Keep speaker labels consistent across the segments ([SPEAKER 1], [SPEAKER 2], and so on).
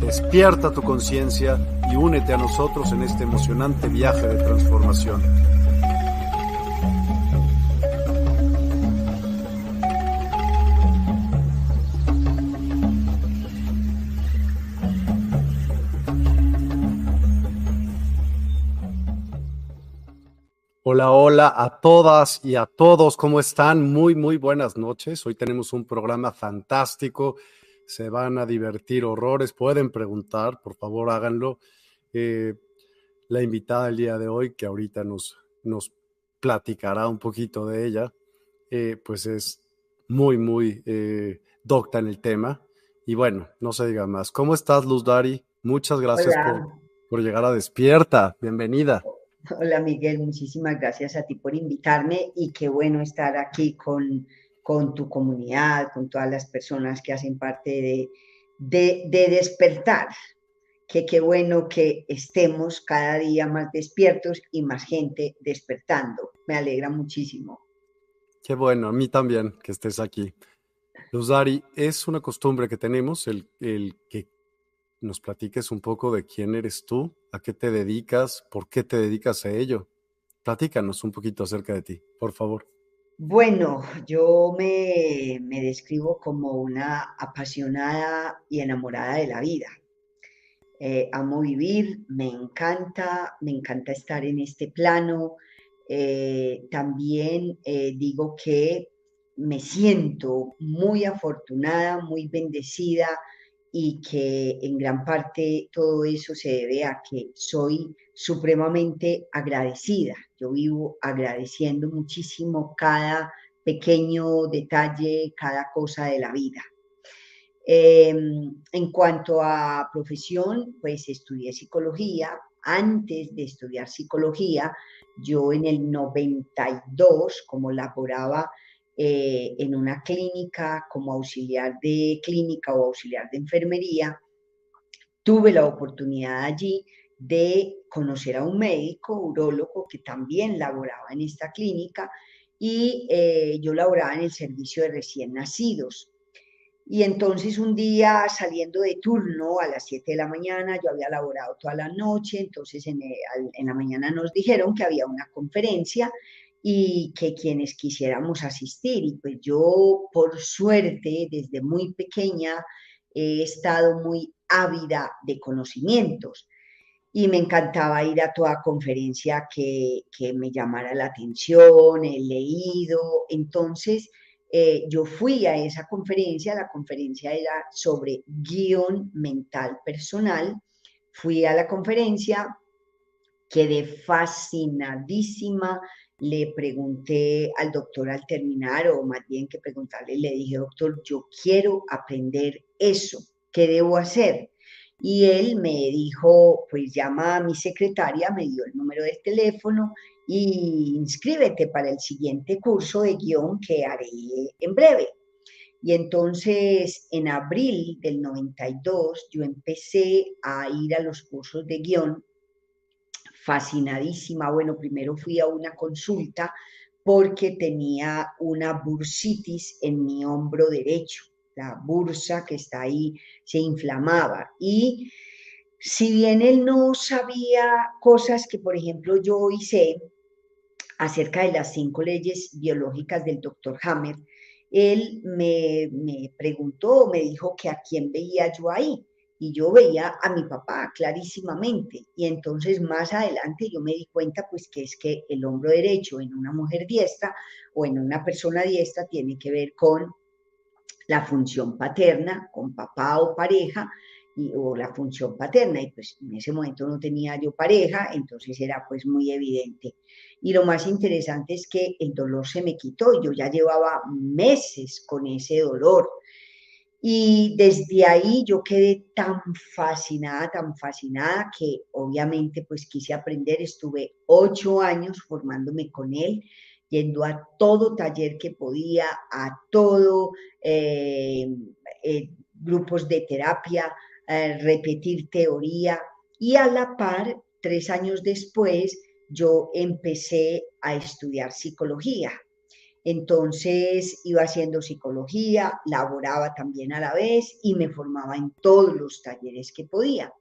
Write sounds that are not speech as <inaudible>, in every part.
[SPEAKER 1] Despierta tu conciencia y únete a nosotros en este emocionante viaje de transformación. Hola, hola a todas y a todos, ¿cómo están? Muy, muy buenas noches. Hoy tenemos un programa fantástico, se van a divertir horrores, pueden preguntar, por favor háganlo. Eh, la invitada del día de hoy, que ahorita nos, nos platicará un poquito de ella, eh, pues es muy, muy eh, docta en el tema. Y bueno, no se diga más. ¿Cómo estás, Luz Dari? Muchas gracias por, por llegar a Despierta. Bienvenida.
[SPEAKER 2] Hola Miguel, muchísimas gracias a ti por invitarme y qué bueno estar aquí con, con tu comunidad, con todas las personas que hacen parte de, de, de despertar. Que qué bueno que estemos cada día más despiertos y más gente despertando. Me alegra muchísimo.
[SPEAKER 1] Qué bueno, a mí también que estés aquí. Luzari, es una costumbre que tenemos el, el que nos platiques un poco de quién eres tú, a qué te dedicas, por qué te dedicas a ello. Platícanos un poquito acerca de ti, por favor.
[SPEAKER 2] Bueno, yo me, me describo como una apasionada y enamorada de la vida. Eh, amo vivir, me encanta, me encanta estar en este plano. Eh, también eh, digo que me siento muy afortunada, muy bendecida y que en gran parte todo eso se debe a que soy supremamente agradecida. Yo vivo agradeciendo muchísimo cada pequeño detalle, cada cosa de la vida. Em, en cuanto a profesión, pues estudié psicología. Antes de estudiar psicología, yo en el 92, como laboraba eh, en una clínica como auxiliar de clínica o auxiliar de enfermería, tuve la oportunidad allí de conocer a un médico, urólogo, que también laboraba en esta clínica y eh, yo laboraba en el servicio de recién nacidos. Y entonces un día saliendo de turno a las 7 de la mañana, yo había laborado toda la noche, entonces en, en la mañana nos dijeron que había una conferencia y que quienes quisiéramos asistir. Y pues yo, por suerte, desde muy pequeña, he estado muy ávida de conocimientos y me encantaba ir a toda conferencia que, que me llamara la atención, he leído. Entonces, eh, yo fui a esa conferencia, la conferencia era sobre guion mental personal. Fui a la conferencia, quedé fascinadísima le pregunté al doctor al terminar, o más bien que preguntarle, le dije, doctor, yo quiero aprender eso, ¿qué debo hacer? Y él me dijo, pues llama a mi secretaria, me dio el número del teléfono y inscríbete para el siguiente curso de guion que haré en breve. Y entonces en abril del 92 yo empecé a ir a los cursos de guion fascinadísima. Bueno, primero fui a una consulta porque tenía una bursitis en mi hombro derecho. La bursa que está ahí se inflamaba. Y si bien él no sabía cosas que, por ejemplo, yo hice acerca de las cinco leyes biológicas del doctor Hammer, él me, me preguntó, me dijo que a quién veía yo ahí y yo veía a mi papá clarísimamente. Y entonces más adelante yo me di cuenta pues que es que el hombro derecho en una mujer diestra o en una persona diestra tiene que ver con la función paterna, con papá o pareja, y, o la función paterna. Y pues en ese momento no tenía yo pareja, entonces era pues muy evidente. Y lo más interesante es que el dolor se me quitó, yo ya llevaba meses con ese dolor y desde ahí yo quedé tan fascinada, tan fascinada que obviamente pues quise aprender. Estuve ocho años formándome con él, yendo a todo taller que podía, a todo eh, eh, grupos de terapia, eh, repetir teoría. Y a la par, tres años después, yo empecé a estudiar psicología entonces iba haciendo psicología, laboraba también a la vez y me formaba en todos los talleres que podía.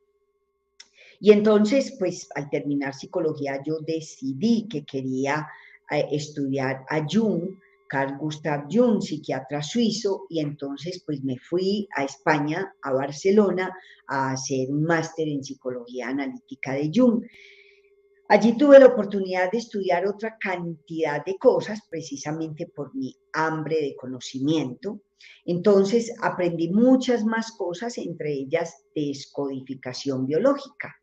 [SPEAKER 2] Y entonces, pues al terminar psicología, yo decidí que quería eh, estudiar a Jung, Carl Gustav Jung, psiquiatra suizo, y entonces pues me fui a España, a Barcelona, a hacer un máster en psicología analítica de Jung. Allí tuve la oportunidad de estudiar otra cantidad de cosas precisamente por mi hambre de conocimiento. Entonces aprendí muchas más cosas, entre ellas descodificación biológica.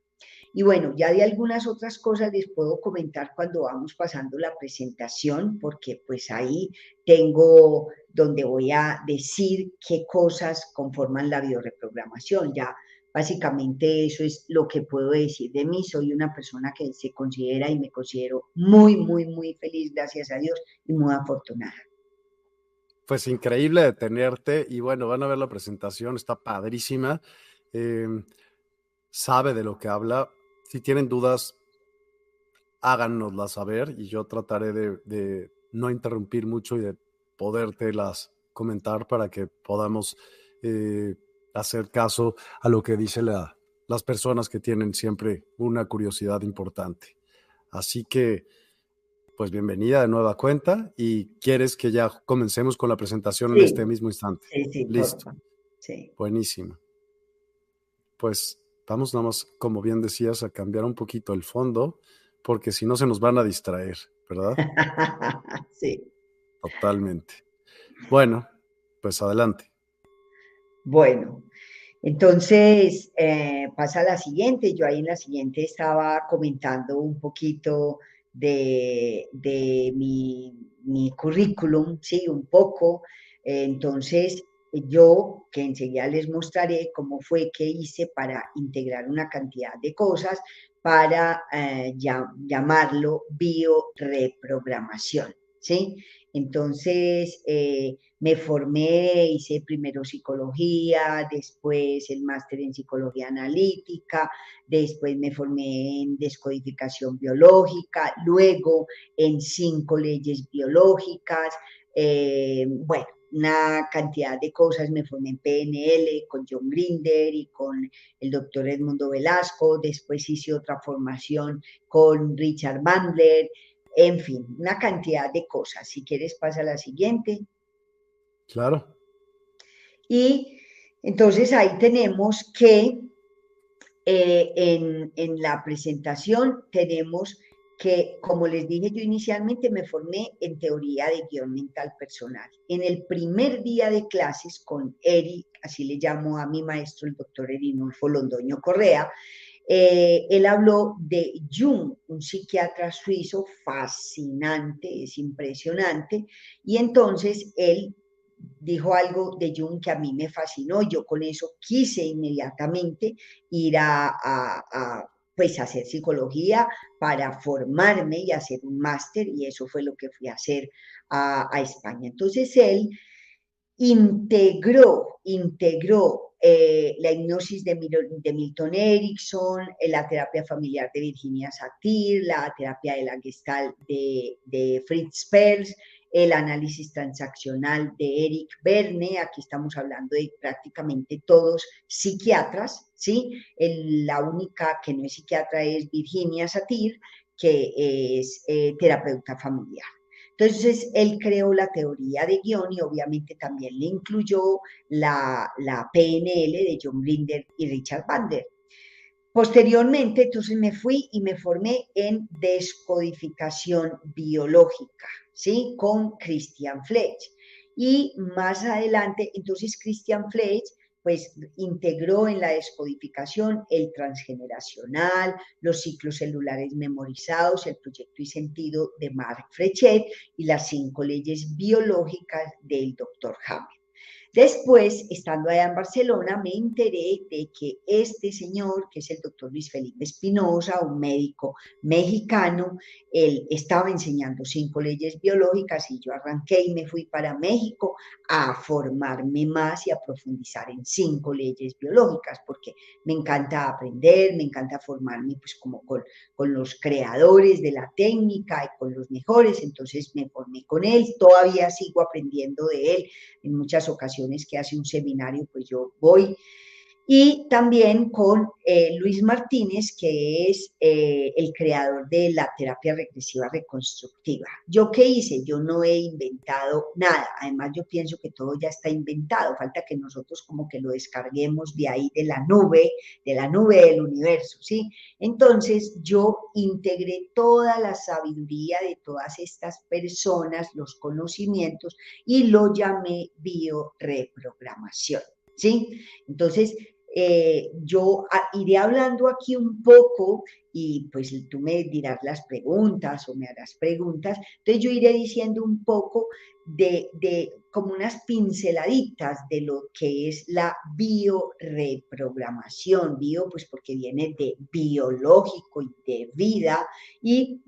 [SPEAKER 2] Y bueno, ya de algunas otras cosas les puedo comentar cuando vamos pasando la presentación, porque pues ahí tengo donde voy a decir qué cosas conforman la bioreprogramación. Ya Básicamente eso es lo que puedo decir de mí. Soy una persona que se considera y me considero muy, muy, muy feliz, gracias a Dios, y muy afortunada.
[SPEAKER 1] Pues increíble de tenerte y bueno, van a ver la presentación, está padrísima. Em, sabe de lo que habla. Si tienen dudas, háganoslas saber y yo trataré de, no interrumpir mucho y de podértelas comentar para que podamos eh, hacer caso a lo que dicen las personas que tienen siempre una curiosidad importante. Así que, pues bienvenida de nueva cuenta y quieres que ya comencemos con la presentación en este mismo instante.
[SPEAKER 2] Sí, sí,
[SPEAKER 1] Listo. Sí. Buenísimo. Pues vamos nada más, como bien decías, a cambiar un poquito el fondo, porque si no se nos van a distraer, ¿verdad? <laughs>
[SPEAKER 2] sí.
[SPEAKER 1] Totalmente. Bueno, pues adelante.
[SPEAKER 2] Bueno, entonces eh, pasa la siguiente. Yo ahí en la siguiente estaba comentando un poquito de, mi, currículum, sí, un poco. entonces, yo que enseguida les mostraré cómo fue que hice para integrar una cantidad de cosas para eh, llamarlo bioreprogramación, ¿sí? Entonces, eh, me formé, hice primero psicología, después el máster en psicología analítica, después me formé en descodificación biológica, luego en cinco leyes biológicas, eh, bueno, una cantidad de cosas, me formé en PNL con John Grinder y con el doctor Edmundo Velasco, después hice otra formación con Richard Bandler, en fin, una cantidad de cosas. Si quieres, pasa a la siguiente.
[SPEAKER 1] Claro.
[SPEAKER 2] Y entonces ahí tenemos que eh, en, en, la presentación tenemos que, como les dije yo inicialmente, me formé en teoría de guion mental personal. En el primer día de clases con Eric, así le llamo a mi maestro, el doctor Erinulfo Londoño Correa, eh, él habló de Jung, un psiquiatra suizo fascinante, es impresionante, y entonces él dijo algo de Jung que a mí me fascinó, yo con eso quise inmediatamente ir a, pues hacer psicología para formarme y hacer un máster y eso fue lo que fui a hacer a, España. Entonces él integró, integró eh, la hipnosis de, Milton Erickson, eh, la terapia familiar de Virginia Satir, la terapia de la Gestalt de, Fritz Perls, el análisis transaccional de Eric Berne, aquí estamos hablando de prácticamente todos psiquiatras, ¿sí? la única que no es psiquiatra es Virginia Satir, que es eh, terapeuta familiar. Entonces, él creó la teoría de guion y obviamente también le incluyó la, PNL de John Blinder y Richard Bander. Posteriormente, entonces me fui y me formé en descodificación biológica, ¿sí? Con Christian Fletch. Y más adelante, entonces Christian Fletch pues integró en la descodificación el transgeneracional, los ciclos celulares memorizados, el proyecto y sentido de Mark Frechet y las cinco leyes biológicas del Dr. Hammer. Después, estando allá en Barcelona, me enteré de que este señor, que es el doctor Luis Felipe Espinosa, un médico mexicano, él estaba enseñando cinco leyes biológicas y yo arranqué y me fui para México a formarme más y a profundizar en cinco leyes biológicas, porque me encanta aprender, me encanta formarme pues como con, con los creadores de la técnica y con los mejores, entonces me formé con él, todavía sigo aprendiendo de él en muchas ocasiones que hace un seminario, pues yo voy. Y también con eh, Luis Martínez, que es eh, el creador de la terapia regresiva reconstructiva. ¿Yo qué hice? Yo no he inventado nada. Además, yo pienso que todo ya está inventado. Falta que nosotros como que lo descarguemos de ahí, de la nube, de la nube del universo, ¿sí? Entonces, yo integré toda la sabiduría de todas estas personas, los conocimientos, y lo llamé bioreprogramación. ¿Sí? Entonces, eh, yo iré hablando aquí un poco y pues tú me dirás las preguntas o me harás preguntas. Entonces yo iré diciendo un poco de, de como unas pinceladitas de lo que es la bioreprogramación. Bio pues porque viene de biológico y de vida y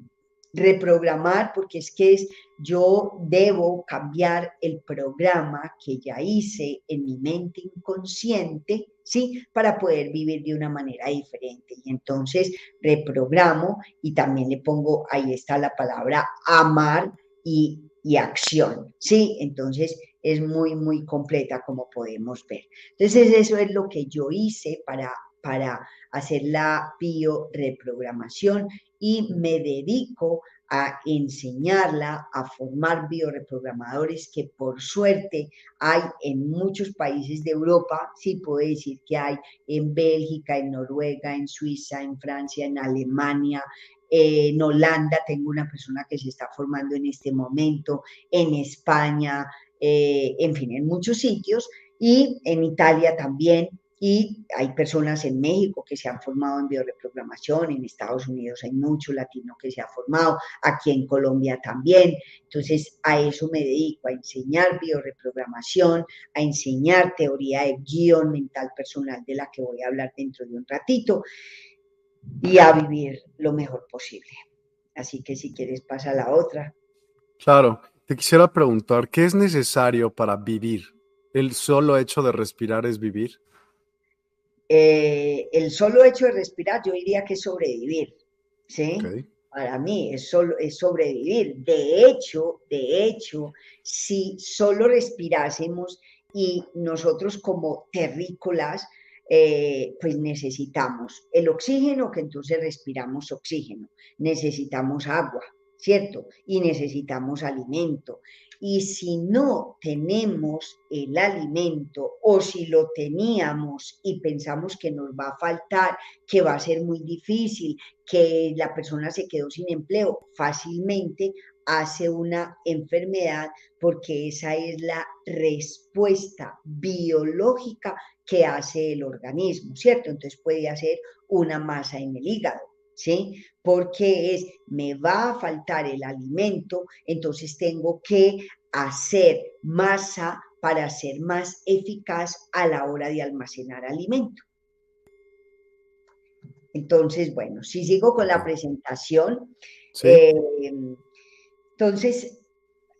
[SPEAKER 2] reprogramar, porque es que es, yo debo cambiar el programa que ya hice en mi mente inconsciente, ¿sí? Para poder vivir de una manera diferente. Y entonces reprogramo y también le pongo, ahí está la palabra amar y, acción, ¿sí? Entonces es muy, muy completa como podemos ver. Entonces eso es lo que yo hice para para hacer la bioreprogramación y me dedico a enseñarla, a formar bioreprogramadores que por suerte hay en muchos países de Europa, sí puedo decir que hay en Bélgica, en Noruega, en Suiza, en Francia, en Alemania, en Holanda. Tengo una persona que se está formando en este momento, en España, eh, en fin, en muchos sitios. Y en Italia también y hay personas en México que se han formado en bioreprogramación, en Estados Unidos hay mucho latino que se ha formado, aquí en Colombia también. Entonces, a eso me dedico, a enseñar bioreprogramación, a enseñar teoría de guion mental personal de la que voy a hablar dentro de un ratito y a vivir lo mejor posible. Así que si quieres pasa la otra.
[SPEAKER 1] Claro, te quisiera preguntar, ¿qué es necesario para vivir? ¿El solo hecho de respirar es vivir?
[SPEAKER 2] Eh, el solo hecho de respirar, yo diría que es sobrevivir, ¿sí? Para mí es, solo, es sobrevivir. De hecho, de hecho, si solo respirásemos y nosotros como terrícolas, eh, pues necesitamos el oxígeno, que entonces respiramos oxígeno, necesitamos agua, ¿cierto? Y necesitamos alimento. Y si no tenemos el alimento o si lo teníamos y pensamos que nos va a faltar, que va a ser muy difícil, que la persona se quedó sin empleo, fácilmente hace una enfermedad porque esa es la respuesta biológica que hace el organismo, ¿cierto? Entonces puede hacer una masa en el hígado, ¿sí? Porque es, me va a faltar el alimento, entonces tengo que hacer masa para ser más eficaz a la hora de almacenar alimento. Entonces, bueno, si sigo con la presentación, eh, entonces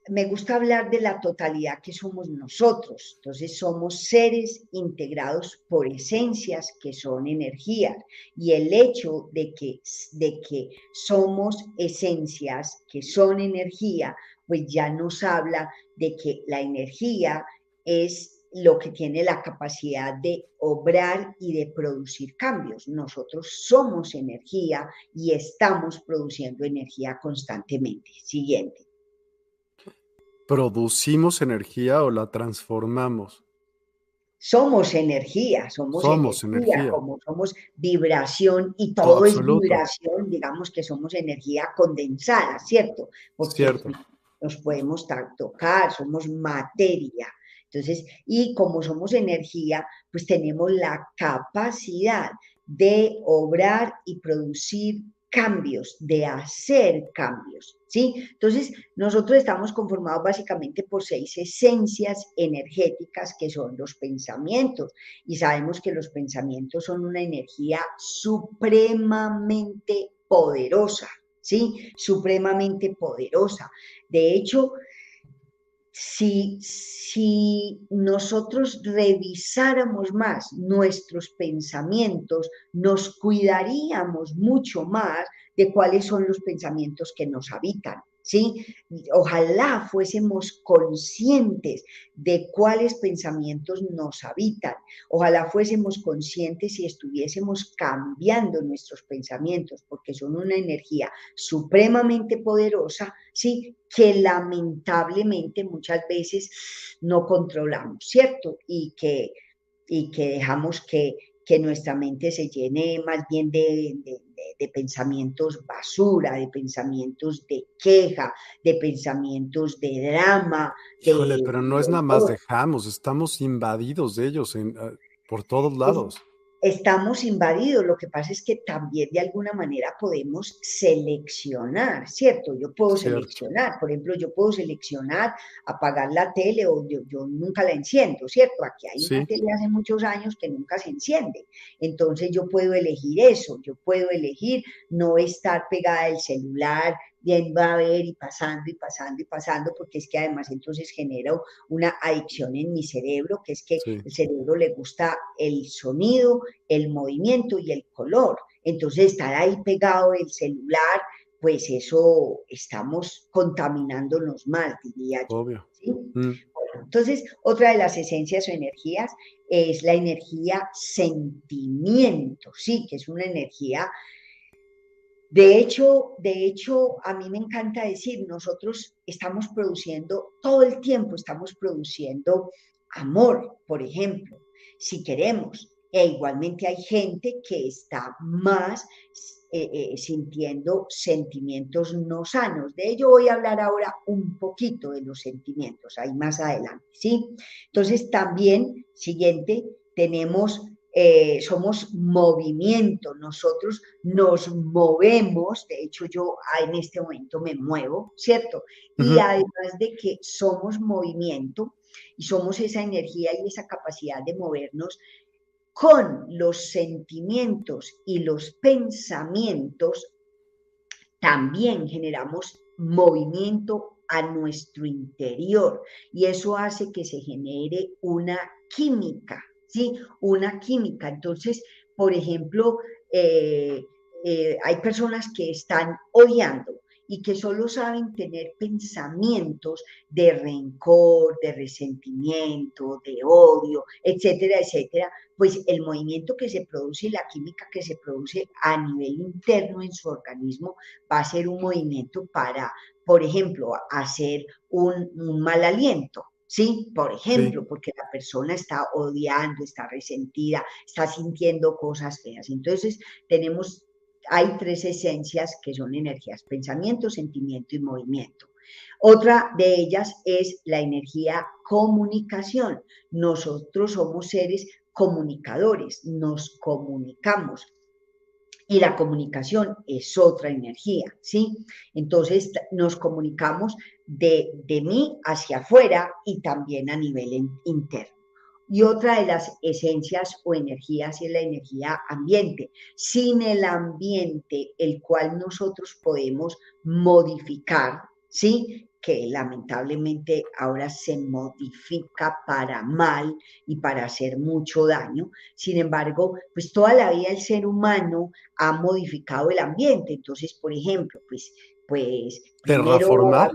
[SPEAKER 2] me gusta hablar de la totalidad que somos nosotros. Entonces somos seres integrados por esencias que son energías. Y el hecho de que, de que somos esencias que son energía, pues ya nos habla de que la energía es lo que tiene la capacidad de obrar y de producir cambios. Nosotros somos energía y estamos produciendo energía constantemente. Siguiente.
[SPEAKER 1] ¿Producimos energía o la transformamos?
[SPEAKER 2] Somos energía, somos, energía, como somos vibración y todo es vibración, digamos que somos energía condensada, ¿cierto? Porque Cierto. nos podemos tocar, somos materia. Entonces, y como somos energía, pues tenemos la capacidad de obrar y producir cambios, de hacer cambios, ¿sí? Entonces, nosotros estamos conformados básicamente por seis esencias energéticas que son los pensamientos y sabemos que los pensamientos son una energía supremamente poderosa, ¿sí? Supremamente poderosa. De hecho, si, si nosotros revisáramos más nuestros pensamientos, nos cuidaríamos mucho más de cuáles son los pensamientos que nos habitan. ¿Sí? Ojalá fuésemos conscientes de cuáles pensamientos nos habitan. Ojalá fuésemos conscientes y estuviésemos cambiando nuestros pensamientos, porque son una energía supremamente poderosa, ¿sí? Que lamentablemente muchas veces no controlamos, ¿cierto? Y que, y que dejamos que, que nuestra mente se llene más bien de, de, pensamientos basura, de pensamientos de queja, de pensamientos de drama.
[SPEAKER 1] Híjole, pero no es nada más dejamos, estamos invadidos de ellos en, ah, por todos lados
[SPEAKER 2] estamos invadidos. Lo que pasa es que también de alguna manera podemos seleccionar, ¿cierto? Yo puedo seleccionar, por ejemplo, yo puedo seleccionar apagar la tele o yo, nunca la enciendo, ¿cierto? Aquí hay una tele hace muchos años que nunca se enciende. Entonces yo puedo elegir eso, yo puedo elegir no estar pegada al celular bien va a ver y pasando y pasando y pasando, porque es que además entonces genera una adicción en mi cerebro, que es que el cerebro le gusta el sonido, el movimiento y el color. Entonces estar ahí pegado el celular, pues eso estamos contaminándonos más, diría yo. Obvio. Mm. entonces, otra de las esencias o energías es la energía sentimiento, sí, que es una energía de hecho, de hecho, a mí me encanta decir, nosotros estamos produciendo, todo el tiempo estamos produciendo amor, por ejemplo, si queremos. E igualmente hay gente que está más eh, eh, sintiendo sentimientos no sanos. De ello voy a hablar ahora un poquito de los sentimientos, ahí más adelante, ¿sí? Entonces también, siguiente, tenemos eh, somos movimiento, nosotros nos movemos, de hecho yo en este momento me muevo, ¿cierto? Y además de que somos movimiento y somos esa energía y esa capacidad de movernos con los sentimientos y los pensamientos, también generamos movimiento a nuestro interior y eso hace que se genere una química ¿sí? Una química. Entonces, por ejemplo, eh, eh, hay personas que están odiando y que solo saben tener pensamientos de rencor, de resentimiento, de odio, etcétera, etcétera, pues el movimiento que se produce y la química que se produce a nivel interno en su organismo va a ser un movimiento para, por ejemplo, hacer un mal aliento, ¿sí? Por ejemplo, porque la persona está odiando, está resentida, está sintiendo cosas feas. Entonces, tenemos, hay tres esencias que son energías, pensamiento, sentimiento y movimiento. Otra de ellas es la energía comunicación. Nosotros somos seres comunicadores, nos comunicamos. Y la comunicación es otra energía, ¿sí? Entonces nos comunicamos de, de mí hacia afuera y también a nivel interno. Y otra de las esencias o energías es la energía ambiente. Sin el ambiente, el cual nosotros podemos modificar, ¿sí? que lamentablemente ahora se modifica para mal y para hacer mucho daño. Sin embargo, pues toda la vida el ser humano ha modificado el ambiente. Entonces, por ejemplo, pues, pues
[SPEAKER 1] terraformar.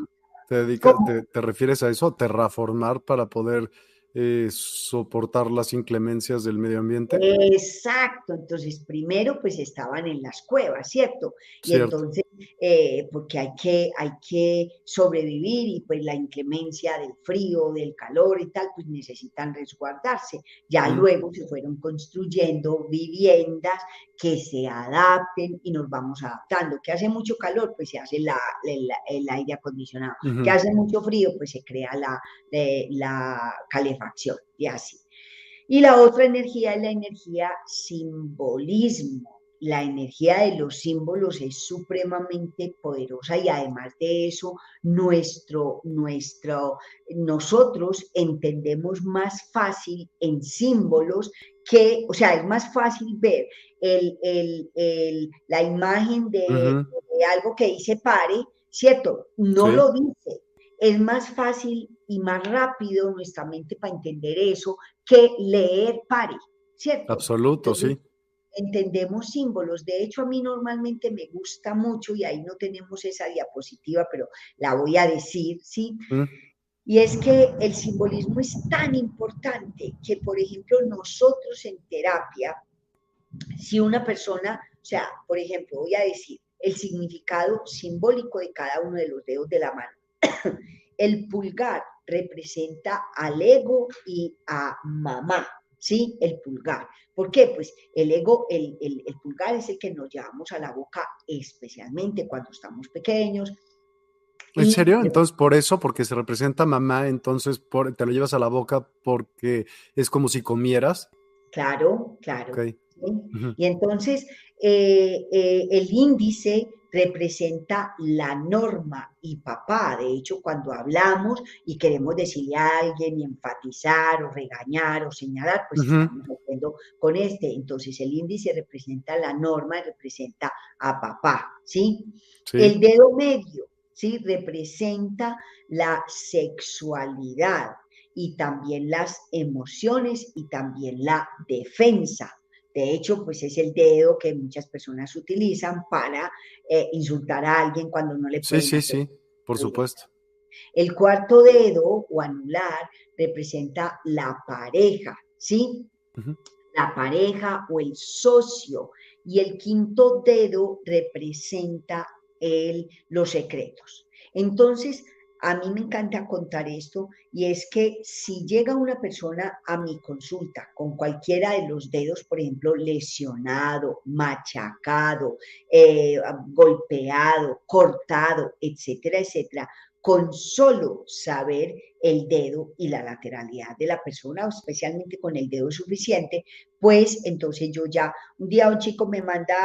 [SPEAKER 1] ¿Te, te, te, refieres a eso? Terraformar para poder eh, soportar las inclemencias del medio ambiente.
[SPEAKER 2] Exacto, entonces primero pues estaban en las cuevas, ¿cierto? Y entonces, eh, porque hay que, hay que sobrevivir y pues la inclemencia del frío, del calor y tal, pues necesitan resguardarse. Ya luego se fueron construyendo viviendas que se adapten y nos vamos adaptando. Que hace mucho calor, pues se hace la, el aire acondicionado. Que hace mucho frío, pues se crea la, eh, la calefacción y así. Y la otra energía es la energía simbolismo. La energía de los símbolos es supremamente poderosa y además de eso, nuestro, nuestro, nosotros entendemos más fácil en símbolos que, o sea, es más fácil ver el, el, la imagen de, algo que dice pare, ¿cierto? No lo dice. Es más fácil y más rápido nuestra mente para entender eso que leer pare, ¿cierto?
[SPEAKER 1] Absoluto, sí.
[SPEAKER 2] Entendemos símbolos. De hecho, a mí normalmente me gusta mucho, y ahí no tenemos esa diapositiva, pero la voy a decir, ¿sí? Mm. Y es que el simbolismo es tan importante que, por ejemplo, nosotros en terapia, si una persona, o sea, por ejemplo, voy a decir el significado simbólico de cada uno de los dedos de la mano. <coughs> El pulgar representa al ego y a mamá, ¿sí? El pulgar. ¿Por qué? Pues el ego, el, el, pulgar es el que nos llevamos a la boca especialmente cuando estamos pequeños.
[SPEAKER 1] ¿En serio? Entonces, por eso, porque se representa mamá, entonces te lo llevas a la boca porque es como si comieras.
[SPEAKER 2] Claro, claro. Y entonces, eh, eh, el índice representa la norma y papá. De hecho, cuando hablamos y queremos decirle a alguien y enfatizar o regañar o señalar, pues estamos haciendo con este. Entonces, el índice representa la norma y representa a papá, ¿sí? El dedo medio, ¿sí? Representa la sexualidad y también las emociones y también la defensa. De hecho, pues es el dedo que muchas personas utilizan para eh, insultar a alguien cuando no le
[SPEAKER 1] pueden. Sí, sí, sí, por supuesto.
[SPEAKER 2] El cuarto dedo o anular representa la pareja, ¿sí? La pareja o el socio. Y el quinto dedo representa el, los secretos. Entonces, a mí me encanta contar esto y es que si llega una persona a mi consulta con cualquiera de los dedos, por ejemplo, lesionado, machacado, eh, golpeado, cortado, etcétera, etcétera, con solo saber el dedo y la lateralidad de la persona, especialmente con el dedo suficiente, pues entonces yo ya, un día un chico me manda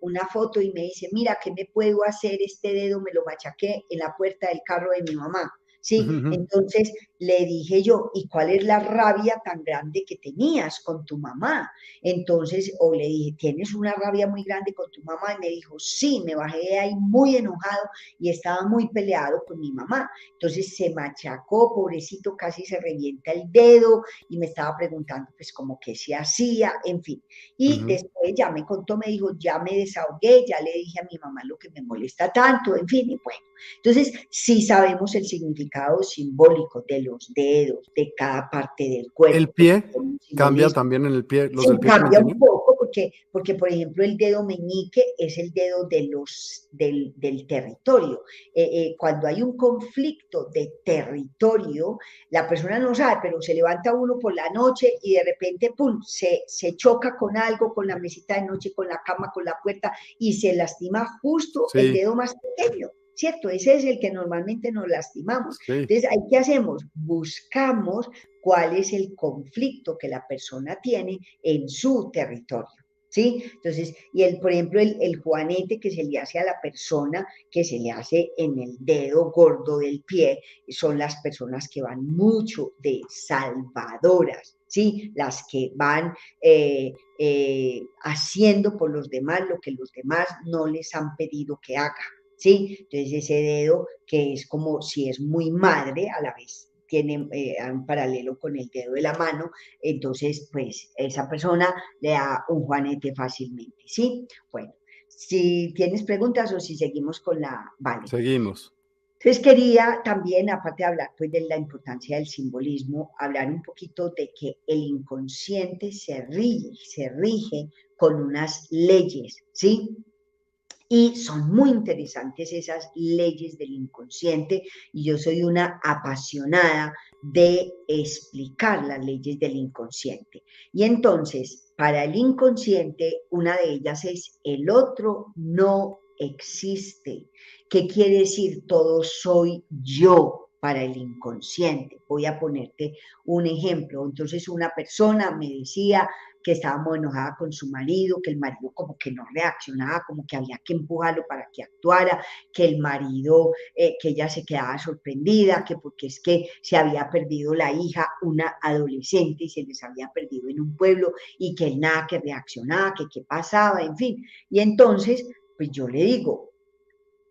[SPEAKER 2] una foto y me dice, mira, ¿qué me puedo hacer? Este dedo me lo machaqué en la puerta del carro de mi mamá. ¿sí? Entonces le dije yo, ¿y cuál es la rabia tan grande que tenías con tu mamá? Entonces, o le dije, ¿tienes una rabia muy grande con tu mamá? Y me dijo, sí, me bajé de ahí muy enojado y estaba muy peleado con mi mamá. Entonces se machacó, pobrecito, casi se revienta el dedo y me estaba preguntando, pues, como qué se hacía, en fin. Y después ya me contó, me dijo, ya me desahogué, ya le dije a mi mamá lo que me molesta tanto, en fin, y bueno. Entonces, sí sabemos el significado simbólico de los dedos, de cada parte del cuerpo.
[SPEAKER 1] ¿El pie cambia también en el pie?
[SPEAKER 2] Los del pie cambia un poco porque, porque, por ejemplo, el dedo meñique es el dedo de los, del, del territorio. Eh, eh, cuando hay un conflicto de territorio, la persona no sabe, pero se levanta uno por la noche y de repente, ¡pum!, se, se choca con algo, con la mesita de noche, con la cama, con la puerta y se lastima justo el dedo más pequeño. ¿Cierto? Ese es el que normalmente nos lastimamos. Entonces, ¿ahí qué hacemos? Buscamos cuál es el conflicto que la persona tiene en su territorio. ¿Sí? Entonces, y el, por ejemplo, el, el, juanete que se le hace a la persona, que se le hace en el dedo gordo del pie, son las personas que van mucho de salvadoras, ¿sí? Las que van eh, eh, haciendo por los demás lo que los demás no les han pedido que haga, ¿sí? Entonces ese dedo que es como si es muy madre a la vez tiene eh, un paralelo con el dedo de la mano, entonces pues esa persona le da un juanete fácilmente, ¿sí? Bueno, si tienes preguntas o si seguimos con la...
[SPEAKER 1] Vale. Seguimos.
[SPEAKER 2] Entonces quería también, aparte de hablar pues, de la importancia del simbolismo, hablar un poquito de que el inconsciente se rige, se rige con unas leyes, ¿sí? Y son muy interesantes esas leyes del inconsciente y yo soy una apasionada de explicar las leyes del inconsciente. Y entonces, para el inconsciente, una de ellas es el otro no existe. ¿Qué quiere decir todo soy yo para el inconsciente? Voy a ponerte un ejemplo. Entonces una persona me decía que estaba muy enojada con su marido, que el marido como que no reaccionaba, como que había que empujarlo para que actuara, que el marido, eh, que ella se quedaba sorprendida, que porque es que se había perdido la hija, una adolescente, y se les había perdido en un pueblo, y que él nada que reaccionaba, que qué pasaba, en fin. Y entonces, pues yo le digo,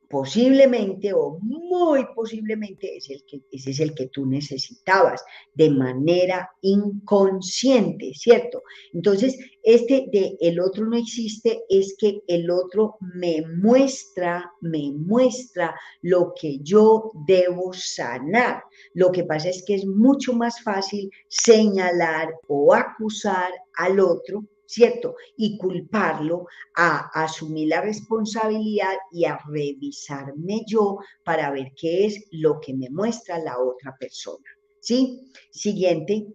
[SPEAKER 2] posiblemente o muy posiblemente es el que, ese es el que tú necesitabas de manera inconsciente, ¿cierto? Entonces, este de el otro no existe es que el otro me muestra, me muestra lo que yo debo sanar. Lo que pasa es que es mucho más fácil señalar o acusar al otro ¿cierto? Y culparlo a, asumir la responsabilidad y a revisarme yo para ver qué es lo que me muestra la otra persona, ¿sí? Siguiente.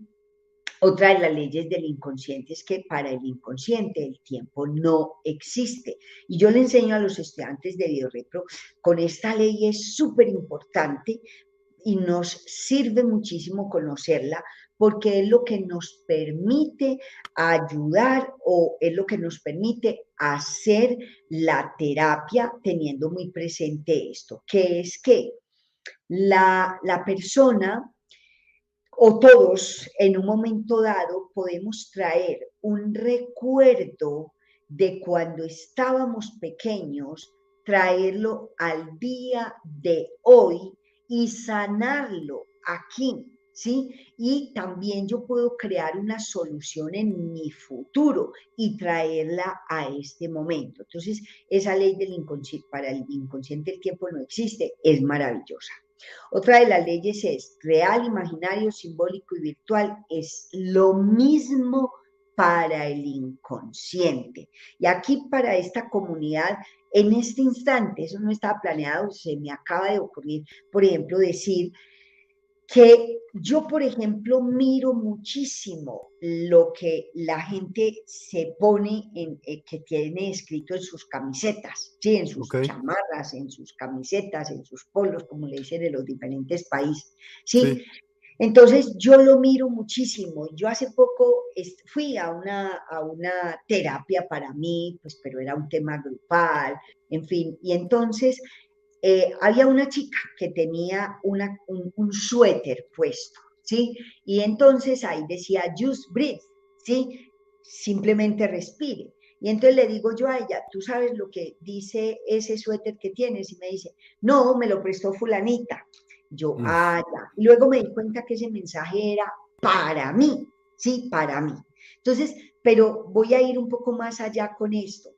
[SPEAKER 2] Otra de las leyes del inconsciente es que para el inconsciente el tiempo no existe. Y yo le enseño a los estudiantes de Biorepro, con esta ley es súper importante y nos sirve muchísimo conocerla porque es lo que nos permite ayudar o es lo que nos permite hacer la terapia teniendo muy presente esto, que es que la, la persona o todos en un momento dado podemos traer un recuerdo de cuando estábamos pequeños, traerlo al día de hoy y sanarlo aquí ¿sí? Y también yo puedo crear una solución en mi futuro y traerla a este momento. Entonces, esa ley del inconsciente, para el inconsciente el tiempo no existe, es maravillosa. Otra de las leyes es real, imaginario, simbólico y virtual. Es lo mismo para el inconsciente. Y aquí para esta comunidad, en este instante, eso no estaba planeado, se me acaba de ocurrir, por ejemplo, decir que yo, por ejemplo, miro muchísimo lo que la gente se pone, en, eh, que tiene escrito en sus camisetas, ¿sí? en sus chamarras, en sus camisetas, en sus polos, como le dicen en los diferentes países. ¿sí? Entonces, yo lo miro muchísimo. Yo hace poco fui a una, a una terapia para mí, pues, pero era un tema grupal, en fin. Y entonces eh, había una chica que tenía una, un, suéter puesto, ¿sí? Y entonces ahí decía, just breathe, ¿sí? Simplemente respire. Y entonces le digo yo a ella, ¿tú sabes lo que dice ese suéter que tienes? Y me dice, no, me lo prestó fulanita. Yo, mm. ah, ya. Y luego me di cuenta que ese mensaje era para mí, ¿sí? Para mí. Entonces, pero voy a ir un poco más allá con esto.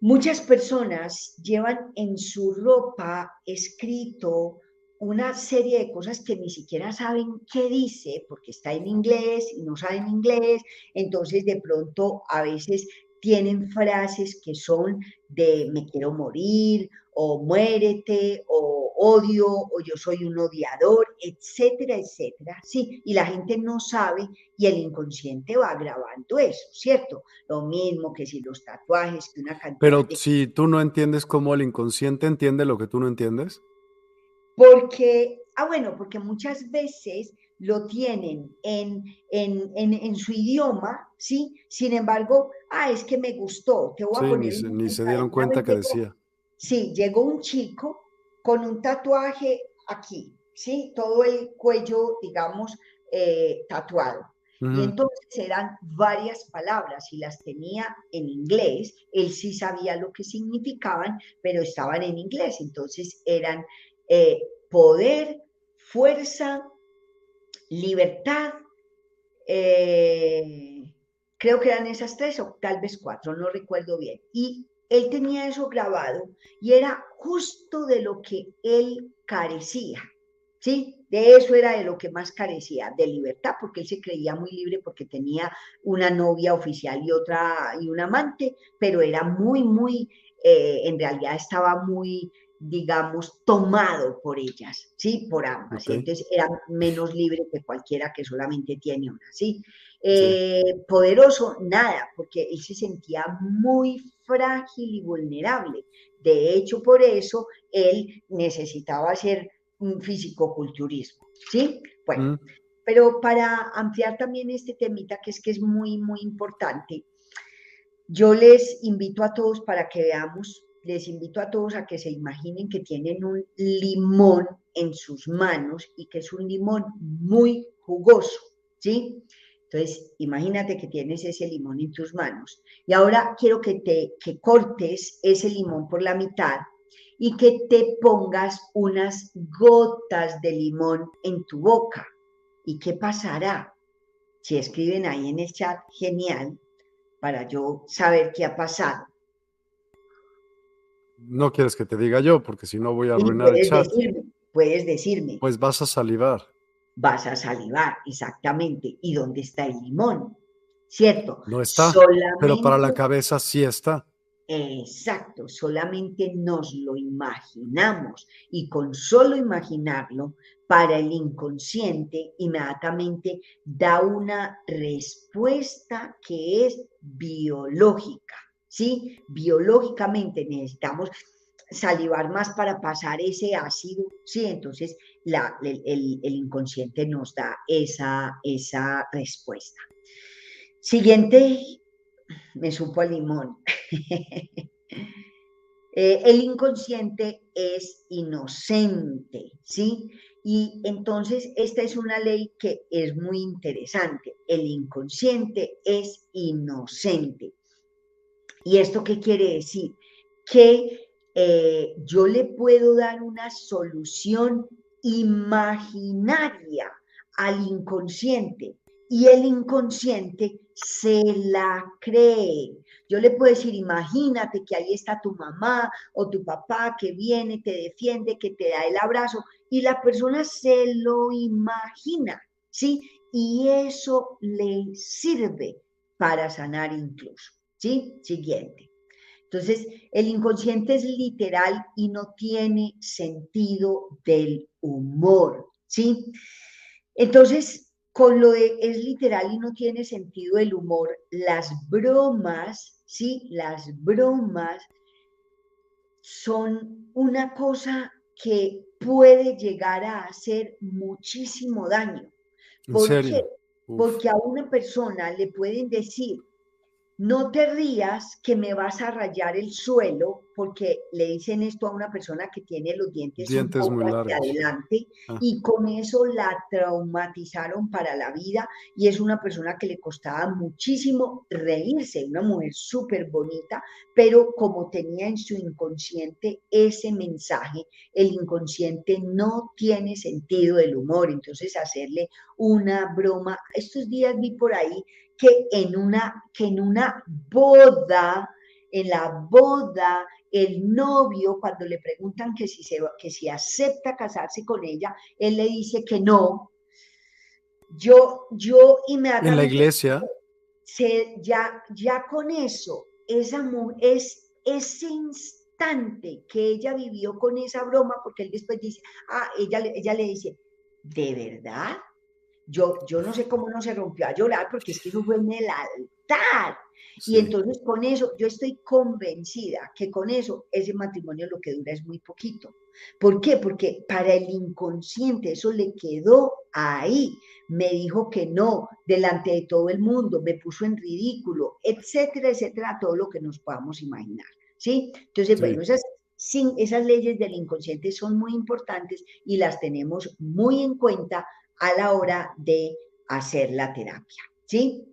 [SPEAKER 2] Muchas personas llevan en su ropa escrito una serie de cosas que ni siquiera saben qué dice, porque está en inglés y no saben inglés, entonces de pronto a veces tienen frases que son de me quiero morir o muérete o, odio o yo soy un odiador, etcétera, etcétera. Sí, y la gente no sabe y el inconsciente va grabando eso, ¿cierto? Lo mismo que si los tatuajes, que una cantidad
[SPEAKER 1] Pero si tú no entiendes cómo el inconsciente entiende lo que tú no entiendes.
[SPEAKER 2] Porque, ah, bueno, porque muchas veces lo tienen en, en, en, su idioma, ¿sí? Sin embargo, ah, es que me gustó, te voy a poner...
[SPEAKER 1] Ni, se, ni se dieron cuenta que decía.
[SPEAKER 2] Sí, llegó un chico con un tatuaje aquí, ¿sí? Todo el cuello, digamos, eh, tatuado. Y entonces eran varias palabras y las tenía en inglés. Él sí sabía lo que significaban, pero estaban en inglés. Entonces eran eh, poder, fuerza, libertad. Eh, creo que eran esas tres o tal vez cuatro, no recuerdo bien. Y él tenía eso grabado y era justo de lo que él carecía, ¿sí? De eso era de lo que más carecía, de libertad, porque él se creía muy libre porque tenía una novia oficial y otra, y un amante, pero era muy, muy, eh, en realidad estaba muy, digamos, tomado por ellas, ¿sí? Por ambas. Entonces era menos libre que cualquiera que solamente tiene una, ¿sí? Eh, poderoso, nada, porque él se sentía muy frágil y vulnerable. De hecho, por eso él necesitaba hacer un fisicoculturismo, ¿sí? Bueno, mm. pero para ampliar también este temita, que es que es muy, muy importante, yo les invito a todos para que veamos, les invito a todos a que se imaginen que tienen un limón en sus manos y que es un limón muy jugoso, ¿sí? Entonces, imagínate que tienes ese limón en tus manos y ahora quiero que te que cortes ese limón por la mitad y que te pongas unas gotas de limón en tu boca. ¿Y qué pasará? Si escriben ahí en el chat, genial, para yo saber qué ha pasado.
[SPEAKER 1] No quieres que te diga yo, porque si no voy a arruinar el chat.
[SPEAKER 2] puedes decirme.
[SPEAKER 1] Pues vas a salivar
[SPEAKER 2] vas a salivar, exactamente. ¿Y dónde está el limón? ¿Cierto?
[SPEAKER 1] No está, pero para la cabeza sí está.
[SPEAKER 2] Exacto, solamente nos lo imaginamos y con solo imaginarlo, para el inconsciente inmediatamente da una respuesta que es biológica, ¿sí? Biológicamente necesitamos salivar más para pasar ese ácido, ¿sí? Entonces el, inconsciente nos da esa, esa respuesta. Siguiente, me supo el limón. <laughs> Eh, el inconsciente es inocente, ¿sí? Y entonces esta es una ley que es muy interesante. El inconsciente es inocente. ¿Y esto qué quiere decir? Que eh, yo le puedo dar una solución imaginaria al inconsciente y el inconsciente se la cree. Yo le puedo decir, imagínate que ahí está tu mamá o tu papá que viene, te defiende, que te da el abrazo y la persona se lo imagina, ¿sí? Y eso le sirve para sanar incluso, ¿sí? Siguiente. Entonces, el inconsciente es literal y no tiene sentido del humor, ¿sí? Entonces, con lo de es literal y no tiene sentido del humor, las bromas, ¿sí? Las bromas son una cosa que puede llegar a hacer muchísimo daño. ¿Por qué? Porque a una persona le pueden decir, no te rías que me vas a rayar el suelo, porque le dicen esto a una persona que tiene los dientes,
[SPEAKER 1] dientes muy
[SPEAKER 2] hacia adelante ah. y con eso la traumatizaron para la vida y es una persona que le costaba muchísimo reírse, una mujer súper bonita, pero como tenía en su inconsciente ese mensaje, el inconsciente no tiene sentido del humor, entonces hacerle una broma, estos días vi por ahí que en una, que en una boda, en la boda, el novio, cuando le preguntan que si, se, que si acepta casarse con ella, él le dice que no. Yo, yo
[SPEAKER 1] inmediatamente... En la iglesia.
[SPEAKER 2] Se, ya, ya con eso, esa, es, ese instante que ella vivió con esa broma, porque él después dice, ah, ella, ella le dice, ¿de verdad? Yo, yo no sé cómo no se rompió a llorar porque es que eso fue en el altar. Y entonces con eso, yo estoy convencida que con eso ese matrimonio lo que dura es muy poquito. ¿Por qué? Porque para el inconsciente eso le quedó ahí. Me dijo que no, delante de todo el mundo, me puso en ridículo, etcétera, etcétera, todo lo que nos podamos imaginar. ¿Sí? Entonces, bueno, esas, esas leyes del inconsciente son muy importantes y las tenemos muy en cuenta a la hora de hacer la terapia. ¿Sí?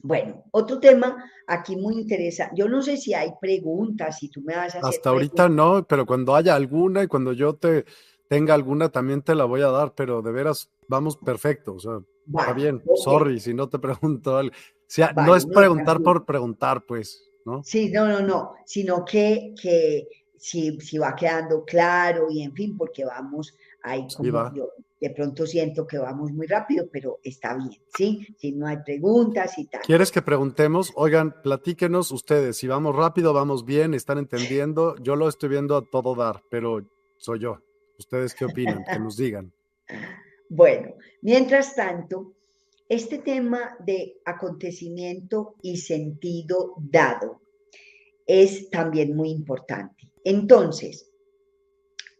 [SPEAKER 2] Bueno, otro tema aquí muy interesante. Yo no sé si hay preguntas, si tú me vas a hacer.
[SPEAKER 1] Hasta ahorita no, pero cuando haya alguna y cuando yo te tenga alguna también te la voy a dar, pero de veras vamos perfecto. O sea, está bien. Sorry si no te <laughs> pregunto algo. O no es preguntar por preguntar, pues, ¿no?
[SPEAKER 2] Sí, no, no, no, sino que, que si, si va quedando claro y en fin, porque vamos ahí como yo, de pronto siento que vamos muy rápido, pero está bien, ¿sí? Si no hay preguntas y tal.
[SPEAKER 1] ¿Quieres que preguntemos? Oigan, platíquenos ustedes, si vamos rápido, vamos bien, están entendiendo. Yo lo estoy viendo a todo dar, pero soy yo. ¿Ustedes qué opinan? Que nos digan. <laughs>
[SPEAKER 2] Bueno, mientras tanto, este tema de acontecimiento y sentido dado es también muy importante. Entonces,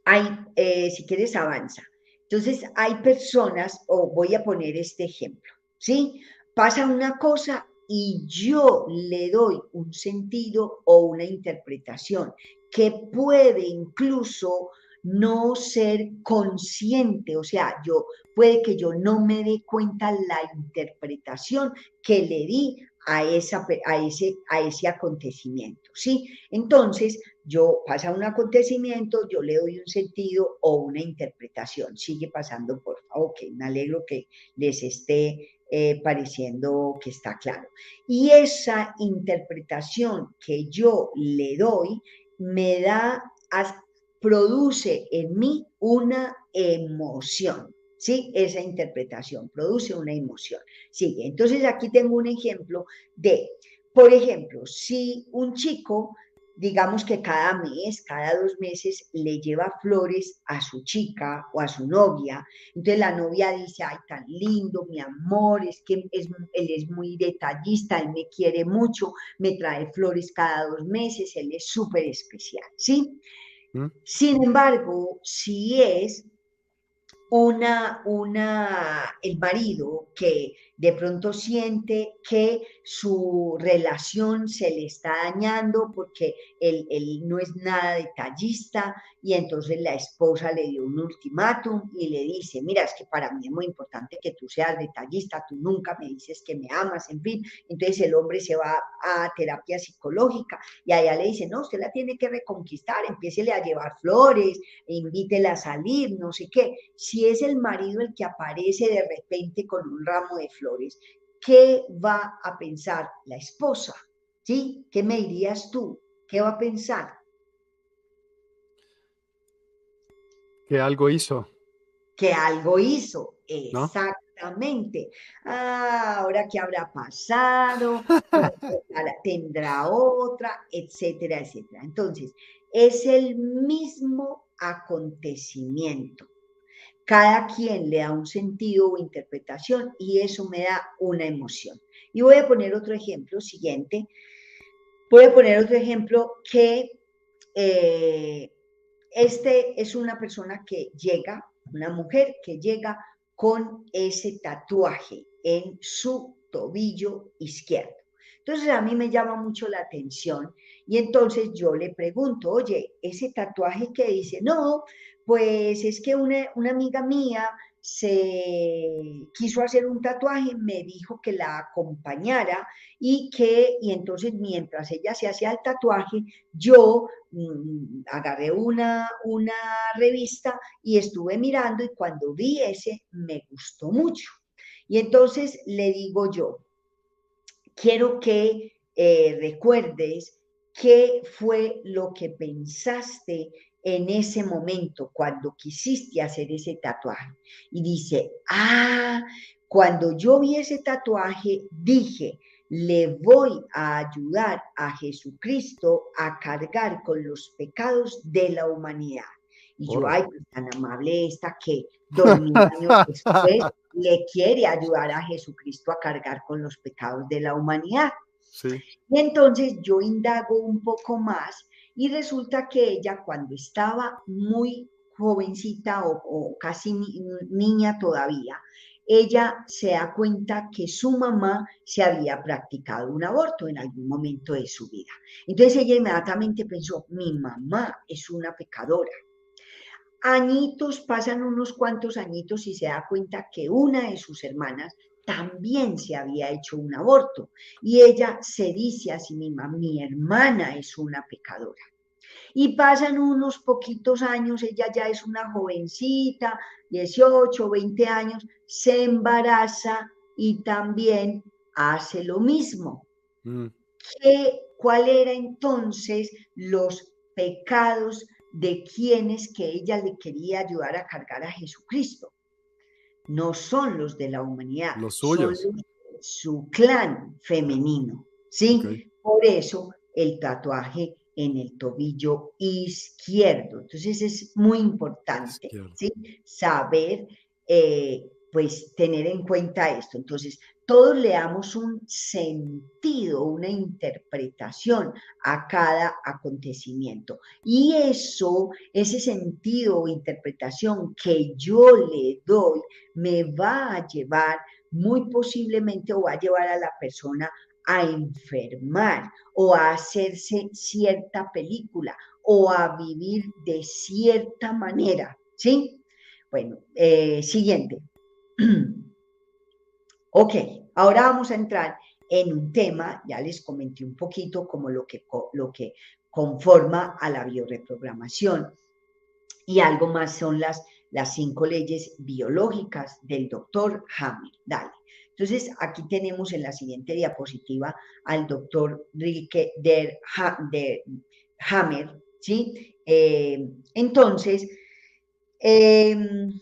[SPEAKER 2] hay, eh, si quieres, avanza. Entonces, hay personas, o voy a poner este ejemplo, ¿sí? Pasa una cosa y yo le doy un sentido o una interpretación que puede incluso no ser consciente, o sea, yo puede que yo no me dé cuenta la interpretación que le di a, esa, a, ese, a ese acontecimiento, ¿sí? Entonces, yo pasa un acontecimiento, yo le doy un sentido o una interpretación. Sigue pasando, por favor, me alegro que les esté eh, pareciendo que está claro. Y esa interpretación que yo le doy me da, produce en mí una emoción. ¿Sí? Esa interpretación produce una emoción. Sigue. Entonces aquí tengo un ejemplo de, por ejemplo, si un chico digamos que cada mes, cada dos meses, le lleva flores a su chica o a su novia. Entonces la novia dice, ay, tan lindo, mi amor, es que es, él es muy detallista, él me quiere mucho, me trae flores cada dos meses, él es súper especial, ¿sí? ¿Mm? Sin embargo, si es una, una, el marido que de pronto siente que su relación se le está dañando porque él, no es nada detallista y entonces la esposa le dio un ultimátum y le dice, mira, es que para mí es muy importante que tú seas detallista, tú nunca me dices que me amas, en fin. Entonces el hombre se va a terapia psicológica y allá le dice, no, usted la tiene que reconquistar, empiécele a llevar flores, invítela a salir, no sé qué. Si es el marido el que aparece de repente con un ramo de flores, ¿qué va a pensar la esposa? ¿Sí? ¿Qué me dirías tú? ¿Qué va a pensar?
[SPEAKER 1] Que algo hizo.
[SPEAKER 2] Que algo hizo, exactamente. Ah, ahora qué habrá pasado, <laughs> tendrá otra, etcétera, etcétera. Entonces, es el mismo acontecimiento. Cada quien le da un sentido o interpretación y eso me da una emoción. Y voy a poner otro ejemplo siguiente. Voy a poner otro ejemplo que eh, este es una persona que llega, una mujer que llega con ese tatuaje en su tobillo izquierdo. Entonces a mí me llama mucho la atención y entonces yo le pregunto, oye, ese tatuaje que dice, no, pues es que una, amiga mía se quiso hacer un tatuaje, me dijo que la acompañara y que, y entonces mientras ella se hacía el tatuaje, yo mm, agarré una, una revista y estuve mirando y cuando vi ese me gustó mucho. Y entonces le digo yo, quiero que eh, recuerdes qué fue lo que pensaste en ese momento cuando quisiste hacer ese tatuaje. Y dice, ah, cuando yo vi ese tatuaje, dije, le voy a ayudar a Jesucristo a cargar con los pecados de la humanidad. Y yo, ay, pues, tan amable esta que dos mil años <laughs> después le quiere ayudar a Jesucristo a cargar con los pecados de la humanidad. Y entonces yo indago un poco más y resulta que ella cuando estaba muy jovencita o, casi niña todavía, ella se da cuenta que su mamá se había practicado un aborto en algún momento de su vida. Entonces ella inmediatamente pensó, mi mamá es una pecadora. Añitos, pasan unos cuantos añitos y se da cuenta que una de sus hermanas también se había hecho un aborto. Y ella se dice a sí misma, mi hermana es una pecadora. Y pasan unos poquitos años, ella ya es una jovencita, 18, 20 años, se embaraza y también hace lo mismo. Mm. ¿Qué, ¿Cuál era entonces los pecados de quienes que ella le quería ayudar a cargar a Jesucristo? No son los de la humanidad,
[SPEAKER 1] los suyos.
[SPEAKER 2] Son su clan femenino, ¿sí? Por eso el tatuaje en el tobillo izquierdo. Entonces es muy importante ¿sí? saber, eh, pues tener en cuenta esto. Entonces, todos le damos un sentido, una interpretación a cada acontecimiento. Y eso, ese sentido o interpretación que yo le doy, me va a llevar muy posiblemente o va a llevar a la persona a enfermar o a hacerse cierta película o a vivir de cierta manera, ¿sí? Bueno, eh, siguiente. <clears throat> ok, ahora vamos a entrar en un tema, ya les comenté un poquito como lo que, lo que conforma a la bioreprogramación y algo más son las, las cinco leyes biológicas del doctor Hammer. Dale. Entonces, aquí tenemos en la siguiente diapositiva al doctor Rilke der, Hammer, ¿sí? Eh, entonces...
[SPEAKER 1] Em,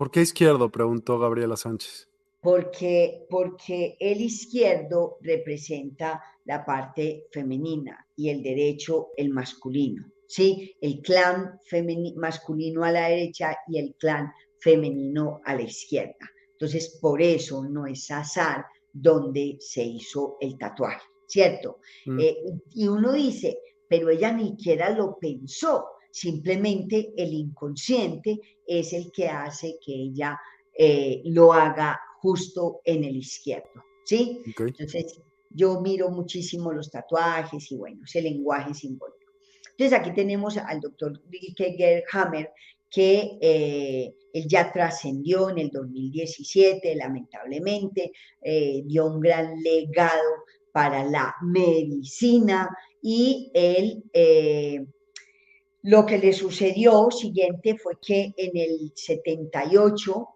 [SPEAKER 1] ¿Por qué izquierdo? Preguntó Gabriela Sánchez.
[SPEAKER 2] Porque, porque el izquierdo representa la parte femenina y el derecho el masculino, ¿sí? El clan masculino a la derecha y el clan femenino a la izquierda. Entonces, por eso no es azar donde se hizo el tatuaje, ¿cierto? Mm. Eh, y uno dice, pero ella ni siquiera lo pensó, simplemente el inconsciente es el que hace que ella eh, lo haga justo en el izquierdo, ¿sí? Entonces, yo miro muchísimo los tatuajes y bueno, ese lenguaje simbólico. Entonces, aquí tenemos al doctor Rilke Hammer, que eh, él ya trascendió en el 2017, lamentablemente, eh, dio un gran legado para la medicina y él, eh, lo que le sucedió siguiente fue que en el 78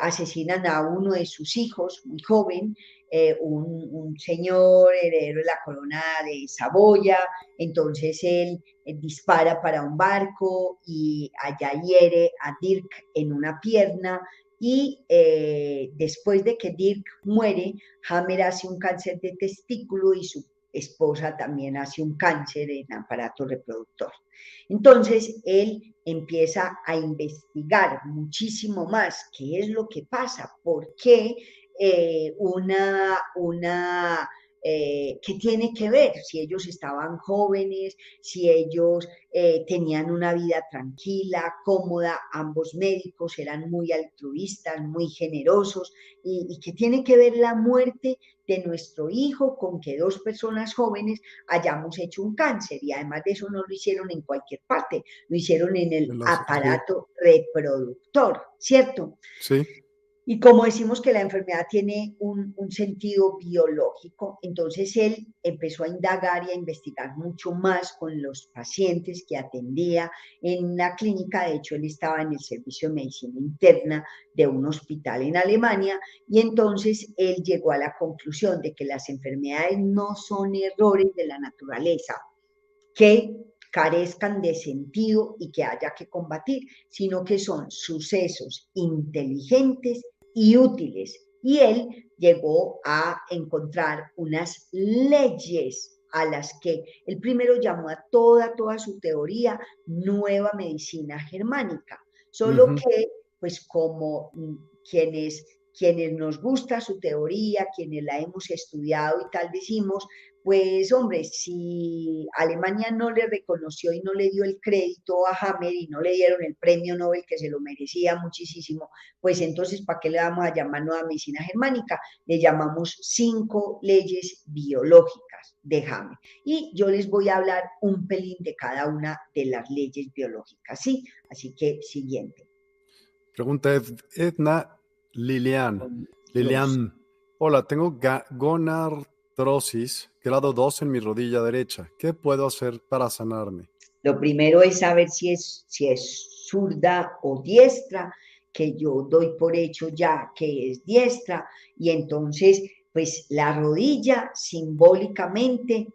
[SPEAKER 2] asesinan a uno de sus hijos, muy joven, eh, un, señor heredero de la corona de Saboya, entonces él, dispara para un barco y allá hiere a Dirk en una pierna y eh, después de que Dirk muere, Hammer hace un cáncer de testículo y su esposa también hace un cáncer en aparato reproductor. Entonces, él empieza a investigar muchísimo más qué es lo que pasa, por qué eh, una, una eh, ¿qué tiene que ver? Si ellos estaban jóvenes, si ellos eh, tenían una vida tranquila, cómoda, ambos médicos eran muy altruistas, muy generosos, y, y qué tiene que ver la muerte de nuestro hijo con que dos personas jóvenes hayamos hecho un cáncer, y además de eso no lo hicieron en cualquier parte, lo hicieron en el aparato reproductor, ¿cierto?
[SPEAKER 1] Sí.
[SPEAKER 2] Y como decimos que la enfermedad tiene un, sentido biológico, entonces él empezó a indagar y a investigar mucho más con los pacientes que atendía en la clínica. De hecho, él estaba en el servicio de medicina interna de un hospital en Alemania y entonces él llegó a la conclusión de que las enfermedades no son errores de la naturaleza, que carezcan de sentido y que haya que combatir, sino que son sucesos inteligentes y útiles Y él llegó a encontrar unas leyes a las que el primero llamó a toda, toda su teoría nueva medicina germánica. Solo que, pues como mm, quienes quienes nos gusta su teoría, quienes la hemos estudiado y tal, decimos, pues hombre, si Alemania no le reconoció y no le dio el crédito a Hammer y no le dieron el premio Nobel que se lo merecía muchísimo, pues entonces, ¿para qué le vamos a llamar nueva medicina germánica? Le llamamos cinco leyes biológicas de Hammer. Y yo les voy a hablar un pelín de cada una de las leyes biológicas, ¿sí? Así que, siguiente.
[SPEAKER 1] Pregunta Edna Lilian. Lilian. Hola, tengo gonartrosis grado 2 en mi rodilla derecha. ¿Qué puedo hacer para sanarme?
[SPEAKER 2] Lo primero es saber si es, si es zurda o diestra, que yo doy por hecho ya que es diestra, y entonces, pues la rodilla simbólicamente,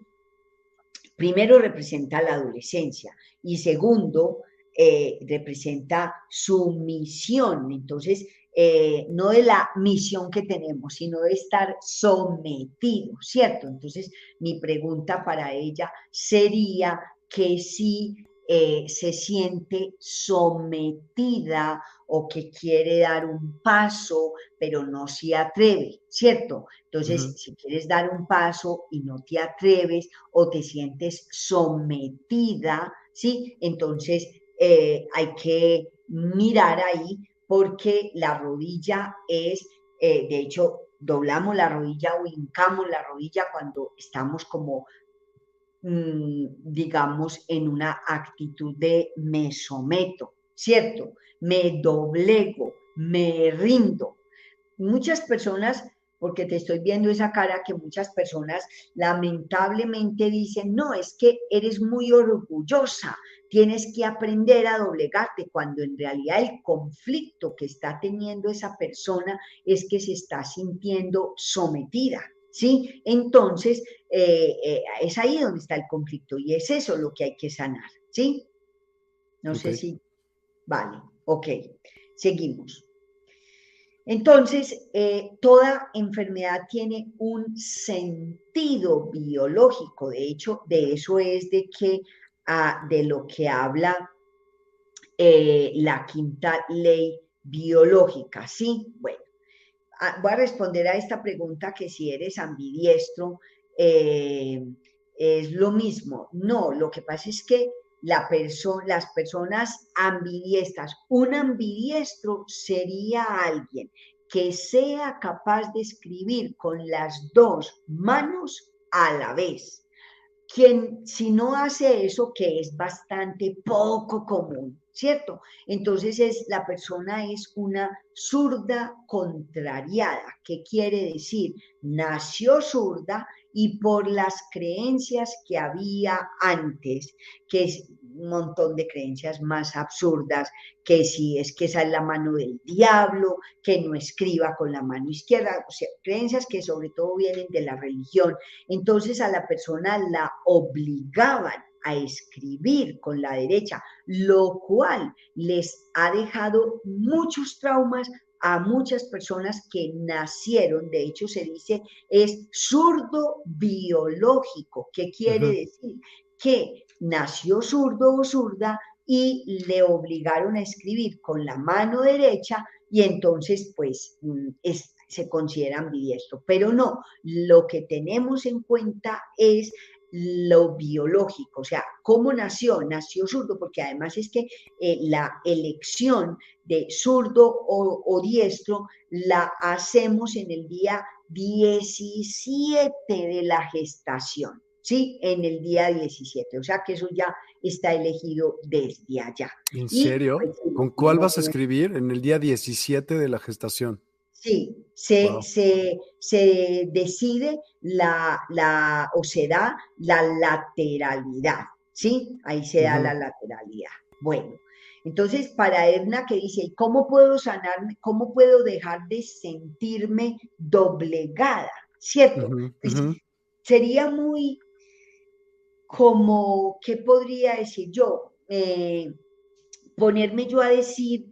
[SPEAKER 2] primero representa la adolescencia y segundo, eh, representa su misión. Entonces, eh, no de la misión que tenemos, sino de estar sometido, ¿cierto? Entonces, mi pregunta para ella sería que si eh, se siente sometida o que quiere dar un paso, pero no se atreve, ¿cierto? Entonces, si quieres dar un paso y no te atreves o te sientes sometida, ¿sí? Entonces, eh, hay que mirar ahí porque la rodilla es, eh, de hecho, doblamos la rodilla o hincamos la rodilla cuando estamos como, mm, digamos, en una actitud de me someto, ¿cierto? Me doblego, me rindo. Muchas personas porque te estoy viendo esa cara que muchas personas lamentablemente dicen, no, es que eres muy orgullosa, tienes que aprender a doblegarte, cuando en realidad el conflicto que está teniendo esa persona es que se está sintiendo sometida. ¿Sí? Entonces, eh, eh, es ahí donde está el conflicto y es eso lo que hay que sanar, ¿sí? No sé si... Vale, ok, seguimos. Entonces, eh, toda enfermedad tiene un sentido biológico. De hecho, de eso es de que ah, de lo que habla eh, la quinta ley biológica. Sí, bueno, ah, voy a responder a esta pregunta que si eres ambidiestro eh, es lo mismo. No, lo que pasa es que la las personas ambidiestras. Un ambidiestro sería alguien que sea capaz de escribir con las dos manos a la vez. Quien, si no hace eso, que es bastante poco común, ¿cierto? Entonces es, la persona es una zurda contrariada, que quiere decir, nació zurda y por las creencias que había antes, que es un montón de creencias más absurdas, que si es que esa es la mano del diablo, que no escriba con la mano izquierda, o sea, creencias que sobre todo vienen de la religión. Entonces a la persona la obligaban a escribir con la derecha, lo cual les ha dejado muchos traumas a muchas personas que nacieron, de hecho se dice, es zurdo biológico. ¿Qué quiere decir? Que nació zurdo o zurda y le obligaron a escribir con la mano derecha y entonces pues mm, se considera ambidiestro. Pero no, lo que tenemos en cuenta es lo biológico, o sea, cómo nació, nació zurdo, porque además es que eh, la elección de zurdo o, diestro la hacemos en el día 17 de la gestación, ¿sí? En el día 17, o sea que eso ya está elegido desde allá.
[SPEAKER 1] ¿En serio? Pues, ¿Con cuál vas a escribir en el día 17 de la gestación?
[SPEAKER 2] Sí, se, se, decide la, la, o se da la lateralidad, ¿sí? Ahí se da la lateralidad. Bueno, entonces para Edna que dice, ¿y cómo puedo sanarme? ¿Cómo puedo dejar de sentirme doblegada? ¿Cierto? Pues, sería muy como, ¿qué podría decir yo? Eh, ponerme yo a decir,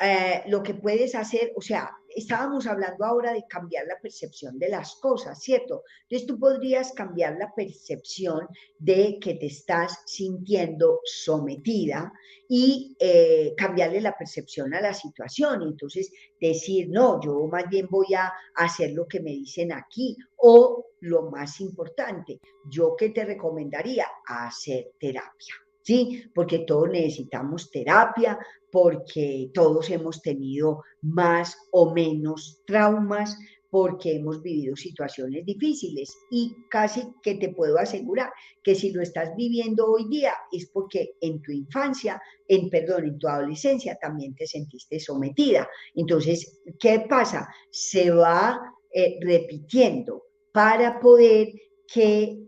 [SPEAKER 2] eh, lo que puedes hacer, o sea, estábamos hablando ahora de cambiar la percepción de las cosas, ¿cierto? Entonces tú podrías cambiar la percepción de que te estás sintiendo sometida y eh, cambiarle la percepción a la situación. Entonces decir, no, yo más bien voy a hacer lo que me dicen aquí. O lo más importante, yo que te recomendaría hacer terapia. ¿Sí? Porque todos necesitamos terapia, porque todos hemos tenido más o menos traumas, porque hemos vivido situaciones difíciles y casi que te puedo asegurar que si lo estás viviendo hoy día es porque en tu infancia, en perdón, en tu adolescencia también te sentiste sometida. Entonces, ¿qué pasa? Se va eh, repitiendo para poder que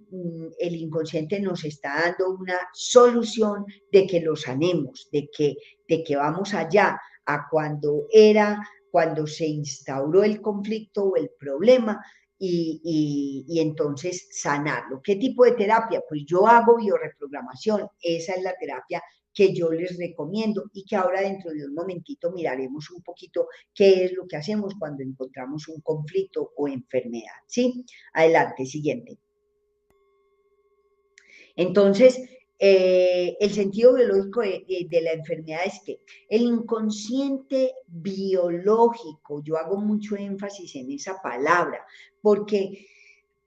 [SPEAKER 2] el inconsciente nos está dando una solución de que lo sanemos, de que, de que vamos allá a cuando era, cuando se instauró el conflicto o el problema y, y, entonces sanarlo. ¿Qué tipo de terapia? Pues yo hago bioreprogramación, esa es la terapia que yo les recomiendo y que ahora dentro de un momentito miraremos un poquito qué es lo que hacemos cuando encontramos un conflicto o enfermedad. ¿Sí? Adelante, siguiente. Entonces, eh, el sentido biológico de, la enfermedad es que el inconsciente biológico, yo hago mucho énfasis en esa palabra, porque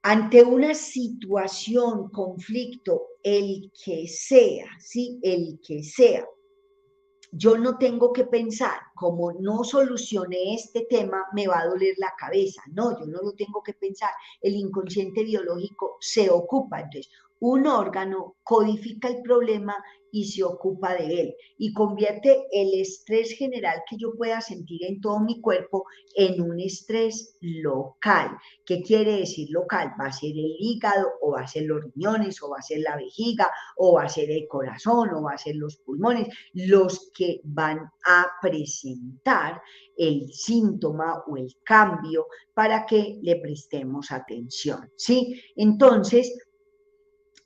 [SPEAKER 2] ante una situación, conflicto, el que sea, ¿sí? El que sea, yo no tengo que pensar, como no solucioné este tema, me va a doler la cabeza. No, yo no lo tengo que pensar. El inconsciente biológico se ocupa. Entonces, un órgano codifica el problema y se ocupa de él y convierte el estrés general que yo pueda sentir en todo mi cuerpo en un estrés local. ¿Qué quiere decir local? Va a ser el hígado o va a ser los riñones o va a ser la vejiga o va a ser el corazón o va a ser los pulmones los que van a presentar el síntoma o el cambio para que le prestemos atención. ¿Sí? Entonces,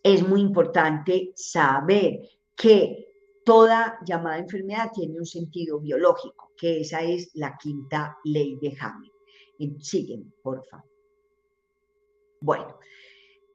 [SPEAKER 2] es muy importante saber que toda llamada enfermedad tiene un sentido biológico, que esa es la quinta ley de Hammer. Siguen, por favor. Bueno,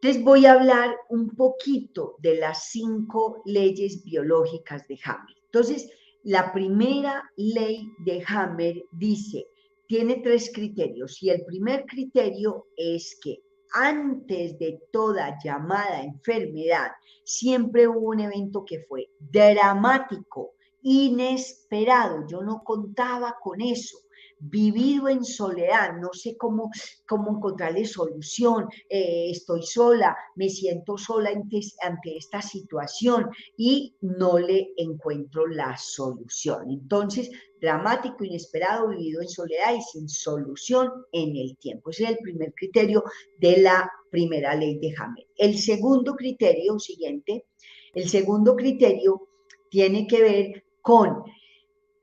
[SPEAKER 2] les voy a hablar un poquito de las cinco leyes biológicas de Hammer. Entonces, la primera ley de Hammer dice, tiene tres criterios y el primer criterio es que antes de toda llamada enfermedad, siempre hubo un evento que fue dramático, inesperado. Yo no contaba con eso vivido en soledad, no sé cómo, cómo encontrarle solución, eh, estoy sola, me siento sola ante, ante esta situación y no le encuentro la solución. Entonces, dramático, inesperado, vivido en soledad y sin solución en el tiempo. Ese es el primer criterio de la primera ley de Hammer. El segundo criterio, siguiente, el segundo criterio tiene que ver con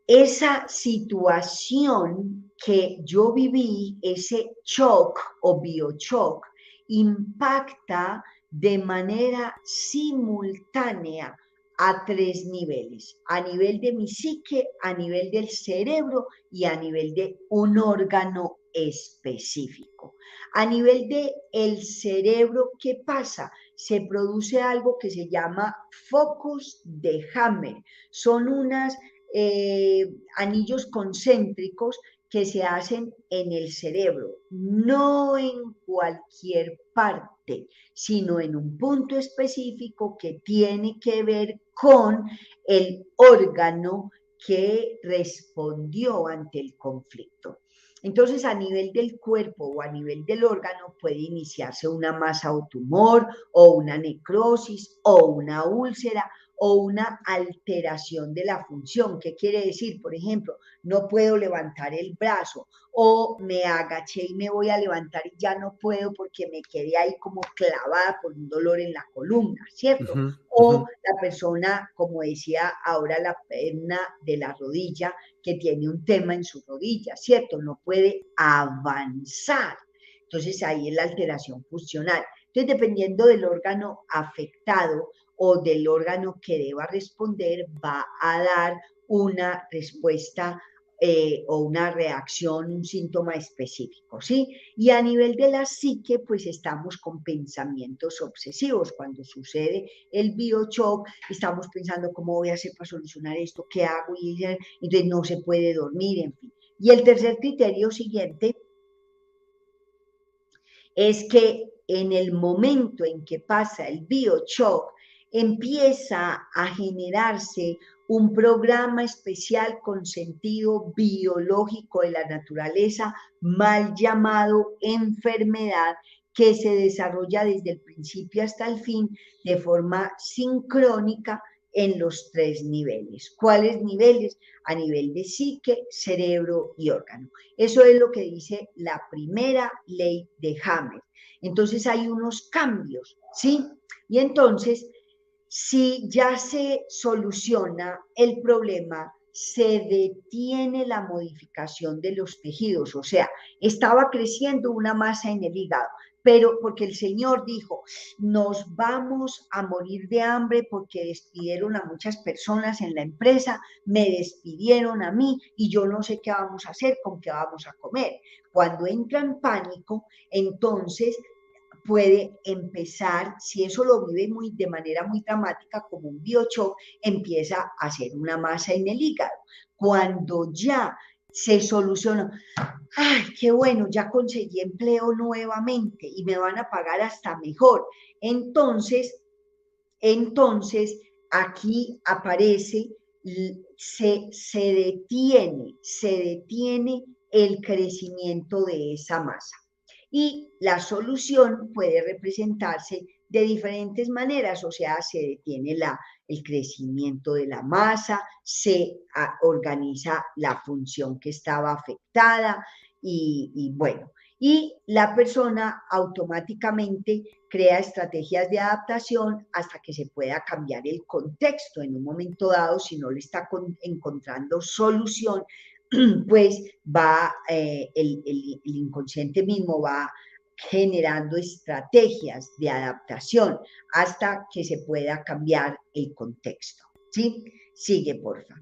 [SPEAKER 2] esa situación que yo viví, ese shock o biochoc, impacta de manera simultánea a tres niveles, a nivel de mi psique, a nivel del cerebro y a nivel de un órgano específico. A nivel de el cerebro, ¿qué pasa? Se produce algo que se llama focus de Hammer. Son unas eh, anillos concéntricos que se hacen en el cerebro, no en cualquier parte, sino en un punto específico que tiene que ver con el órgano que respondió ante el conflicto. Entonces, a nivel del cuerpo o a nivel del órgano puede iniciarse una masa o tumor o una necrosis o una úlcera o una alteración de la función. ¿Qué quiere decir? Por ejemplo, no puedo levantar el brazo o me agaché y me voy a levantar y ya no puedo porque me quedé ahí como clavada por un dolor en la columna, ¿cierto? o la persona, como decía ahora, la perna de la rodilla que tiene un tema en su rodilla, ¿cierto? No puede avanzar. Entonces ahí es la alteración funcional. Entonces, dependiendo del órgano afectado, o del órgano que deba responder va a dar una respuesta eh, o una reacción, un síntoma específico, ¿sí? Y a nivel de la psique, pues estamos con pensamientos obsesivos. Cuando sucede el biochoc, estamos pensando cómo voy a hacer para solucionar esto, qué hago, y entonces no se puede dormir, en fin. Y el tercer criterio siguiente es que en el momento en que pasa el biochoc, empieza a generarse un programa especial con sentido biológico de la naturaleza, mal llamado enfermedad, que se desarrolla desde el principio hasta el fin de forma sincrónica en los tres niveles. ¿Cuáles niveles? A nivel de psique, cerebro y órgano. Eso es lo que dice la primera ley de Hammer. Entonces hay unos cambios, ¿sí? Y entonces si ya se soluciona el problema, se detiene la modificación de los tejidos, o sea, estaba creciendo una masa en el hígado, pero porque el Señor dijo, nos vamos a morir de hambre porque despidieron a muchas personas en la empresa, me despidieron a mí y yo no sé qué vamos a hacer, con qué vamos a comer. Cuando entra en pánico, entonces puede empezar, si eso lo vive muy, de manera muy dramática como un biochoc, empieza a hacer una masa en el hígado. Cuando ya se soluciona, ay, qué bueno, ya conseguí empleo nuevamente y me van a pagar hasta mejor. Entonces, entonces aquí aparece, se, se detiene, se detiene el crecimiento de esa masa y la solución puede representarse de diferentes maneras, o sea, se detiene la, el crecimiento de la masa, se ah, organiza la función que estaba afectada y, y bueno, y la persona automáticamente crea estrategias de adaptación hasta que se pueda cambiar el contexto en un momento dado, si no le está encontrando solución <clears throat> pues va, eh, el, inconsciente mismo va generando estrategias de adaptación hasta que se pueda cambiar el contexto. ¿Sí? Sigue, porfa.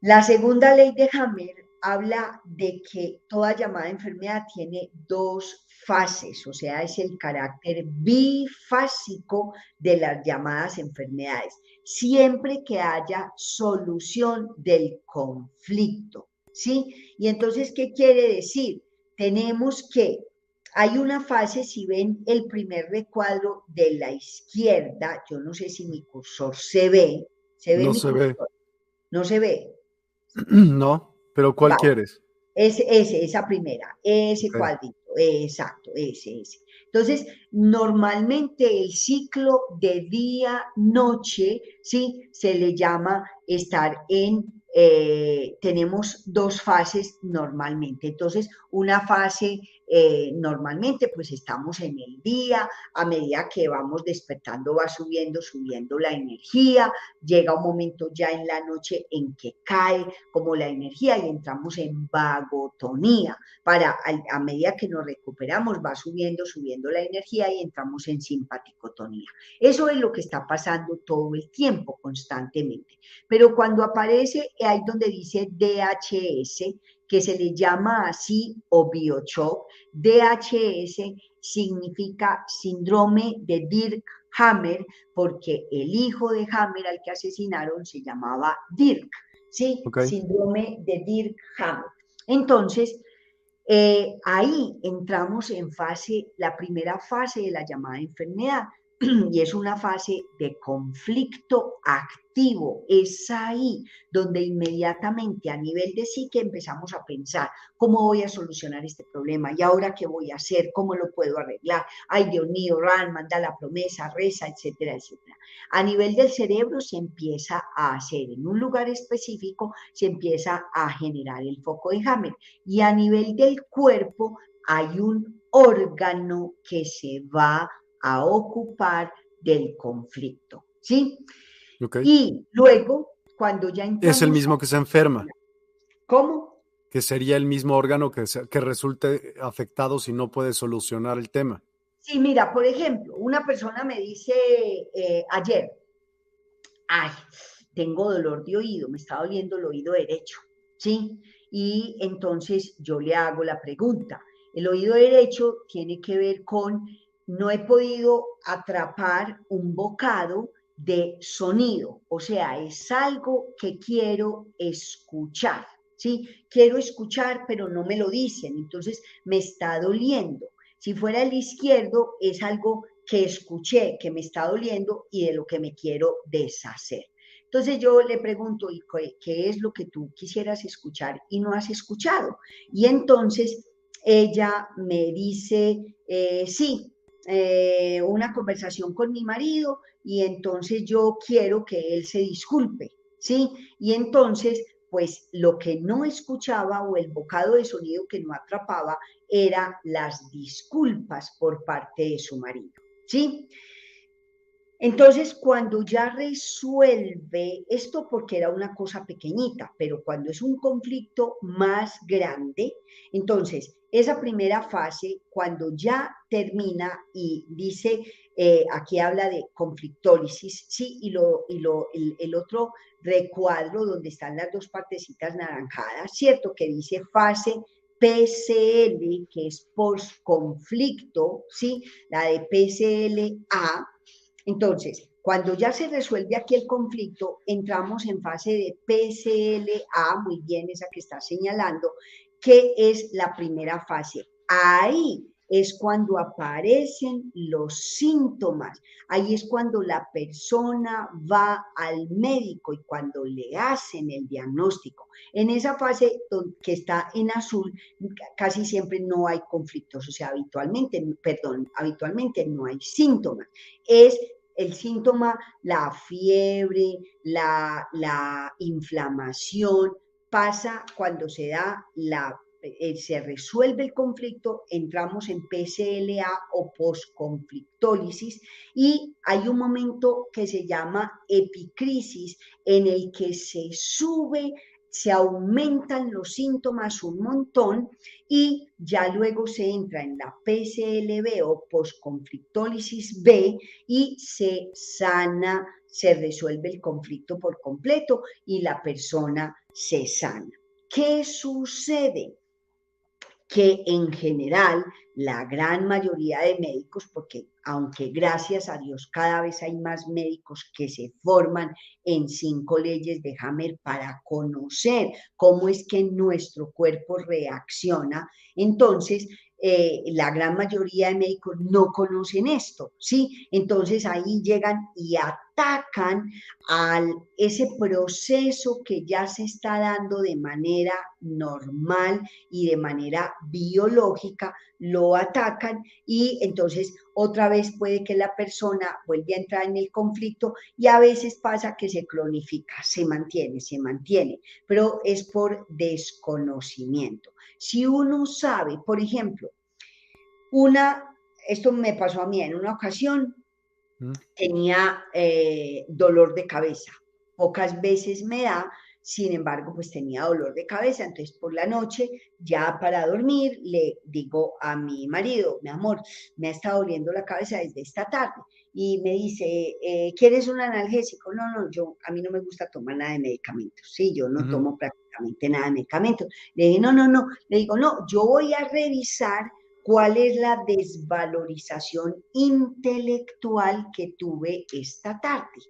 [SPEAKER 2] La segunda ley de Hammer habla de que toda llamada enfermedad tiene dos fases, o sea, es el carácter bifásico de las llamadas enfermedades siempre que haya solución del conflicto, ¿sí? Y entonces, ¿qué quiere decir? Tenemos que, hay una fase, si ven el primer recuadro de la izquierda, yo no sé si mi cursor se ve, ¿se ve?
[SPEAKER 1] No se ve.
[SPEAKER 2] No se ve. <clears throat>
[SPEAKER 1] No, pero ¿cuál quieres?
[SPEAKER 2] Ese, ese, esa primera, ese cuadrito, exacto, ese, ese. Entonces, normalmente el ciclo de día-noche, ¿sí? Se le llama estar en eh, tenemos dos fases normalmente. Entonces, una fase eh, normalmente pues estamos en el día, a medida que vamos despertando va subiendo, subiendo la energía, llega un momento ya en la noche en que cae como la energía y entramos en vagotonía. Para a, medida que nos recuperamos va subiendo, subiendo la energía y entramos en simpaticotonía. Eso es lo que está pasando todo el tiempo, constantemente. Pero cuando aparece ahí donde dice DHS, que se le llama así o biochoc, DHS significa síndrome de Dirk Hammer, porque el hijo de Hammer al que asesinaron se llamaba Dirk, ¿sí? Síndrome de Dirk Hammer. Entonces, eh, ahí entramos en fase, la primera fase de la llamada enfermedad, <clears throat> y es una fase de conflicto activo. Es ahí donde inmediatamente a nivel de psique empezamos a pensar cómo voy a solucionar este problema y ahora qué voy a hacer, cómo lo puedo arreglar. Ay, Dios mío, Ran, manda la promesa, reza, etcétera, etcétera. A nivel del cerebro se empieza a hacer en un lugar específico, se empieza a generar el foco de Hammer y a nivel del cuerpo hay un órgano que se va a ocupar del conflicto, ¿sí? Y luego, cuando ya
[SPEAKER 1] Es el mismo que se enferma.
[SPEAKER 2] ¿Cómo?
[SPEAKER 1] Que sería el mismo órgano que, que resulte afectado si no puede solucionar el tema.
[SPEAKER 2] Sí, mira, por ejemplo, una persona me dice eh, ayer, ay, tengo dolor de oído, me está doliendo el oído derecho, ¿sí? Y entonces yo le hago la pregunta. El oído derecho tiene que ver con no he podido atrapar un bocado de sonido, o sea, es algo que quiero escuchar, ¿sí? Quiero escuchar, pero no me lo dicen, entonces me está doliendo. Si fuera el izquierdo, es algo que escuché, que me está doliendo y de lo que me quiero deshacer. Entonces yo le pregunto, ¿y qué es lo que tú quisieras escuchar y no has escuchado? Y entonces ella me dice, eh, sí, eh, una conversación con mi marido y entonces yo quiero que él se disculpe, ¿sí? Y entonces, pues lo que no escuchaba o el bocado de sonido que no atrapaba era las disculpas por parte de su marido, ¿sí? Entonces, cuando ya resuelve esto, porque era una cosa pequeñita, pero cuando es un conflicto más grande, entonces esa primera fase, cuando ya termina y dice, eh, aquí habla de conflictólisis, sí, y, lo, y lo, el, otro recuadro donde están las dos partecitas naranjadas, ¿cierto? Que dice fase PCL, que es post-conflicto, ¿sí? La de PCLA. Entonces, cuando ya se resuelve aquí el conflicto, entramos en fase de PCLA, muy bien esa que está señalando, ¿Qué es la primera fase? Ahí es cuando aparecen los síntomas. Ahí es cuando la persona va al médico y cuando le hacen el diagnóstico. En esa fase que está en azul, casi siempre no hay conflictos, o sea, habitualmente, perdón, habitualmente no hay síntomas. Es el síntoma, la fiebre, la, la inflamación, pasa cuando se da la eh, se resuelve el conflicto, entramos en PCLA o posconflictólisis y hay un momento que se llama epicrisis en el que se sube, se aumentan los síntomas un montón y ya luego se entra en la PCLB o posconflictólisis B y se sana se resuelve el conflicto por completo y la persona se sana. ¿Qué sucede? Que en general la gran mayoría de médicos, porque aunque gracias a Dios cada vez hay más médicos que se forman en cinco leyes de Hammer para conocer cómo es que nuestro cuerpo reacciona, entonces eh, la gran mayoría de médicos no conocen esto, ¿sí? Entonces ahí llegan y atacan al ese proceso que ya se está dando de manera normal y de manera biológica, lo atacan y entonces otra vez puede que la persona vuelva a entrar en el conflicto y a veces pasa que se clonifica, se mantiene, se mantiene, pero es por desconocimiento. Si uno sabe, por ejemplo, una, esto me pasó a mí en una ocasión, mm. tenía eh, dolor de cabeza. Pocas veces me da, sin embargo, pues tenía dolor de cabeza. Entonces, por la noche, ya para dormir, le digo a mi marido, mi amor, me ha estado doliendo la cabeza desde esta tarde. Y me dice, eh, ¿quieres un analgésico? No, no, yo, a mí no me gusta tomar nada de medicamentos. Sí, yo no tomo prácticamente nada de medicamentos. Le dije, no, no, no. Le digo, no, yo voy a revisar cuál es la desvalorización intelectual que tuve esta tarde.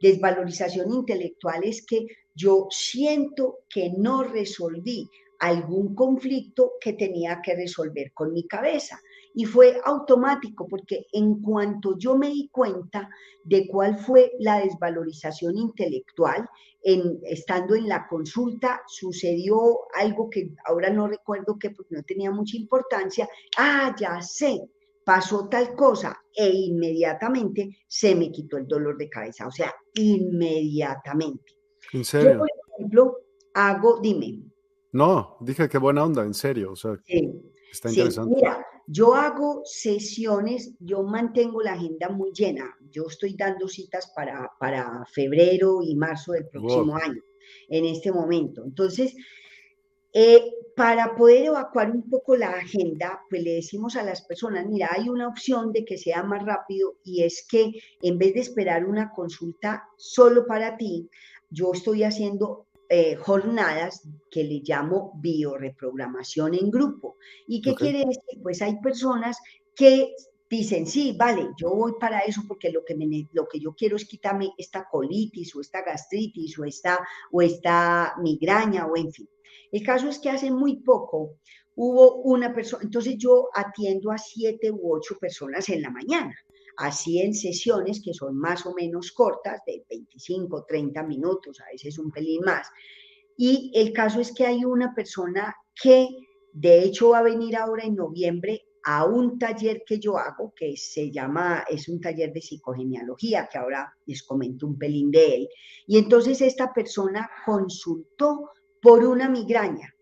[SPEAKER 2] Desvalorización intelectual es que yo siento que no resolví algún conflicto que tenía que resolver con mi cabeza. Y fue automático porque en cuanto yo me di cuenta de cuál fue la desvalorización intelectual, en, estando en la consulta, sucedió algo que ahora no recuerdo qué porque no tenía mucha importancia. Ah, ya sé, pasó tal cosa e inmediatamente se me quitó el dolor de cabeza, o sea, inmediatamente.
[SPEAKER 1] ¿En serio?
[SPEAKER 2] Yo, por ejemplo, hago, dime.
[SPEAKER 1] No, dije qué buena onda, en serio, o sea, está interesante.
[SPEAKER 2] mira, yo hago sesiones, yo mantengo la agenda muy llena. Yo estoy dando citas para, para febrero y marzo del próximo año, en este momento. Entonces, eh, para poder evacuar un poco la agenda, pues le decimos a las personas, mira, hay una opción de que sea más rápido y es que en vez de esperar una consulta solo para ti, yo estoy haciendo eh, jornadas que le llamo bioreprogramación en grupo. ¿Y qué quiere decir? Pues hay personas que dicen, sí, vale, yo voy para eso porque lo que, lo que yo quiero es quitarme esta colitis o esta gastritis o esta, o esta migraña o en fin. El caso es que hace muy poco hubo una persona, entonces yo atiendo a siete u ocho personas en la mañana, así en sesiones que son más o menos cortas, de 25, 30 minutos, a veces un pelín más. Y el caso es que hay una persona que de hecho va a venir ahora en noviembre a un taller que yo hago, que se llama, es un taller de psicogenealogía, que ahora les comento un pelín de él. Y entonces esta persona consultó por una migraña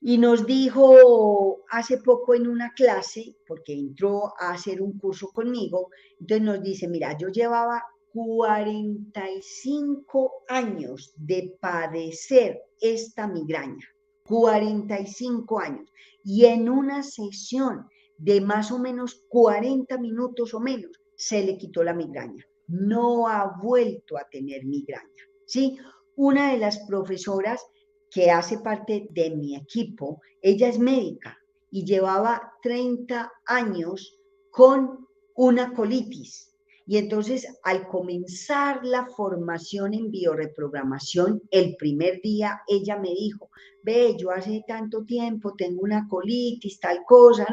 [SPEAKER 2] y nos dijo hace poco en una clase, porque entró a hacer un curso conmigo, entonces nos dice, mira, yo llevaba 45 años de padecer esta migraña, 45 años y en una sesión de más o menos 40 minutos o menos se le quitó la migraña. No ha vuelto a tener migraña. ¿sí? Una de las profesoras que hace parte de mi equipo, ella es médica y llevaba 30 años con una colitis. Y entonces, al comenzar la formación en bioreprogramación, el primer día ella me dijo, ve, yo hace tanto tiempo tengo una colitis, tal cosa.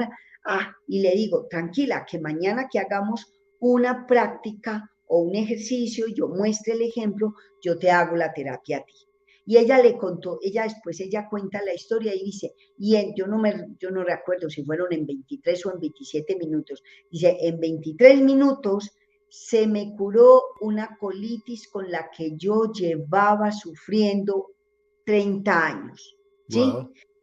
[SPEAKER 2] Ah, y le digo, tranquila, que mañana que hagamos una práctica o un ejercicio, yo muestre el ejemplo, yo te hago la terapia a ti. Y ella le contó, ella después, ella cuenta la historia y dice, y yo no me, yo no recuerdo si fueron en 23 o en 27 minutos, dice, en 23 minutos se me curó una colitis con la que yo llevaba sufriendo 30 años. ¿sí?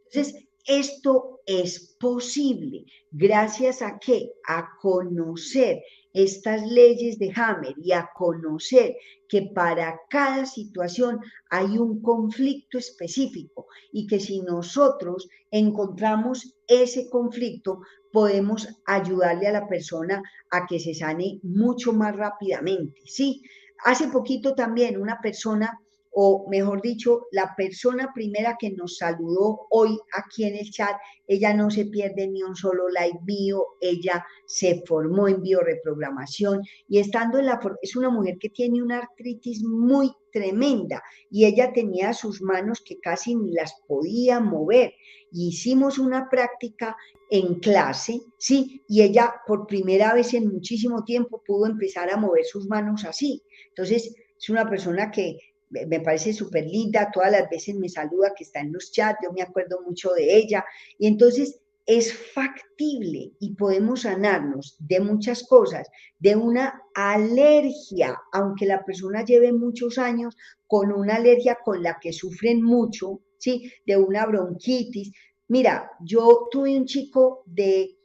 [SPEAKER 2] Entonces, esto es posible gracias a qué? A conocer estas leyes de Hammer y a conocer que para cada situación hay un conflicto específico y que si nosotros encontramos ese conflicto, podemos ayudarle a la persona a que se sane mucho más rápidamente. Sí, hace poquito también una persona o mejor dicho, la persona primera que nos saludó hoy aquí en el chat, ella no se pierde ni un solo live bio, ella se formó en bioreprogramación y estando en la, es una mujer que tiene una artritis muy tremenda y ella tenía sus manos que casi ni las podía mover. hicimos una práctica en clase, sí, y ella por primera vez en muchísimo tiempo pudo empezar a mover sus manos así. Entonces, es una persona que me parece súper linda, todas las veces me saluda, que está en los chats, yo me acuerdo mucho de ella. Y entonces es factible y podemos sanarnos de muchas cosas, de una alergia, aunque la persona lleve muchos años con una alergia con la que sufren mucho, ¿sí? De una bronquitis. Mira, yo tuve un chico de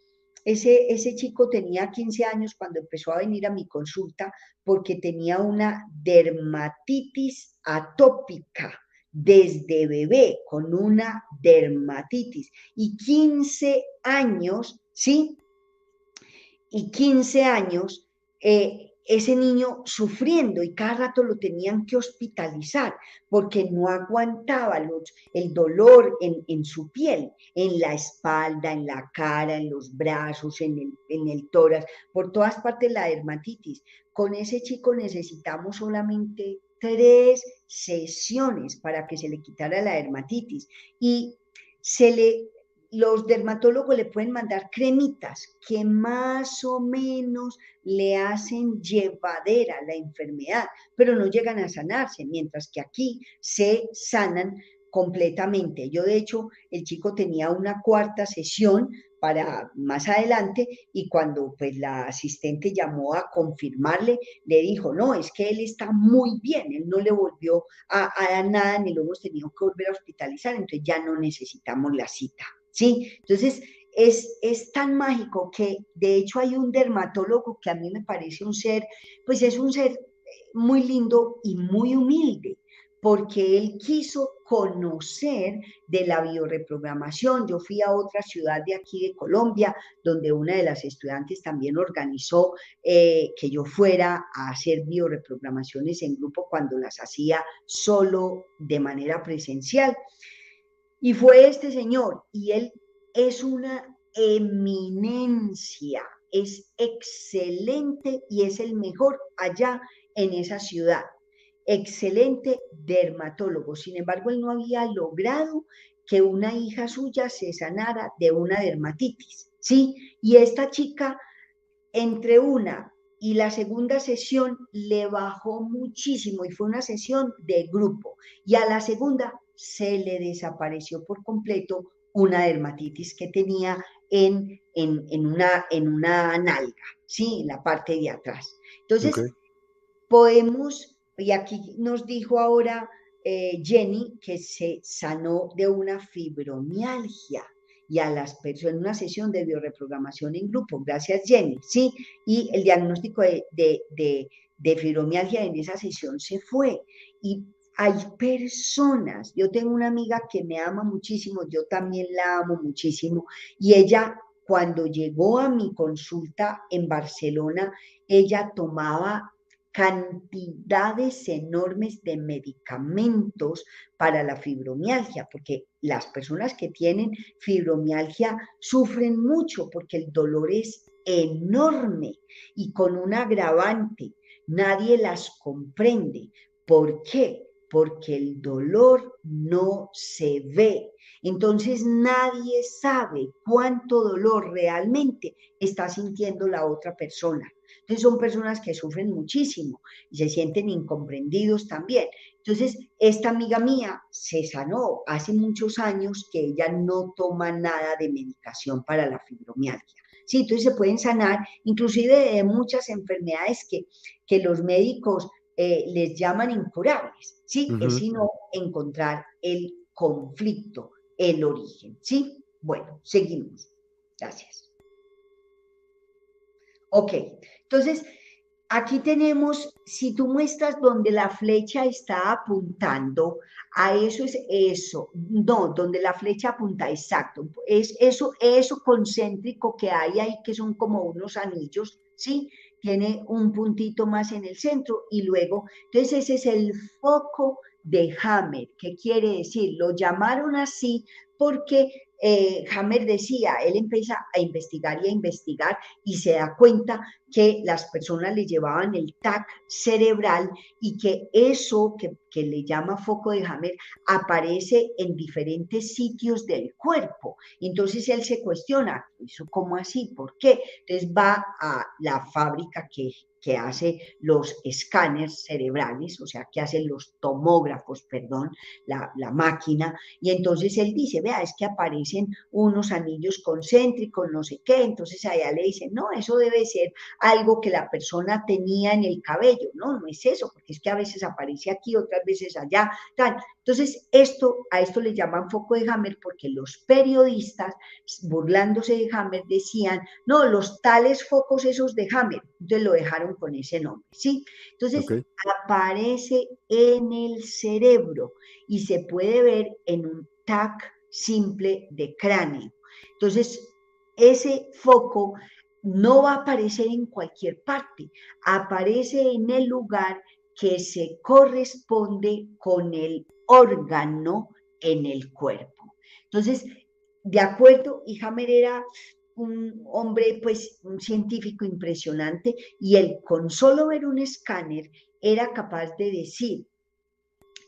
[SPEAKER 2] ese, ese chico tenía 15 años cuando empezó a venir a mi consulta porque tenía una dermatitis atópica desde bebé con una dermatitis y 15 años, ¿sí? Y 15 años eh, ese niño sufriendo y cada rato lo tenían que hospitalizar porque no aguantaba el dolor en, su piel, en la espalda, en la cara, en los brazos, en el, en el tórax, por todas partes la dermatitis. Con ese chico necesitamos solamente tres sesiones para que se le quitara la dermatitis y se le los dermatólogos le pueden mandar cremitas que más o menos le hacen llevadera la enfermedad, pero no llegan a sanarse, mientras que aquí se sanan completamente. Yo, de hecho, el chico tenía una cuarta sesión para más adelante y cuando pues la asistente llamó a confirmarle, le dijo, no, es que él está muy bien, él no le volvió a, dar nada ni lo hemos tenido que volver a hospitalizar, entonces ya no necesitamos la cita. ¿Sí? Entonces, es, es, tan mágico que de hecho hay un dermatólogo que a mí me parece un ser, pues es un ser muy lindo y muy humilde, porque él quiso conocer de la bioreprogramación. Yo fui a otra ciudad de aquí de Colombia, donde una de las estudiantes también organizó eh, que yo fuera a hacer bioreprogramaciones en grupo cuando las hacía solo de manera presencial. Y fue este señor, y él es una eminencia, es excelente y es el mejor allá en esa ciudad excelente dermatólogo. Sin embargo, él no había logrado que una hija suya se sanara de una dermatitis, ¿sí? Y esta chica, entre una y la segunda sesión, le bajó muchísimo y fue una sesión de grupo. Y a la segunda se le desapareció por completo una dermatitis que tenía en, en, una, en una nalga, ¿sí? En la parte de atrás. Entonces, podemos y aquí nos dijo ahora eh, Jenny que se sanó de una fibromialgia y a las personas en una sesión de bioreprogramación en grupo. Gracias, Jenny. Sí, y el diagnóstico de, de, de, fibromialgia en esa sesión se fue. Y hay personas, yo tengo una amiga que me ama muchísimo, yo también la amo muchísimo, y ella cuando llegó a mi consulta en Barcelona, ella tomaba cantidades enormes de medicamentos para la fibromialgia, porque las personas que tienen fibromialgia sufren mucho porque el dolor es enorme y con un agravante. Nadie las comprende. ¿Por qué? Porque el dolor no se ve. Entonces nadie sabe cuánto dolor realmente está sintiendo la otra persona. Entonces son personas que sufren muchísimo y se sienten incomprendidos también. Entonces, esta amiga mía se sanó hace muchos años que ella no toma nada de medicación para la fibromialgia. Sí, entonces se pueden sanar inclusive de muchas enfermedades que, que los médicos eh, les llaman incurables. Sí, es sino encontrar el conflicto, el origen. Sí, bueno, seguimos. Gracias. Ok, entonces, aquí tenemos, si tú muestras donde la flecha está apuntando, a eso es eso, no, donde la flecha apunta, exacto, es eso, eso concéntrico que hay ahí, que son como unos anillos, ¿sí? Tiene un puntito más en el centro y luego, entonces ese es el foco de Hammer. ¿Qué quiere decir? Lo llamaron así porque eh, Hammer decía, él empieza a investigar y a investigar y se da cuenta que las personas le llevaban el TAC cerebral y que eso que, le llama foco de Hammer aparece en diferentes sitios del cuerpo. Entonces él se cuestiona, ¿eso cómo así? ¿Por qué? Entonces va a la fábrica que que hace los escáneres cerebrales, o sea, que hace los tomógrafos, perdón, la, máquina, y entonces él dice, vea, es que aparecen unos anillos concéntricos, no sé qué, entonces allá le dicen, no, eso debe ser algo que la persona tenía en el cabello, no, no es eso, porque es que a veces aparece aquí, otras veces allá, tal. Entonces, esto, a esto le llaman foco de Hammer porque los periodistas, burlándose de Hammer, decían, no, los tales focos esos de Hammer, entonces lo dejaron con ese nombre, ¿sí? Entonces, aparece en el cerebro y se puede ver en un TAC simple de cráneo. Entonces, ese foco no va a aparecer en cualquier parte, aparece en el lugar que se corresponde con el órgano en el cuerpo. Entonces, de acuerdo, y Hammer era un hombre, pues, un científico impresionante, y él con solo ver un escáner era capaz de decir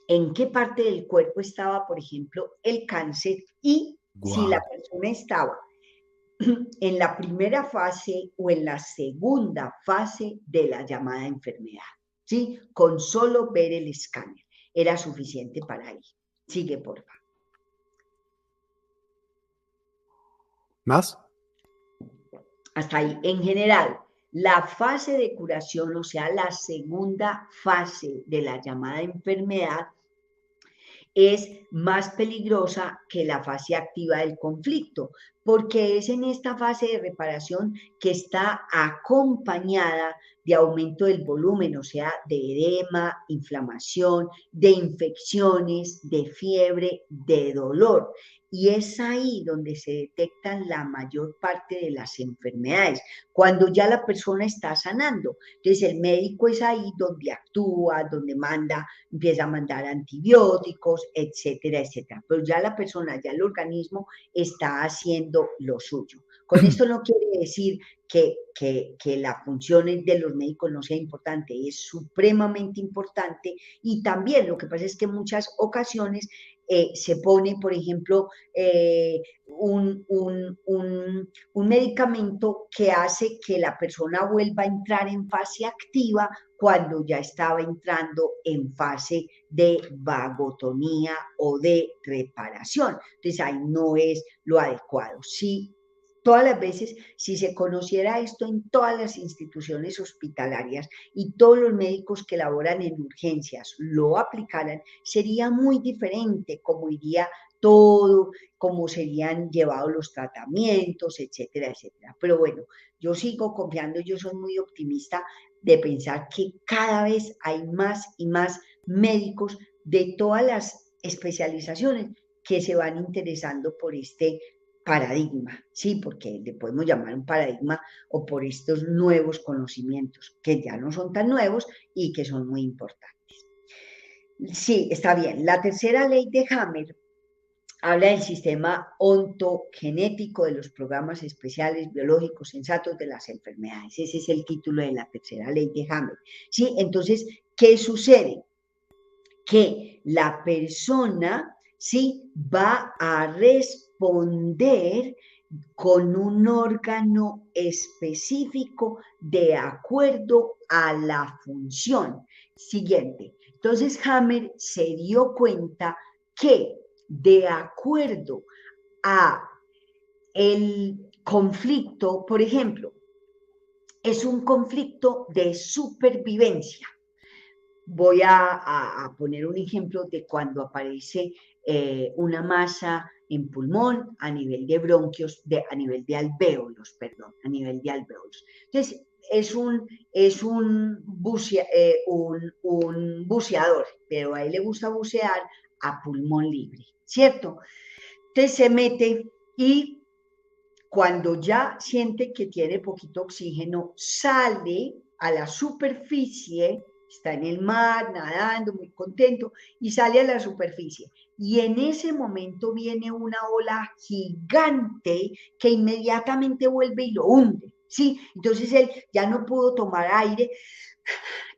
[SPEAKER 2] en qué parte del cuerpo estaba, por ejemplo, el cáncer y si la persona estaba <clears throat> en la primera fase o en la segunda fase de la llamada enfermedad. ¿sí? Con solo ver el escáner era suficiente para él. Sigue, por favor.
[SPEAKER 1] ¿Más?
[SPEAKER 2] Hasta ahí. En general, la fase de curación, o sea, la segunda fase de la llamada enfermedad, es más peligrosa que la fase activa del conflicto, porque es en esta fase de reparación que está acompañada de aumento del volumen, o sea, de edema, inflamación, de infecciones, de fiebre, de dolor. Y es ahí donde se detectan la mayor parte de las enfermedades, cuando ya la persona está sanando. Entonces el médico es ahí donde actúa, donde manda, empieza a mandar antibióticos, etcétera, etcétera. Pero ya la persona, ya el organismo está haciendo lo suyo. Con <clears throat> esto no quiere decir que, que, la función de los médicos no sea importante, es supremamente importante y también lo que pasa es que en muchas ocasiones eh, se pone, por ejemplo, eh, un, un, medicamento que hace que la persona vuelva a entrar en fase activa cuando ya estaba entrando en fase de vagotonía o de reparación. Entonces ahí no es lo adecuado. Sí Todas las veces, si se conociera esto en todas las instituciones hospitalarias y todos los médicos que laboran en urgencias lo aplicaran, sería muy diferente cómo iría todo, cómo serían llevados los tratamientos, etcétera, etcétera. Pero bueno, yo sigo confiando, yo soy muy optimista de pensar que cada vez hay más y más médicos de todas las especializaciones que se van interesando por este paradigma, sí, porque le podemos llamar un paradigma o por estos nuevos conocimientos que ya no son tan nuevos y que son muy importantes. Sí, está bien. La tercera ley de Hammer habla del sistema ontogenético de los programas especiales biológicos sensatos de las enfermedades. Ese es el título de la tercera ley de Hammer. Sí, entonces, ¿qué sucede? Que la persona, sí, va a responder responder con un órgano específico de acuerdo a la función. Siguiente. Entonces Hammer se dio cuenta que de acuerdo a el conflicto, por ejemplo, es un conflicto de supervivencia. Voy a, poner un ejemplo de cuando aparece eh, una masa en pulmón, a nivel de bronquios, a nivel de alvéolos, perdón, a nivel de alvéolos. Entonces, es un, es un, eh, un, un buceador, pero a él le gusta bucear a pulmón libre, ¿cierto? Entonces se mete y cuando ya siente que tiene poquito oxígeno, sale a la superficie está en el mar, nadando, muy contento, y sale a la superficie. Y en ese momento viene una ola gigante que inmediatamente vuelve y lo hunde. ¿sí? Entonces él ya no pudo tomar aire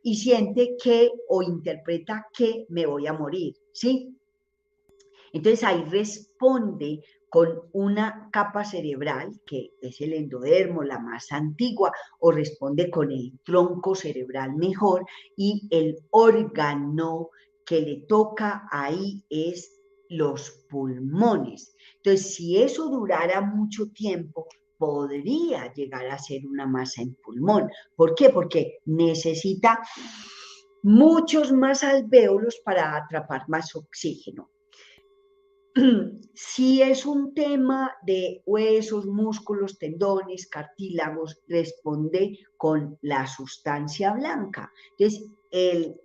[SPEAKER 2] y siente que o interpreta que me voy a morir. ¿sí? Entonces ahí responde con una capa cerebral, que es el endodermo, la más antigua, o responde con el tronco cerebral mejor, y el órgano que le toca ahí es los pulmones. Entonces, si eso durara mucho tiempo, podría llegar a ser una masa en pulmón. ¿Por qué? Porque necesita muchos más alvéolos para atrapar más oxígeno. si es un tema de huesos, músculos, tendones, cartílagos, responde con la sustancia blanca. Entonces, el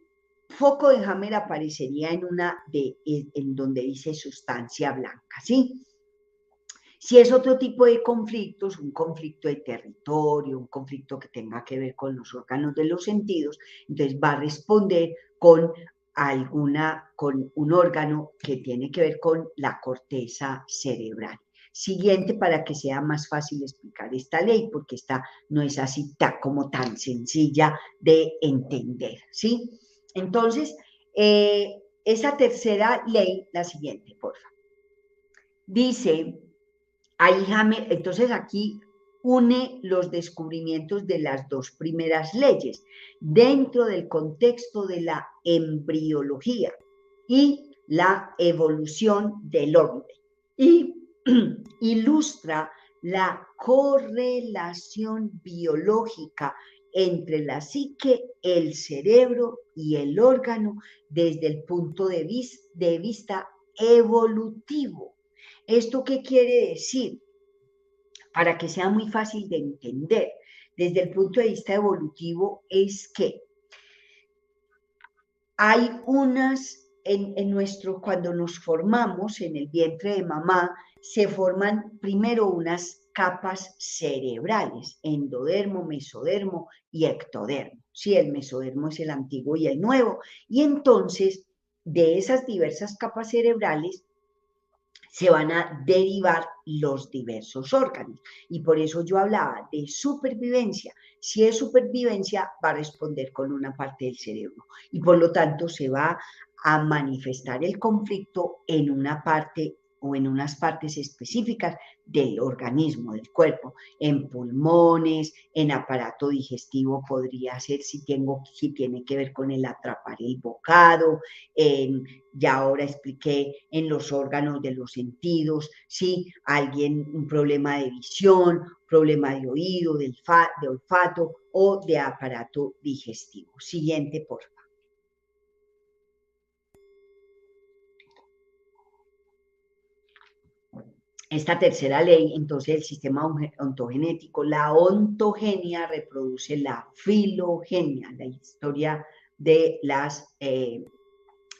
[SPEAKER 2] foco de Hammer aparecería en una de en donde dice sustancia blanca, ¿sí? Si es otro tipo de conflictos, un conflicto de territorio, un conflicto que tenga que ver con los órganos de los sentidos, entonces va a responder con alguna, con un órgano que tiene que ver con la corteza cerebral. Siguiente, para que sea más fácil explicar esta ley, porque esta no es así como tan sencilla de entender, ¿sí? Entonces, eh, esa tercera ley, la siguiente, por favor. Dice, ahí entonces aquí une los descubrimientos de las dos primeras leyes dentro del contexto de la embriología y la evolución del hombre y <clears throat> ilustra la correlación biológica entre la psique, el cerebro y el órgano desde el punto de, vista evolutivo. ¿Esto qué quiere decir? Para que sea muy fácil de entender, desde el punto de vista evolutivo es que hay unas, en, nuestro, cuando nos formamos en el vientre de mamá, se forman primero unas capas cerebrales, endodermo, mesodermo y ectodermo. Sí, el mesodermo es el antiguo y el nuevo. Y entonces, de esas diversas capas cerebrales, se van a derivar los diversos órganos. Y por eso yo hablaba de supervivencia. Si es supervivencia, va a responder con una parte del cerebro. Y por lo tanto, se va a manifestar el conflicto en una parte o en unas partes específicas del organismo, del cuerpo, en pulmones, en aparato digestivo podría ser si, tengo, si tiene que ver con el atrapar el bocado, en, ya ahora expliqué en los órganos de los sentidos, si alguien un problema de visión, problema de oído, de olfato o de aparato digestivo. Siguiente, por. Esta tercera ley, entonces el sistema ontogenético, la ontogenia reproduce la filogenia, la historia de, las, eh,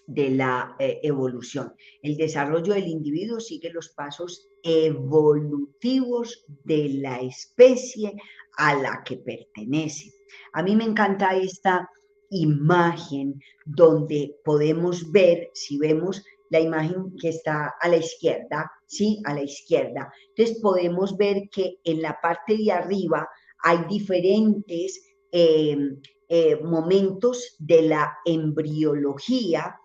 [SPEAKER 2] de la eh, evolución. El desarrollo del individuo sigue los pasos evolutivos de la especie a la que pertenece. A mí me encanta esta imagen donde podemos ver, si vemos la imagen que está a la izquierda, ¿sí? A la izquierda. Entonces podemos ver que en la parte de arriba hay diferentes em, eh, momentos de la embriología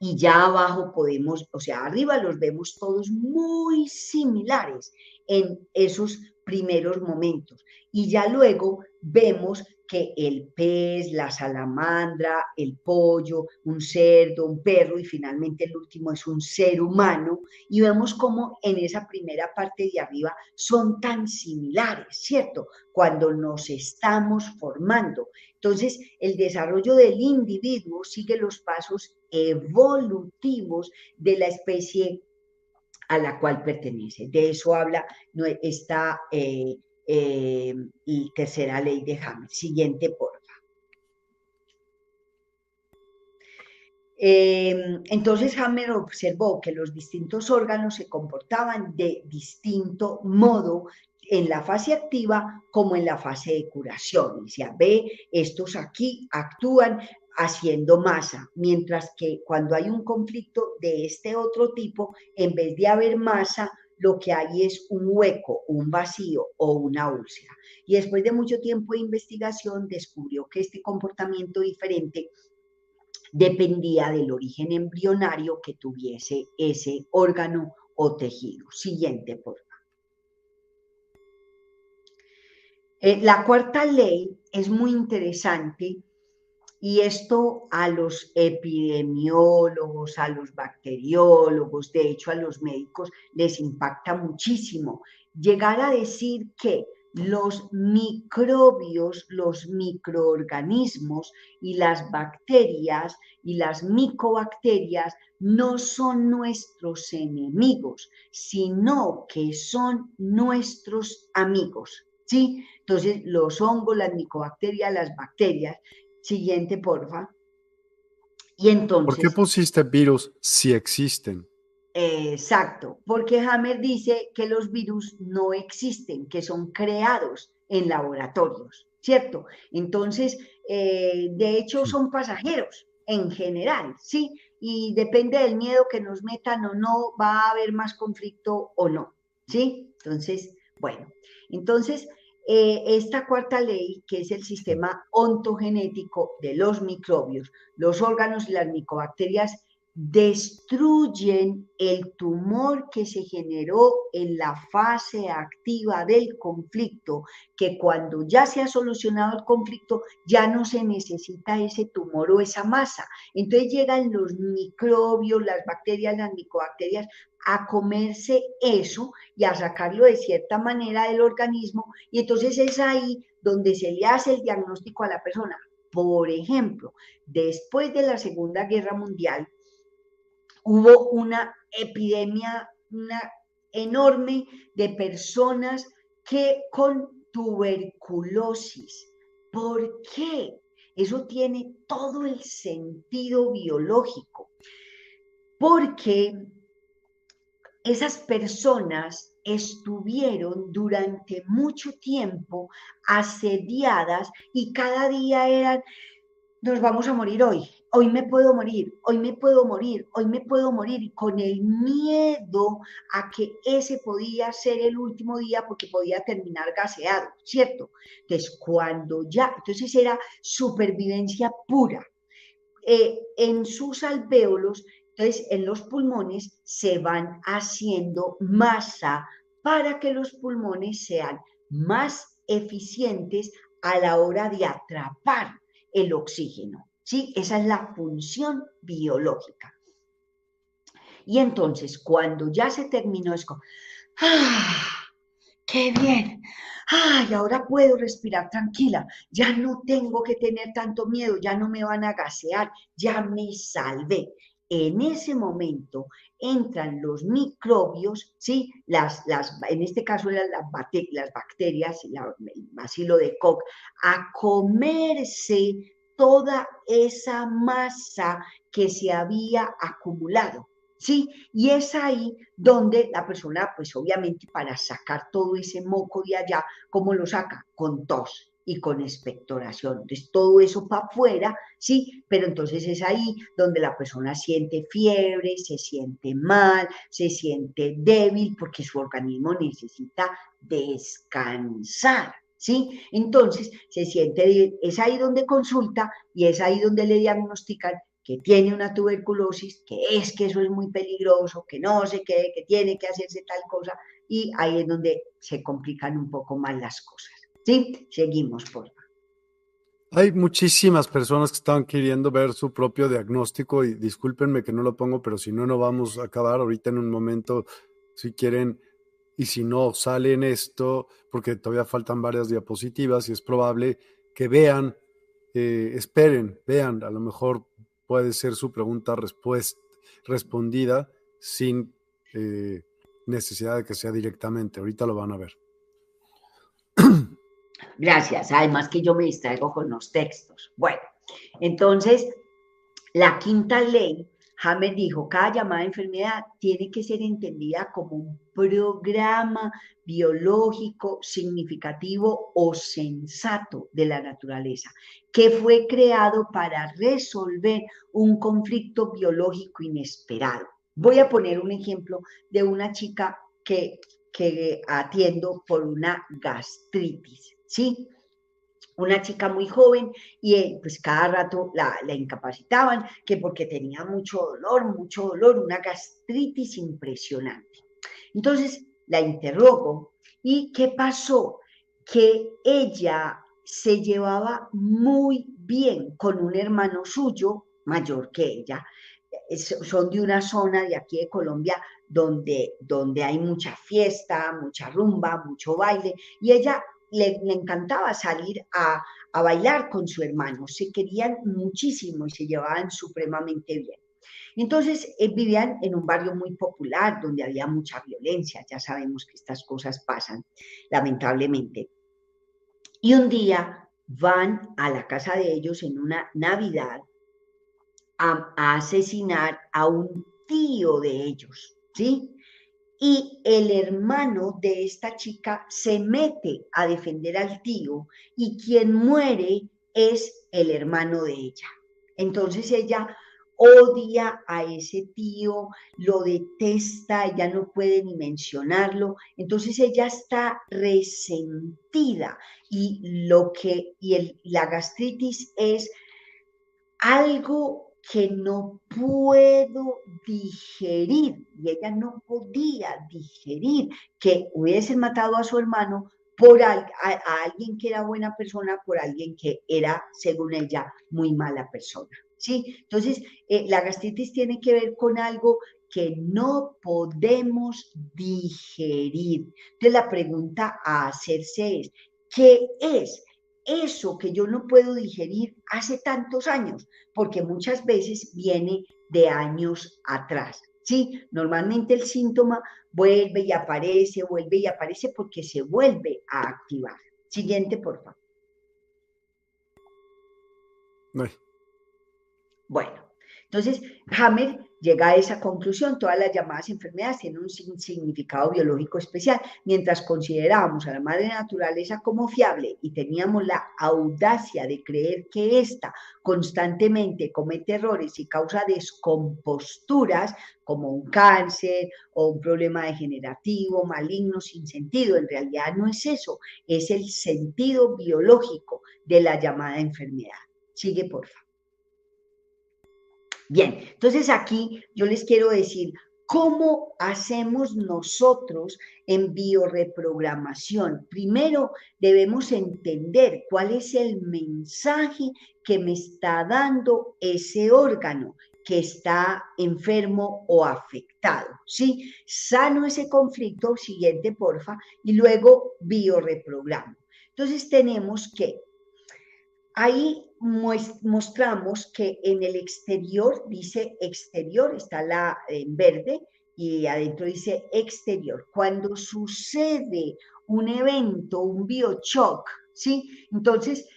[SPEAKER 2] y ya abajo podemos, o sea, arriba los vemos todos muy similares en esos primeros momentos. Y ya luego vemos que el pez, la salamandra, el pollo, un cerdo, un perro y finalmente el último es un ser humano y vemos cómo en esa primera parte de arriba son tan similares, ¿cierto? Cuando nos estamos formando. Entonces, el desarrollo del individuo sigue los pasos evolutivos de la especie a la cual pertenece. De eso habla esta eh, eh, y tercera ley de Hammer. Siguiente, porfa. Eh, entonces Hammer observó que los distintos órganos se comportaban de distinto modo en la fase activa como en la fase de curación. Decía, ve, estos aquí actúan haciendo masa, mientras que cuando hay un conflicto de este otro tipo, en vez de haber masa, lo que hay es un hueco, un vacío o una úlcera. Y después de mucho tiempo de investigación descubrió que este comportamiento diferente dependía del origen embrionario que tuviese ese órgano o tejido. Siguiente, por favor. Eh, la cuarta ley es muy interesante y esto a los epidemiólogos, a los bacteriólogos, de hecho a los médicos les impacta muchísimo. Llegar a decir que los microbios, los microorganismos y las bacterias y las micobacterias no son nuestros enemigos, sino que son nuestros amigos. ¿Sí? Entonces, los hongos, las micobacterias, las bacterias Siguiente, porfa.
[SPEAKER 1] Y entonces. ¿Por qué pusiste virus si existen?
[SPEAKER 2] exacto, porque Hammer dice que los virus no existen, que son creados en laboratorios, ¿cierto? Entonces, eh, de hecho, son pasajeros en general, ¿sí? Y depende del miedo que nos metan o no, va a haber más conflicto o no, ¿sí? Entonces, bueno, entonces eh, esta cuarta ley, que es el sistema ontogenético de los microbios, los órganos y las micobacterias destruyen el tumor que se generó en la fase activa del conflicto, que cuando ya se ha solucionado el conflicto ya no se necesita ese tumor o esa masa. Entonces llegan los microbios, las bacterias, las micobacterias a comerse eso y a sacarlo de cierta manera del organismo y entonces es ahí donde se le hace el diagnóstico a la persona. Por ejemplo, después de la Segunda Guerra Mundial, hubo una epidemia una enorme de personas que con tuberculosis. ¿Por qué? Eso tiene todo el sentido biológico. Porque esas personas estuvieron durante mucho tiempo asediadas y cada día eran, nos vamos a morir hoy, hoy me puedo morir, hoy me puedo morir, hoy me puedo morir, con el miedo a que ese podía ser el último día porque podía terminar gaseado, ¿cierto? Entonces, cuando ya, entonces era supervivencia pura. Eh, en sus alvéolos, entonces en los pulmones se van haciendo masa para que los pulmones sean más eficientes a la hora de atrapar el oxígeno. ¿Sí? Esa es la función biológica. Y entonces, cuando ya se terminó, es ¡ah! ¡Qué bien! ¡Ay, ahora puedo respirar tranquila! Ya no tengo que tener tanto miedo, ya no me van a gasear, ya me salvé. En ese momento entran los microbios, ¿sí? Las, las, en este caso las, las bacterias, el bacilo de Koch, a comerse toda esa masa que se había acumulado. ¿Sí? Y es ahí donde la persona, pues obviamente para sacar todo ese moco de allá, ¿cómo lo saca? Con tos y con expectoración. Entonces todo eso para afuera, ¿sí? Pero entonces es ahí donde la persona siente fiebre, se siente mal, se siente débil porque su organismo necesita descansar. ¿Sí? Entonces, se siente, es ahí donde consulta y es ahí donde le diagnostican que tiene una tuberculosis, que es que eso es muy peligroso, que no sé qué, que tiene que hacerse tal cosa, y ahí es donde se complican un poco más las cosas. ¿Sí? Seguimos, por favor.
[SPEAKER 1] Hay muchísimas personas que están queriendo ver su propio diagnóstico y discúlpenme que no lo pongo, pero si no, no vamos a acabar ahorita en un momento. Si quieren y si no sale en esto, porque todavía faltan varias diapositivas y es probable que vean, eh, esperen, vean, a lo mejor puede ser su pregunta respondida sin eh, necesidad de que sea directamente. Ahorita lo van a ver.
[SPEAKER 2] Gracias. Además que yo me distraigo con los textos. Bueno, entonces, la quinta ley Hammer dijo, cada llamada enfermedad tiene que ser entendida como un programa biológico significativo o sensato de la naturaleza, que fue creado para resolver un conflicto biológico inesperado. Voy a poner un ejemplo de una chica que, que atiendo por una gastritis, ¿sí? una chica muy joven y eh, pues cada rato la, incapacitaban, que porque tenía mucho dolor, mucho dolor, una gastritis impresionante. Entonces la interrogo y ¿qué pasó? Que ella se llevaba muy bien con un hermano suyo mayor que ella. son de una zona de aquí de Colombia donde, donde hay mucha fiesta, mucha rumba, mucho baile, y ella le, encantaba salir a, bailar con su hermano, se querían muchísimo y se llevaban supremamente bien. Entonces eh, vivían en un barrio muy popular donde había mucha violencia, ya sabemos que estas cosas pasan, lamentablemente. Y un día van a la casa de ellos en una Navidad a, a asesinar a un tío de ellos, ¿sí? y el hermano de esta chica se mete a defender al tío y quien muere es el hermano de ella. Entonces ella odia a ese tío, lo detesta, ella no puede ni mencionarlo, entonces ella está resentida y lo que y la gastritis es algo que no puedo digerir, y ella no podía digerir que hubiesen matado a su hermano por a, alguien que era buena persona, por alguien que era, según ella, muy mala persona. ¿Sí? Entonces, eh, la gastritis tiene que ver con algo que no podemos digerir. Entonces, la pregunta a hacerse es, ¿qué es eso que yo no puedo digerir hace tantos años? Porque muchas veces viene de años atrás. Sí, normalmente el síntoma vuelve y aparece, vuelve y aparece porque se vuelve a activar. Siguiente, por favor. Bueno, entonces Hammer llega a esa conclusión. Todas las llamadas enfermedades tienen un significado biológico especial. Mientras considerábamos a la madre naturaleza como fiable y teníamos la audacia de creer que ésta constantemente comete errores y causa descomposturas como un cáncer o un problema degenerativo, maligno, sin sentido. En realidad no es eso, es el sentido biológico de la llamada enfermedad. Sigue, por favor. Bien, entonces aquí yo les quiero decir cómo hacemos nosotros en bioreprogramación. Primero debemos entender cuál es el mensaje que me está dando ese órgano que está enfermo o afectado, ¿sí? Sano ese conflicto, siguiente porfa, y luego bioreprogramo. Entonces tenemos que Ahí mostramos que en el exterior dice exterior, está la en verde y adentro dice exterior. Cuando sucede un evento, un biochoc, ¿sí? Entonces,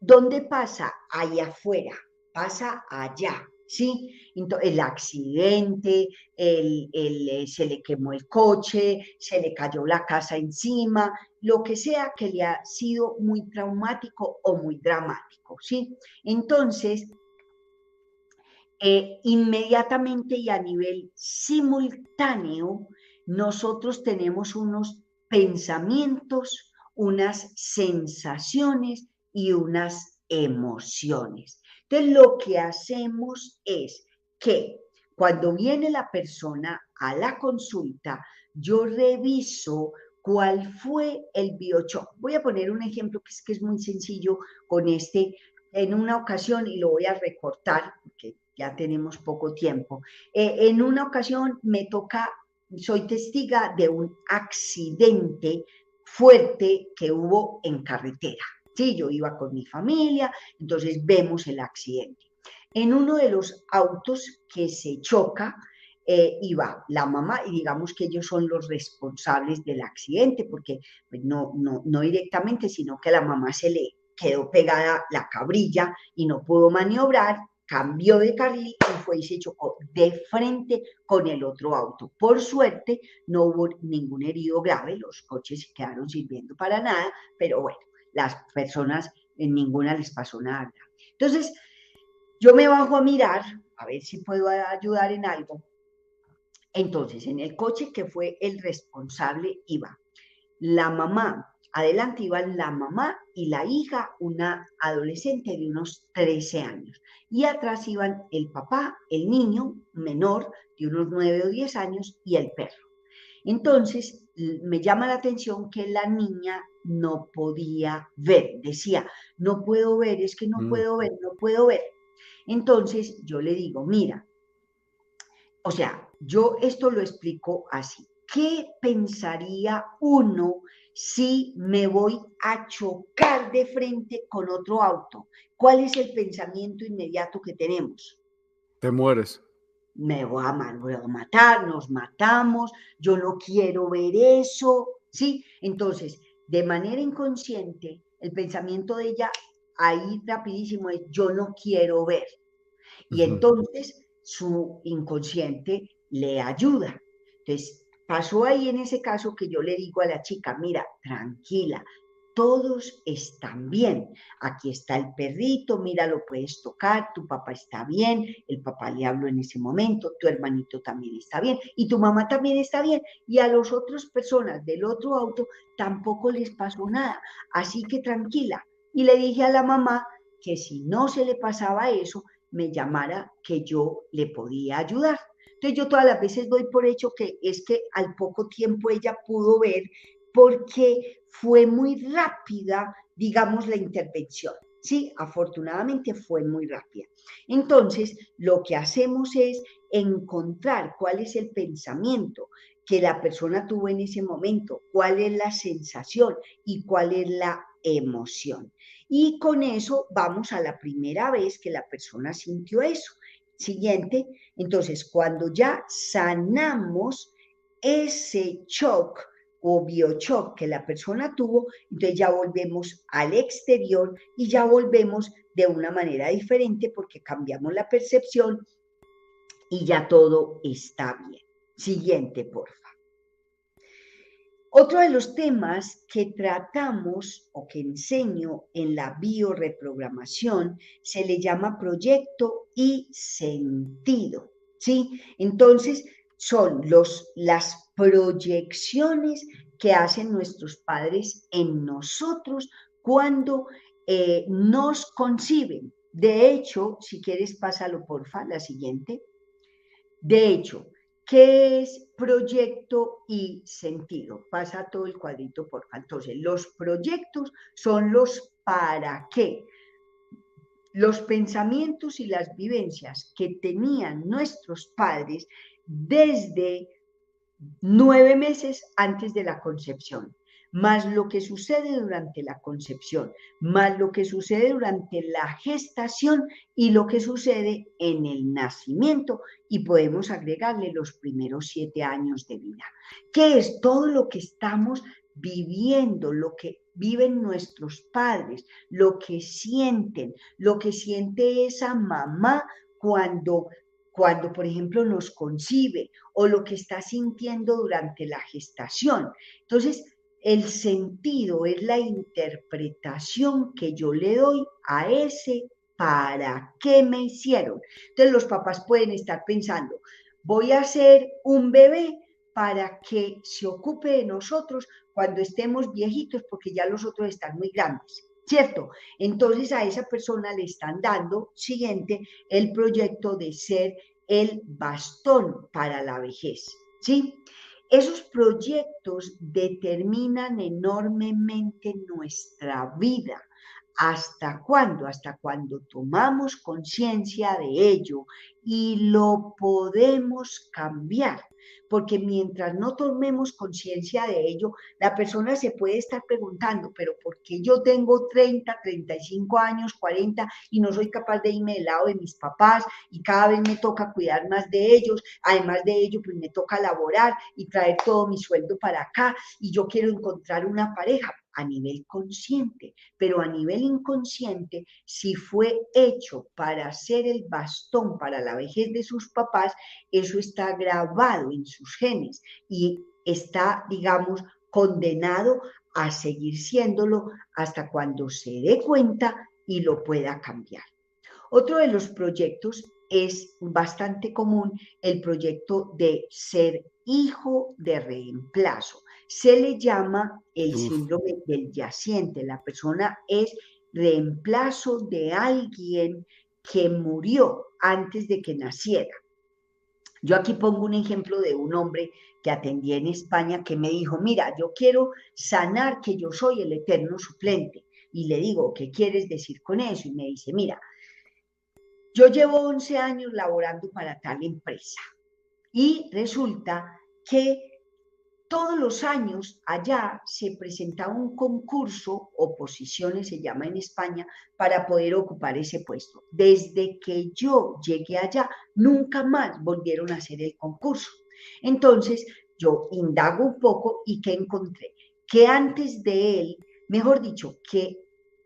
[SPEAKER 2] ¿dónde pasa? Allá afuera, pasa allá. ¿sí? el accidente, el, eh, se le quemó el coche, se le cayó la casa encima, lo que sea que le ha sido muy traumático o muy dramático, ¿sí? Entonces, eh, inmediatamente y a nivel simultáneo, nosotros tenemos unos pensamientos, unas sensaciones y unas emociones. Entonces, lo que hacemos es que cuando viene la persona a la consulta, yo reviso cuál fue el biochoc. Voy a poner un ejemplo que es, muy sencillo con este. En una ocasión, y lo voy a recortar porque ya tenemos poco tiempo, eh, en una ocasión me toca, soy testiga de un accidente fuerte que hubo en carretera. Sí, yo iba con mi familia, entonces vemos el accidente. En uno de los autos que se choca, eh, la mamá y digamos que ellos son los responsables del accidente, porque pues, no, no, no directamente, sino que a la mamá se le quedó pegada la cabrilla y no pudo maniobrar, cambió de carril y fue y se chocó de frente con el otro auto. Por suerte no hubo ningún herido grave, los coches quedaron sirviendo para nada, pero bueno, las personas, en ninguna les pasó nada. Entonces, yo me bajo a mirar, a ver si puedo ayudar en algo. Entonces, en el coche que fue el responsable iba la mamá, adelante iban la mamá y la hija, una adolescente de unos 13 años. Y atrás iban el papá, el niño menor de unos 9 o 10 años y el perro. Entonces, me llama la atención que la niña no podía ver. Decía, no puedo ver, es que no mm. puedo ver, no puedo ver. Entonces yo le digo, mira, o sea, yo esto lo explico así. ¿Qué pensaría uno si me voy a chocar de frente con otro auto? ¿Cuál es el pensamiento inmediato que tenemos?
[SPEAKER 1] Te mueres.
[SPEAKER 2] Me voy a, voy a matar, nos matamos, yo no quiero ver eso, ¿sí? Entonces, de manera inconsciente, el pensamiento de ella ahí rapidísimo es yo no quiero ver. Y entonces su inconsciente le ayuda. Entonces, pasó ahí en ese caso que yo le digo a la chica, mira, tranquila, todos están bien. Aquí está el perrito, mira, lo puedes tocar, tu papá está bien, el papá le habló en ese momento, tu hermanito también está bien y tu mamá también está bien. Y a las otras personas del otro auto tampoco les pasó nada. Así que tranquila. Y le dije a la mamá que si no se le pasaba eso, me llamara que yo le podía ayudar. Entonces yo todas las veces doy por hecho que es que al poco tiempo ella pudo ver porque fue muy rápida, digamos, la intervención. Sí, afortunadamente fue muy rápida. Entonces, lo que hacemos es encontrar cuál es el pensamiento que la persona tuvo en ese momento, cuál es la sensación y cuál es la emoción. Y con eso vamos a la primera vez que la persona sintió eso. Siguiente, entonces cuando ya sanamos ese shock o biochoc que la persona tuvo, entonces ya volvemos al exterior y ya volvemos de una manera diferente porque cambiamos la percepción y ya todo está bien. Siguiente, porfa. Otro de los temas que tratamos o que enseño en la bioreprogramación se le llama proyecto y sentido. ¿sí? Entonces, son los, las proyecciones que hacen nuestros padres en nosotros cuando eh, nos conciben. De hecho, si quieres, pásalo porfa, la siguiente. De hecho, ¿qué es proyecto y sentido? Pasa todo el cuadrito, porfa. Entonces, los proyectos son los para qué. Los pensamientos y las vivencias que tenían nuestros padres desde nueve meses antes de la concepción, más lo que sucede durante la concepción, más lo que sucede durante la gestación y lo que sucede en el nacimiento. Y podemos agregarle los primeros siete años de vida, que es todo lo que estamos viviendo, lo que viven nuestros padres, lo que sienten, lo que siente esa mamá cuando cuando, por ejemplo, nos concibe o lo que está sintiendo durante la gestación. Entonces, el sentido es la interpretación que yo le doy a ese para qué me hicieron. Entonces, los papás pueden estar pensando, voy a ser un bebé para que se ocupe de nosotros cuando estemos viejitos, porque ya los otros están muy grandes. ¿cierto? Entonces a esa persona le están dando, siguiente, el proyecto de ser el bastón para la vejez, ¿sí? Esos proyectos determinan enormemente nuestra vida. ¿Hasta cuándo? Hasta cuando tomamos conciencia de ello y lo podemos cambiar porque mientras no tomemos conciencia de ello, la persona se puede estar preguntando, pero ¿por qué yo tengo 30, 35 años, 40 y no soy capaz de irme del lado de mis papás y cada vez me toca cuidar más de ellos? Además de ello, pues me toca laborar y traer todo mi sueldo para acá y yo quiero encontrar una pareja a nivel consciente, pero a nivel inconsciente, si fue hecho para ser el bastón para la vejez de sus papás, eso está grabado en sus genes y está, digamos, condenado a seguir siéndolo hasta cuando se dé cuenta y lo pueda cambiar. Otro de los proyectos es bastante común el proyecto de ser hijo de reemplazo se le llama el síndrome del yaciente. La persona es reemplazo de alguien que murió antes de que naciera. Yo aquí pongo un ejemplo de un hombre que atendí en España que me dijo, mira, yo quiero sanar que yo soy el eterno suplente. Y le digo, ¿qué quieres decir con eso? Y me dice, mira, yo llevo 11 años laborando para tal empresa y resulta que todos los años allá se presentaba un concurso, oposiciones se llama en España, para poder ocupar ese puesto. Desde que yo llegué allá, nunca más volvieron a hacer el concurso. Entonces, yo indago un poco y ¿qué encontré? Que antes de él, mejor dicho, que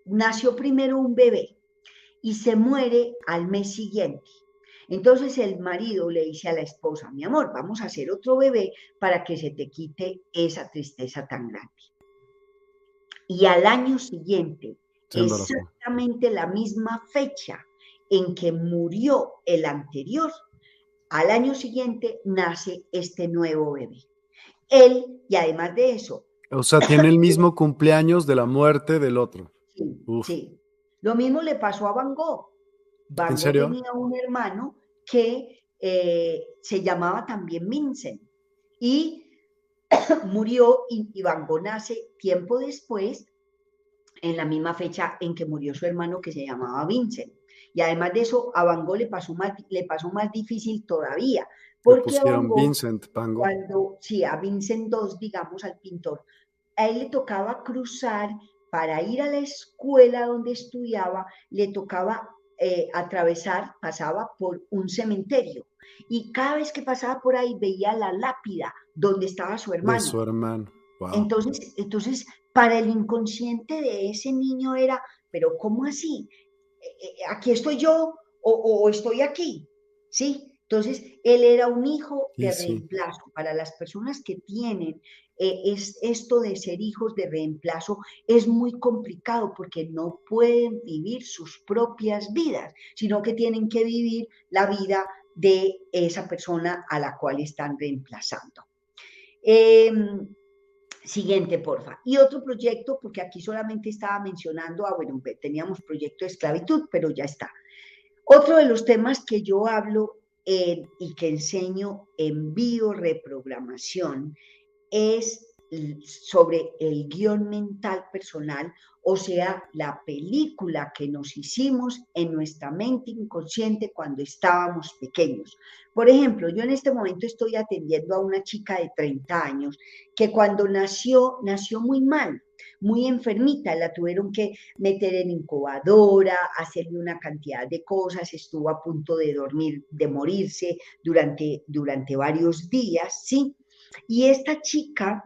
[SPEAKER 2] nació primero un bebé y se muere al mes siguiente. Entonces el marido le dice a la esposa, mi amor, vamos a hacer otro bebé para que se te quite esa tristeza tan grande. Y al año siguiente, exactamente la misma fecha en que murió el anterior, al año siguiente nace este nuevo bebé. Él, y además de eso.
[SPEAKER 1] O sea, tiene el mismo cumpleaños de la muerte del otro.
[SPEAKER 2] Sí, sí. Lo mismo le pasó a Van Gogh. Van Gogh tenía un hermano que eh, se llamaba también Vincent y <coughs> murió y, Van Gogh nace tiempo después, en la misma fecha en que murió su hermano que se llamaba Vincent. Y además de eso, a Van Gogh le pasó más, le pasó más difícil todavía. Porque a Vincent, Cuando, sí, a Vincent II, digamos, al pintor, a él le tocaba cruzar para ir a la escuela donde estudiaba, le tocaba eh, atravesar, pasaba por un cementerio. Y cada vez que pasaba por ahí veía la lápida donde estaba su hermano.
[SPEAKER 1] De su hermano.
[SPEAKER 2] Entonces, entonces, para el inconsciente de ese niño era, pero ¿cómo así? Eh, eh, ¿Aquí estoy yo o, estoy aquí? ¿Sí? Entonces, él era un hijo de reemplazo. Para las personas que tienen eh, es, esto de ser hijos de reemplazo es muy complicado porque no pueden vivir sus propias vidas, sino que tienen que vivir la vida de esa persona a la cual están reemplazando. Em, siguiente, porfa. Y otro proyecto, porque aquí solamente estaba mencionando, ah, bueno, teníamos proyecto de esclavitud, pero ya está. Otro de los temas que yo hablo y que enseño en bioreprogramación es sobre el guion mental personal, o sea, la película que nos hicimos en nuestra mente inconsciente cuando estábamos pequeños. Por ejemplo, yo en este momento estoy atendiendo a una chica de 30 años que cuando nació, nació muy mal, muy enfermita, la tuvieron que meter en incubadora, hacerle una cantidad de cosas, estuvo a punto de dormir, de morirse durante, durante varios días, ¿sí? Y esta chica,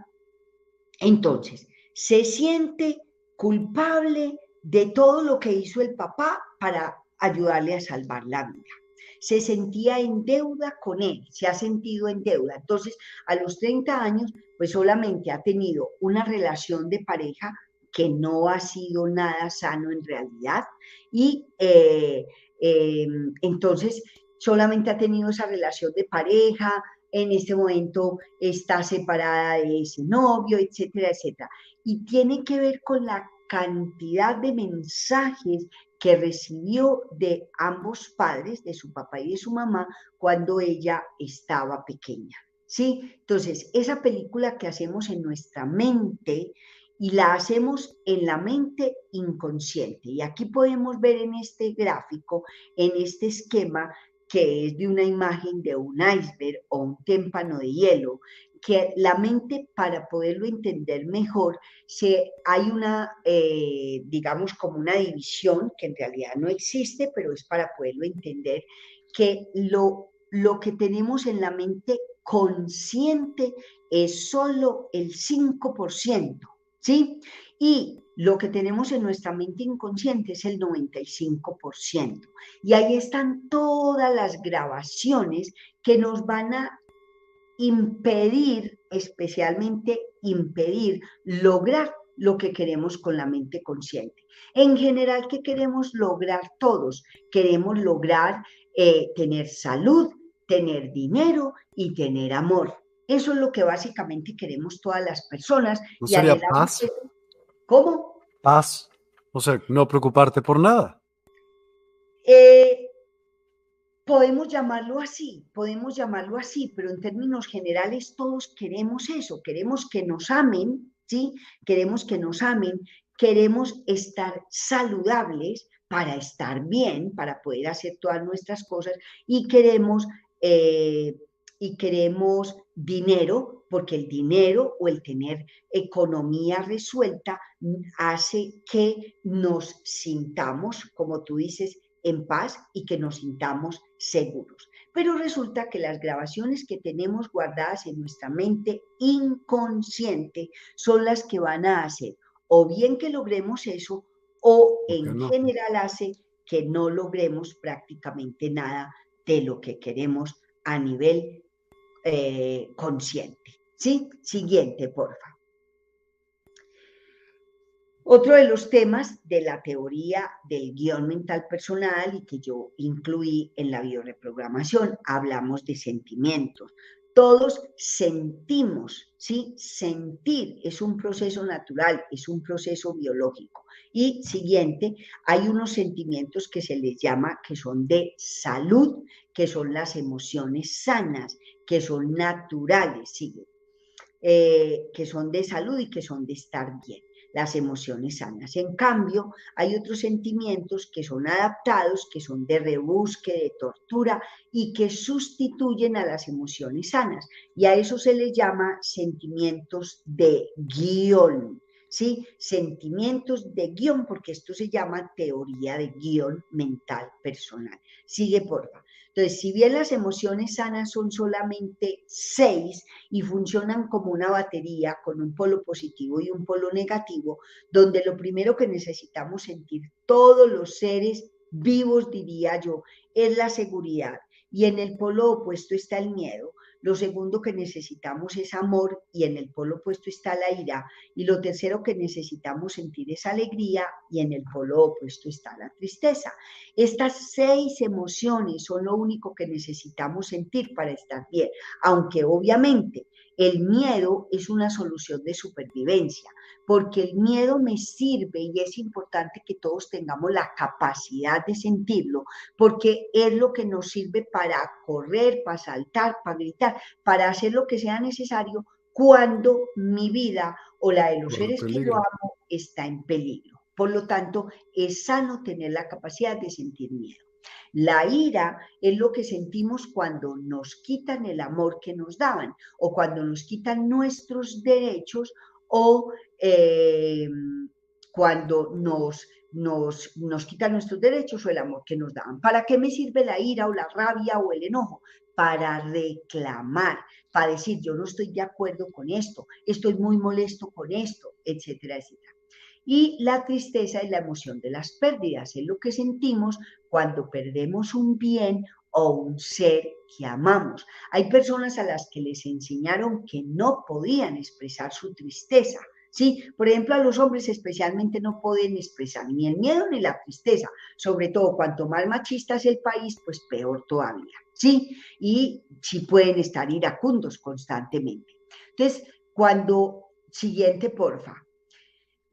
[SPEAKER 2] entonces, se siente culpable de todo lo que hizo el papá para ayudarle a salvar la vida. Se sentía en deuda con él, se ha sentido en deuda. Entonces, a los 30 años, pues solamente ha tenido una relación de pareja que no ha sido nada sano en realidad. Y eh, em, entonces, solamente ha tenido esa relación de pareja, en este momento está separada de ese novio, etcétera, etcétera. Y tiene que ver con la cantidad de mensajes que recibió de ambos padres, de su papá y de su mamá, cuando ella estaba pequeña. ¿Sí? Entonces, esa película que hacemos en nuestra mente y la hacemos en la mente inconsciente. Y aquí podemos ver en este gráfico, en este esquema, que es de una imagen de un iceberg o un témpano de hielo, que la mente para poderlo entender mejor, se, hay una, eh, digamos, como una división que en realidad no existe, pero es para poderlo entender, que lo, lo que tenemos en la mente consciente es solo el 5%, ¿sí? Y lo que tenemos en nuestra mente inconsciente es el 95%. Y ahí están todas las grabaciones que nos van a impedir, especialmente impedir lograr lo que queremos con la mente consciente. En general, ¿qué queremos lograr todos? Queremos lograr eh, tener salud, tener dinero y tener amor. Eso es lo que básicamente queremos todas las personas.
[SPEAKER 1] y sería paz?
[SPEAKER 2] ¿Cómo?
[SPEAKER 1] Paz. O sea, no preocuparte por nada.
[SPEAKER 2] Eh, podemos llamarlo así, podemos llamarlo así, pero en términos generales todos queremos eso, queremos que nos amen, ¿sí? Queremos que nos amen, queremos estar saludables para estar bien, para poder hacer todas nuestras cosas y queremos, eh, y queremos dinero porque el dinero o el tener economía resuelta hace que nos sintamos, como tú dices, en paz y que nos sintamos seguros. Pero resulta que las grabaciones que tenemos guardadas en nuestra mente inconsciente son las que van a hacer o bien que logremos eso o en general hace que no logremos prácticamente nada de lo que queremos a nivel eh, consciente. ¿Sí? Siguiente, porfa. Otro de los temas de la teoría del guion mental personal y que yo incluí en la bioreprogramación, hablamos de sentimientos. Todos sentimos, ¿sí? Sentir es un proceso natural, es un proceso biológico. Y siguiente, hay unos sentimientos que se les llama que son de salud, que son las emociones sanas, que son naturales, ¿sí? Eh, que son de salud y que son de estar bien las emociones sanas. En cambio, hay otros sentimientos que son adaptados, que son de rebusque, de tortura y que sustituyen a las emociones sanas. Y a eso se les llama sentimientos de guion. ¿Sí? Sentimientos de guion, porque esto se llama teoría de guion mental personal. Sigue, porfa. Entonces, si bien las emociones sanas son solamente seis y funcionan como una batería con un polo positivo y un polo negativo, donde lo primero que necesitamos sentir todos los seres vivos, diría yo, es la seguridad. Y en el polo opuesto está el miedo. Lo segundo que necesitamos es amor y en el polo opuesto está la ira. Y lo tercero que necesitamos sentir es alegría y en el polo opuesto está la tristeza. Estas seis emociones son lo único que necesitamos sentir para estar bien, aunque obviamente el miedo es una solución de supervivencia, porque el miedo me sirve y es importante que todos tengamos la capacidad de sentirlo, porque es lo que nos sirve para correr, para saltar, para gritar, para hacer lo que sea necesario cuando mi vida o la de los seres que yo amo está en peligro. Por lo tanto, es sano tener la capacidad de sentir miedo. La ira es lo que sentimos cuando nos quitan el amor que nos daban o cuando nos quitan nuestros derechos o eh, cuando nos, nos, nos quitan nuestros derechos o el amor que nos daban. ¿Para qué me sirve la ira o la rabia o el enojo? Para reclamar, para decir yo no estoy de acuerdo con esto, estoy muy molesto con esto, etcétera, etcétera. Y la tristeza es la emoción de las pérdidas, es lo que sentimos cuando perdemos un bien o un ser que amamos. Hay personas a las que les enseñaron que no podían expresar su tristeza. Sí, por ejemplo, a los hombres especialmente no pueden expresar ni el miedo ni la tristeza. Sobre todo, cuanto más machista es el país, pues peor todavía. Sí, y sí pueden estar iracundos constantemente. Entonces, cuando, siguiente, porfa,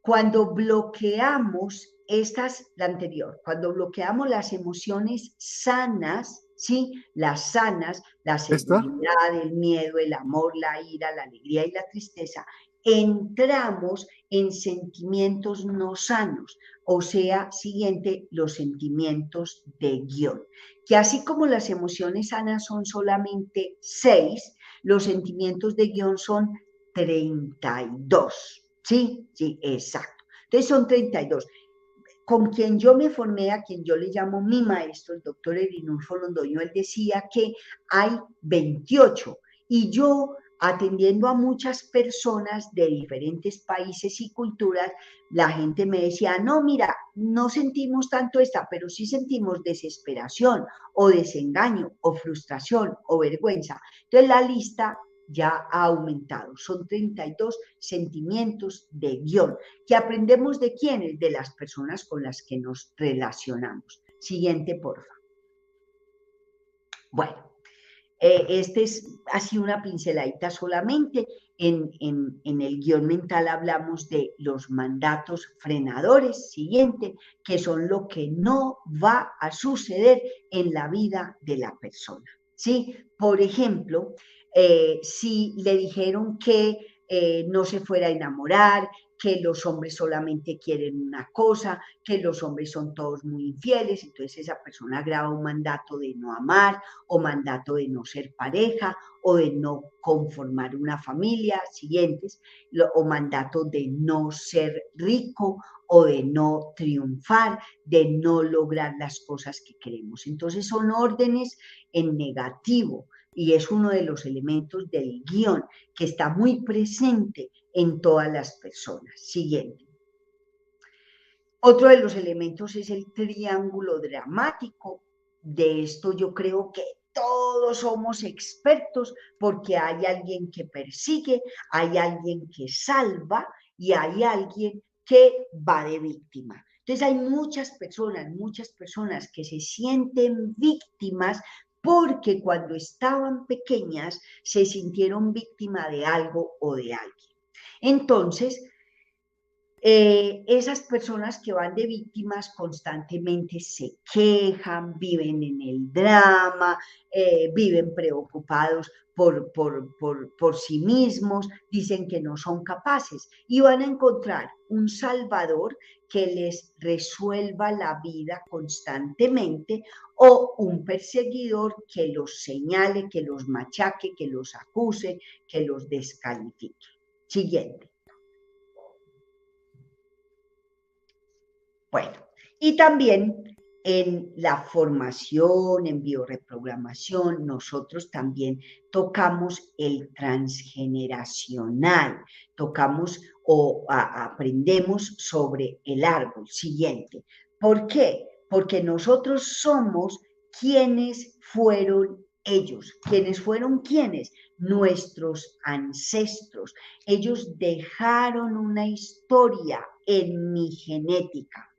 [SPEAKER 2] cuando bloqueamos estas, la anterior, cuando bloqueamos las emociones sanas, ¿sí? Las sanas, la seguridad, el miedo, el amor, la ira, la alegría y la tristeza, entramos en sentimientos no sanos, o sea, siguiente, los sentimientos de guion. Que así como las emociones sanas son solamente seis, los sentimientos de guion son 32. Sí, sí, exacto. Entonces son 32. Con quien yo me formé, a quien yo le llamo mi maestro, el doctor Erinulfo Londoño, él decía que hay 28 y yo atendiendo a muchas personas de diferentes países y culturas, la gente me decía, no, mira, no sentimos tanto esta, pero sí sentimos desesperación o desengaño o frustración o vergüenza. Entonces la lista ya ha aumentado. Son 32 sentimientos de guion que aprendemos de quiénes, de las personas con las que nos relacionamos. Siguiente, porfa. Bueno, eh, este es así una pinceladita solamente. En, en, el guion mental hablamos de los mandatos frenadores, siguiente, que son lo que no va a suceder en la vida de la persona. ¿sí? Por ejemplo, eh, si le dijeron que eh, no se fuera a enamorar, que los hombres solamente quieren una cosa, que los hombres son todos muy infieles, entonces esa persona graba un mandato de no amar o mandato de no ser pareja o de no conformar una familia, siguientes, o mandato de no ser rico o de no triunfar, de no lograr las cosas que queremos. Entonces son órdenes en negativo y es uno de los elementos del guion que está muy presente en todas las personas. Siguiente. Otro de los elementos es el triángulo dramático. De esto yo creo que todos somos expertos porque hay alguien que persigue, hay alguien que salva y hay alguien que va de víctima. Entonces hay muchas personas, muchas personas que se sienten víctimas porque cuando estaban pequeñas se sintieron víctima de algo o de alguien. Entonces, eh, esas personas que van de víctimas constantemente se quejan, viven en el drama, eh, viven preocupados por, por, por, sí mismos, dicen que no son capaces y van a encontrar un salvador que les resuelva la vida constantemente o un perseguidor que los señale, que los machaque, que los acuse, que los descalifique. Siguiente. Bueno, y también en la formación, en bioreprogramación, nosotros también tocamos el transgeneracional, tocamos o aprendemos sobre el árbol siguiente. ¿Por qué? Porque nosotros somos quienes fueron ellos, quienes fueron quienes, nuestros ancestros. Ellos dejaron una historia en mi genética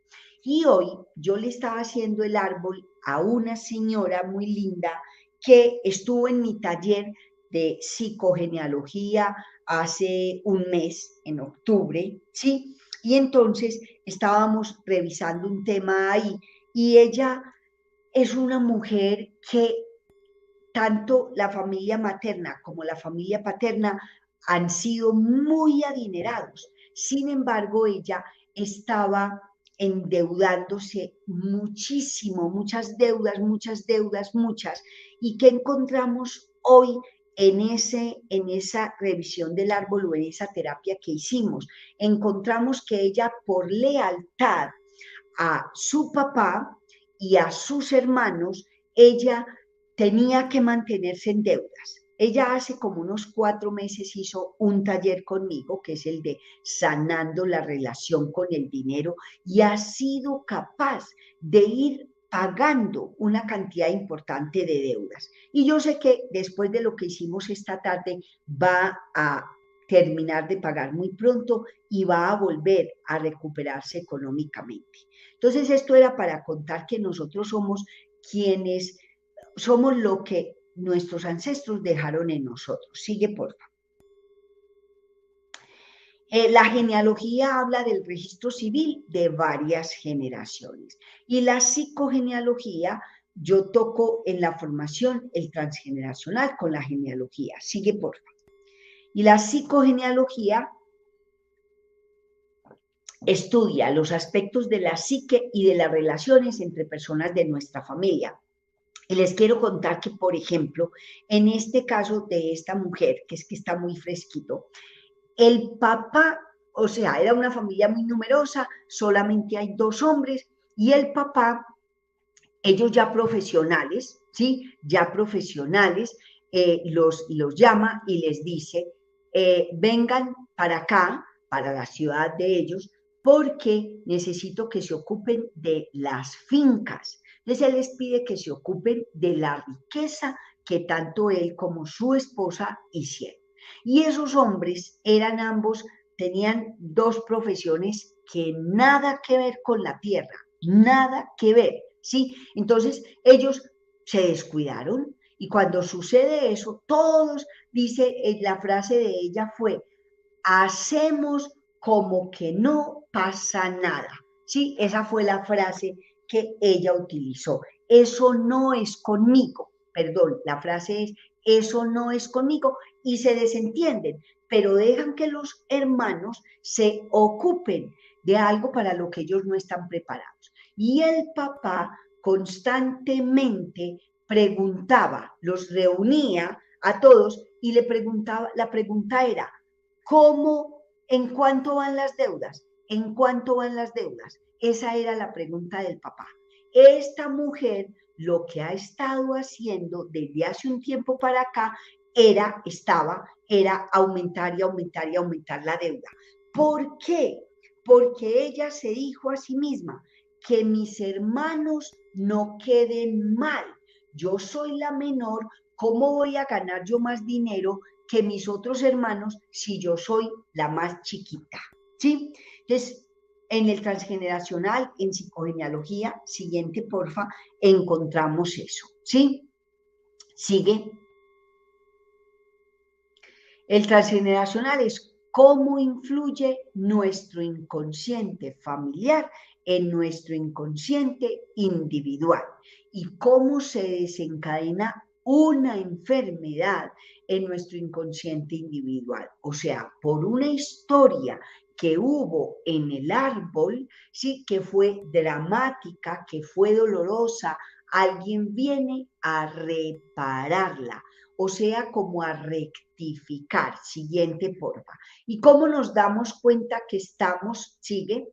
[SPEAKER 2] y hoy yo le estaba haciendo el árbol a una señora muy linda que estuvo en mi taller de psicogenealogía hace un mes, en octubre, ¿sí? Y entonces estábamos revisando un tema ahí y ella es una mujer que tanto la familia materna como la familia paterna han sido muy adinerados. Sin embargo, ella estaba endeudándose muchísimo, muchas deudas, muchas deudas, muchas, y que encontramos hoy en, ese, en esa revisión del árbol o en esa terapia que hicimos. Encontramos que ella por lealtad a su papá y a sus hermanos, ella tenía que mantenerse en deudas. Ella hace como unos cuatro meses hizo un taller conmigo, que es el de sanando la relación con el dinero, y ha sido capaz de ir pagando una cantidad importante de deudas. Y yo sé que después de lo que hicimos esta tarde, va a terminar de pagar muy pronto y va a volver a recuperarse económicamente. Entonces, esto era para contar que nosotros somos quienes somos lo que nuestros ancestros dejaron en nosotros. Sigue, por favor. Eh, la genealogía habla del registro civil de varias generaciones y la psicogenealogía, yo toco en la formación el transgeneracional con la genealogía. Sigue, por favor. Y la psicogenealogía estudia los aspectos de la psique y de las relaciones entre personas de nuestra familia y les quiero contar que, por ejemplo, en este caso de esta mujer, que es que está muy fresquito, el papá, o sea, era una familia muy numerosa, solamente hay dos hombres, y el papá, ellos ya profesionales, ¿sí? Ya profesionales, eh, los, los llama y les dice, eh, vengan para acá, para la ciudad de ellos, porque necesito que se ocupen de las fincas entonces él les pide que se ocupen de la riqueza que tanto él como su esposa hicieron. Y esos hombres eran ambos, tenían dos profesiones que nada que ver con la tierra, nada que ver, ¿sí? Entonces ellos se descuidaron y cuando sucede eso, todos, dice, eh, la frase de ella fue, hacemos como que no pasa nada, ¿sí? Esa fue la frase que ella utilizó. Eso no es conmigo, perdón, la frase es, eso no es conmigo y se desentienden, pero dejan que los hermanos se ocupen de algo para lo que ellos no están preparados. Y el papá constantemente preguntaba, los reunía a todos y le preguntaba, la pregunta era, ¿cómo, en cuánto van las deudas? ¿En cuánto van las deudas? Esa era la pregunta del papá. Esta mujer lo que ha estado haciendo desde hace un tiempo para acá era, estaba, era aumentar y aumentar y aumentar la deuda. ¿Por qué? Porque ella se dijo a sí misma que mis hermanos no queden mal. Yo soy la menor, ¿cómo voy a ganar yo más dinero que mis otros hermanos si yo soy la más chiquita? ¿Sí? Entonces, en el transgeneracional, en psicogenealogía, siguiente porfa, encontramos eso, ¿sí? Sigue. El transgeneracional es cómo influye nuestro inconsciente familiar en nuestro inconsciente individual y cómo se desencadena una enfermedad en nuestro inconsciente individual. O sea, por una historia que hubo en el árbol, sí, que fue dramática, que fue dolorosa, alguien viene a repararla, o sea, como a rectificar. Siguiente, porfa. ¿Y cómo nos damos cuenta que estamos, sigue,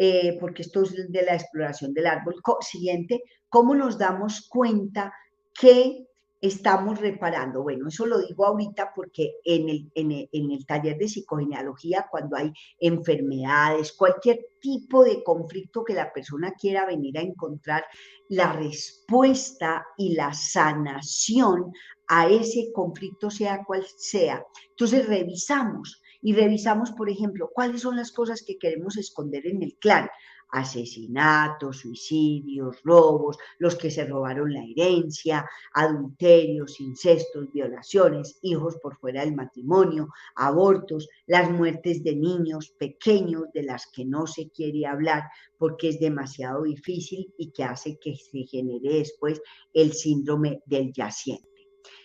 [SPEAKER 2] eh, porque esto es de la exploración del árbol. Siguiente, ¿cómo nos damos cuenta que estamos reparando? Bueno, eso lo digo ahorita porque en el, en el, taller de psicogenealogía, cuando hay enfermedades, cualquier tipo de conflicto que la persona quiera venir a encontrar, la respuesta y la sanación a ese conflicto, sea cual sea. Entonces revisamos y revisamos, por ejemplo, cuáles son las cosas que queremos esconder en el clan. Asesinatos, suicidios, robos, los que se robaron la herencia, adulterios, incestos, violaciones, hijos por fuera del matrimonio, abortos, las muertes de niños pequeños de las que no se quiere hablar porque es demasiado difícil y que hace que se genere después el síndrome del yaciente.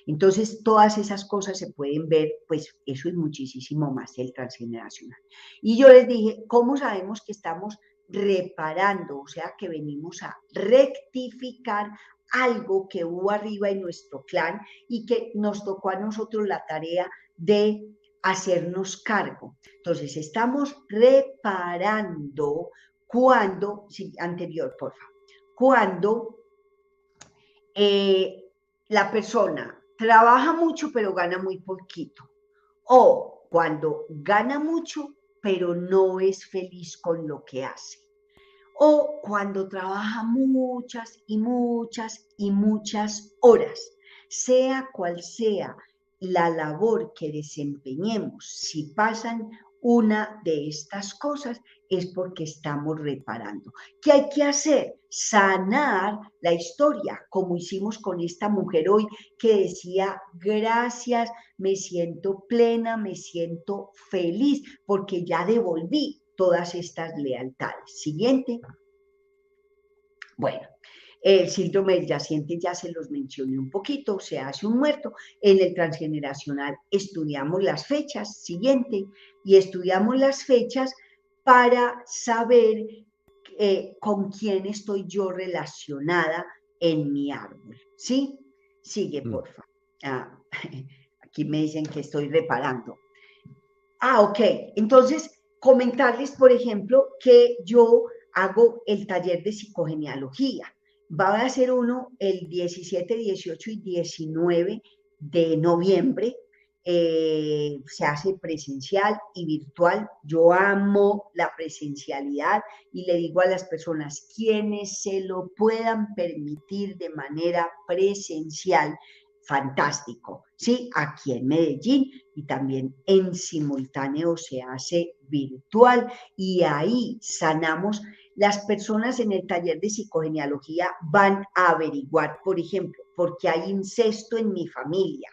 [SPEAKER 2] Entonces, todas esas cosas se pueden ver, pues eso es muchísimo más el transgeneracional. Y yo les dije, ¿cómo sabemos que estamos reparando? O sea, que venimos a rectificar algo que hubo arriba en nuestro clan y que nos tocó a nosotros la tarea de hacernos cargo. Entonces, estamos reparando cuando, sí, anterior, por favor, cuando eh, la persona trabaja mucho pero gana muy poquito. O cuando gana mucho pero no es feliz con lo que hace. O cuando trabaja muchas y muchas y muchas horas, sea cual sea la labor que desempeñemos, si pasan una de estas cosas es porque estamos reparando. ¿Qué hay que hacer? Sanar la historia, como hicimos con esta mujer hoy que decía, gracias, me siento plena, me siento feliz, porque ya devolví todas estas lealtades. Siguiente. Bueno, el síndrome del yaciente ya se los mencioné un poquito, se hace un muerto. En el transgeneracional estudiamos las fechas, siguiente, y estudiamos las fechas para saber eh, con quién estoy yo relacionada en mi árbol. ¿Sí? Sigue, mm. por favor. Ah, <laughs> aquí me dicen que estoy reparando. Ah, ok. Entonces, comentarles, por ejemplo, que yo hago el taller de psicogenealogía va a ser uno el 17, 18 y 19 de noviembre. Eh, se hace presencial y virtual. Yo amo la presencialidad y le digo a las personas, quienes se lo puedan permitir de manera presencial, fantástico, ¿sí? Aquí en Medellín y también en simultáneo se hace virtual y ahí sanamos las personas en el taller de psicogenealogía van a averiguar, por ejemplo, por qué hay incesto en mi familia,